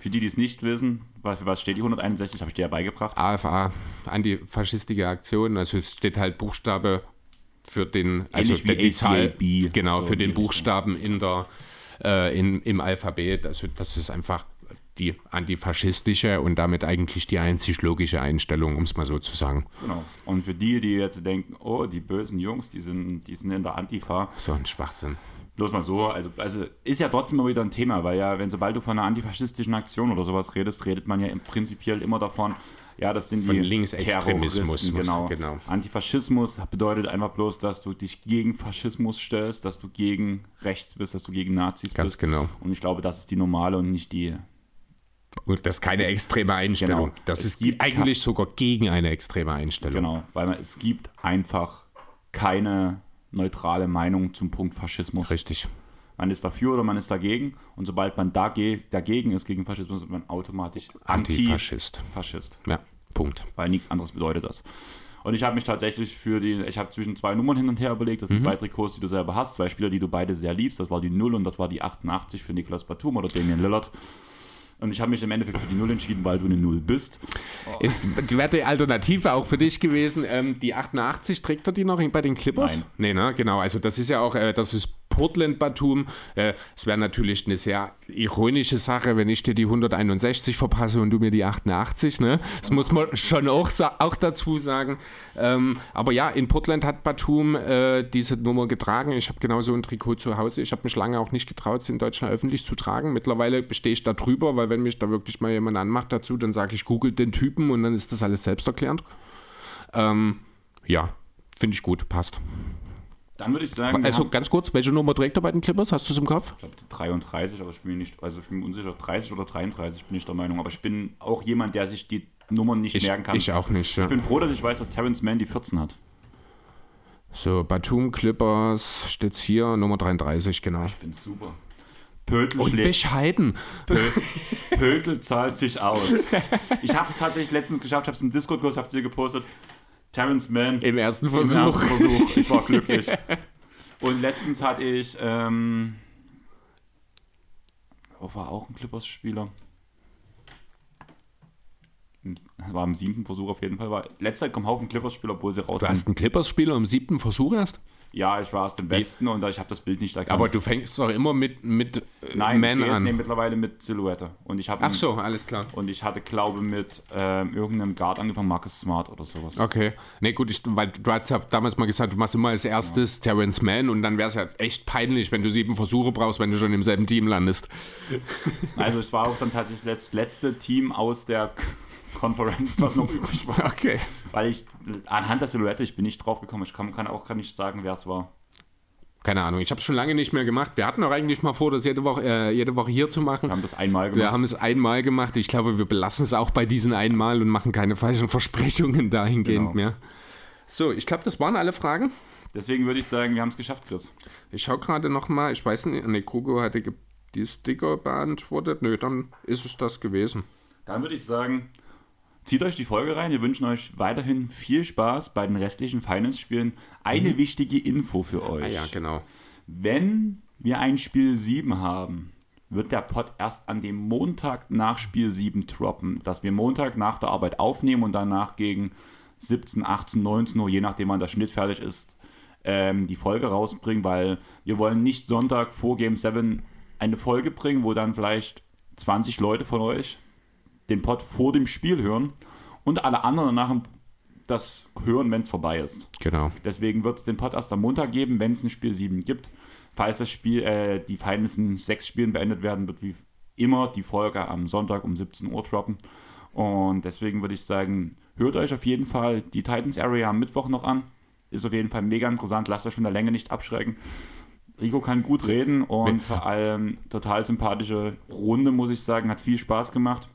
Für die, die es nicht wissen, für was steht die 161, habe ich dir ja beigebracht. AFA, antifaschistische Aktion, also es steht halt Buchstabe für den, also Ähnlich die Zahl, genau, so für den. Buchstaben in der, äh, in, im Alphabet, also das ist einfach die antifaschistische und damit eigentlich die einzig logische Einstellung, um es mal so zu sagen. Genau. Und für die, die jetzt denken, oh, die bösen Jungs, die sind, die sind in der Antifa. So ein Schwachsinn. Bloß mal so, also, also ist ja trotzdem immer wieder ein Thema, weil ja, wenn sobald du von einer antifaschistischen Aktion oder sowas redest, redet man ja im prinzipiell immer davon, ja, das sind Von die Linksextremismus, genau. genau. Antifaschismus bedeutet einfach bloß, dass du dich gegen Faschismus stellst, dass du gegen rechts bist, dass du gegen Nazis Ganz bist. genau. Und ich glaube, das ist die normale und nicht die. Und das ist keine extreme Einstellung. Genau. Das Es ist eigentlich sogar gegen eine extreme Einstellung. Genau, weil man, es gibt einfach keine neutrale Meinung zum Punkt Faschismus. Richtig. Man ist dafür oder man ist dagegen. Und sobald man dage dagegen ist gegen Faschismus, ist man automatisch Antifaschist. Antifaschist. Ja, Punkt. Weil nichts anderes bedeutet das. Und ich habe mich tatsächlich für die, ich habe zwischen zwei Nummern hin und her überlegt. Das sind zwei Trikots, die du selber hast, zwei Spieler, die du beide sehr liebst. Das war die 0 und das war die 88 für Niklas Batum oder Damian Lillard. Und ich habe mich im Endeffekt für die 0 entschieden, weil du eine 0 bist. Ist die wäre die Alternative auch für dich gewesen. Ähm, die 88 trägt er die noch bei den Clippers? Nein. Nee, ne? Genau. Also das ist ja auch, äh, das ist Portland Batum. Äh, es wäre natürlich eine sehr ironische Sache, wenn ich dir die 161 verpasse und du mir die 88. Ne? Das muss man schon auch, auch dazu sagen. Ähm, aber ja, in Portland hat Batum äh, diese Nummer getragen. Ich habe genauso ein Trikot zu Hause. Ich habe mich lange auch nicht getraut, es in Deutschland öffentlich zu tragen. Mittlerweile bestehe ich da drüber, weil wenn mich da wirklich mal jemand anmacht dazu, dann sage ich, googelt den Typen und dann ist das alles selbsterklärend. Ähm, ja, finde ich gut, passt. Dann würde ich sagen, Also ganz kurz, welche Nummer trägt er bei den Clippers? Hast du es im Kopf? ich glaube 33, aber ich bin mir nicht, also ich bin mir unsicher, 30 oder 33 bin ich der Meinung. Aber ich bin auch jemand, der sich die Nummern nicht Ich, merken kann. ich auch nicht. Ja. Ich bin froh, dass ich weiß, dass Terrence Mann die 14 hat. So, Batum Clippers steht's hier, Nummer 33, genau. Ich bin super. Pötel Und schlägt. bescheiden. Pö- Pötel zahlt sich aus. Ich habe es tatsächlich letztens geschafft, ich habe es im Discord-Kurs, habt ihr gepostet. Terrence Mann Im ersten im Versuch. ersten Versuch. Ich war glücklich. [LAUGHS] Und letztens hatte ich, ähm, oh, war auch ein Clippers-Spieler. Im- War im siebten Versuch auf jeden Fall. War, letzter Zeit kommen Haufen Clippers-Spieler, obwohl sie raus Du sind. hast einen Clippers-Spieler im siebten Versuch erst? Ja, ich war aus dem Westen und ich habe das Bild nicht erkannt. Aber du fängst doch immer mit, mit äh, Nein, Man ich an. nee, mittlerweile mit Silhouette. Und ich habe Ach so, alles klar. Und ich hatte, glaube mit ähm, irgendeinem Guard angefangen, Marcus Smart oder sowas. Okay. Nee, gut, ich, weil du hast ja damals mal gesagt, du machst immer als erstes Terrence Mann und dann wäre es ja echt peinlich, wenn du sieben Versuche brauchst, wenn du schon im selben Team landest. Also es war auch dann tatsächlich das letzte Team aus der Konferenz, was noch übrig war. [LAUGHS] Okay. Weil ich anhand der Silhouette, ich bin nicht drauf gekommen. Ich kann, kann auch gar nicht sagen, wer es war. Keine Ahnung, ich habe es schon lange nicht mehr gemacht. Wir hatten auch eigentlich mal vor, das jede Woche, äh, jede Woche hier zu machen. Wir haben das einmal Wir gemacht. haben es einmal gemacht. Ich glaube, wir belassen es auch bei diesen einmal und machen keine falschen Versprechungen dahingehend Genau. mehr. So, ich glaube, das waren alle Fragen. Deswegen würde ich sagen, wir haben es geschafft, Chris. Ich schaue gerade noch mal, ich weiß nicht, ne, Kugo hatte die Sticker beantwortet. Nö, dann ist es das gewesen. Dann würde ich sagen, zieht euch die Folge rein. Wir wünschen euch weiterhin viel Spaß bei den restlichen Finance-Spielen. Eine wichtige Info für euch. Ah ja, genau. Wenn wir ein Spiel 7 haben, wird der Pod erst an dem Montag nach Spiel 7 droppen. Dass wir Montag nach der Arbeit aufnehmen und danach gegen 17, 18, 19 Uhr, je nachdem wann der Schnitt fertig ist, ähm, die Folge rausbringen, weil wir wollen nicht Sonntag vor Game 7 eine Folge bringen, wo dann vielleicht 20 Leute von euch den Pod vor dem Spiel hören und alle anderen danach das hören, wenn es vorbei ist. Genau. Deswegen wird es den Pod erst am Montag geben, wenn es ein Spiel 7 gibt. Falls das Spiel, äh, die Finals in sechs Spielen beendet werden, wird wie immer die Folge am Sonntag um 17 Uhr droppen. Und deswegen würde ich sagen, hört euch auf jeden Fall die Titans Area am Mittwoch noch an. Ist auf jeden Fall mega interessant. Lasst euch von der Länge nicht abschrecken. Rico kann gut reden und vor allem total sympathische Runde, muss ich sagen. Hat viel Spaß gemacht.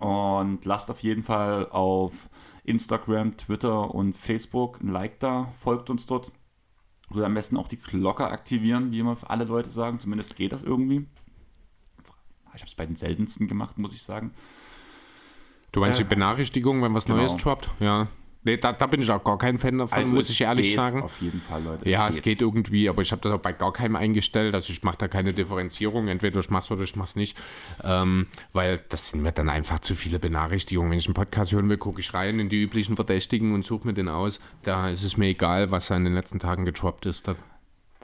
Und lasst auf jeden Fall auf Instagram, Twitter und Facebook ein Like da. Folgt uns dort. Oder am besten auch die Glocke aktivieren, wie immer alle Leute sagen. Zumindest geht das irgendwie. Ich habe es bei den seltensten gemacht, muss ich sagen. Du meinst Äh, die Benachrichtigung, wenn was genau. Neues droppt? Ja. Nee, da, da bin ich auch gar kein Fan davon, muss Also es ich ehrlich geht sagen. Auf jeden Fall, Leute. Ja, es geht irgendwie, aber ich habe das auch bei gar keinem eingestellt. Also ich mache da keine Differenzierung. Entweder ich mach's oder ich mach's nicht. Ähm, weil das sind mir dann einfach zu viele Benachrichtigungen. Wenn ich einen Podcast hören will, gucke ich rein in die üblichen Verdächtigen und suche mir den aus. Da ist es mir egal, was in den letzten Tagen getroppt ist. Da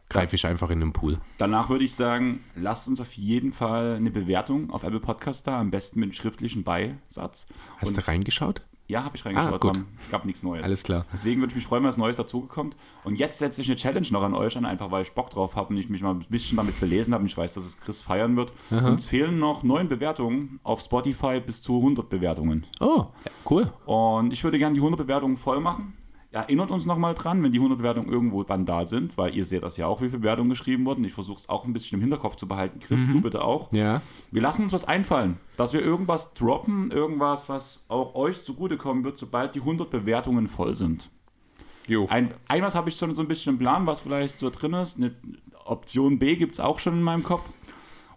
greife ich einfach in den Pool. Danach würde ich sagen, lasst uns auf jeden Fall eine Bewertung auf Apple Podcast da, am besten mit einem schriftlichen Beisatz. Hast Und du reingeschaut? Ja, habe ich reingeschaut. Ah, gut. Gab nichts Neues. Alles klar. Deswegen würde ich mich freuen, wenn was Neues dazugekommt. Und jetzt setze ich eine Challenge noch an euch an, einfach weil ich Bock drauf habe und ich mich mal ein bisschen damit belesen habe und ich weiß, dass es Chris feiern wird. Uns fehlen noch neun Bewertungen auf Spotify bis zu 100 Bewertungen. Oh, cool. Und ich würde gerne die 100 Bewertungen voll machen. Erinnert uns nochmal dran, wenn die 100 Bewertungen irgendwo dann da sind, weil ihr seht das ja auch, wie viele Bewertungen geschrieben wurden. Ich versuche es auch ein bisschen im Hinterkopf zu behalten. Chris, du bitte auch. Ja. Wir lassen uns was einfallen, dass wir irgendwas droppen, irgendwas, was auch euch zugutekommen wird, sobald die 100 Bewertungen voll sind. Jo. Ein, ein was habe ich schon so ein bisschen im Plan, was vielleicht so drin ist. Eine Option B gibt es auch schon in meinem Kopf.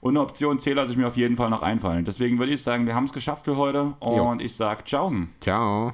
Und eine Option C lasse ich mir auf jeden Fall noch einfallen. Deswegen würde ich sagen, wir haben es geschafft für heute. Und ich sage Tschaußen. Ciao.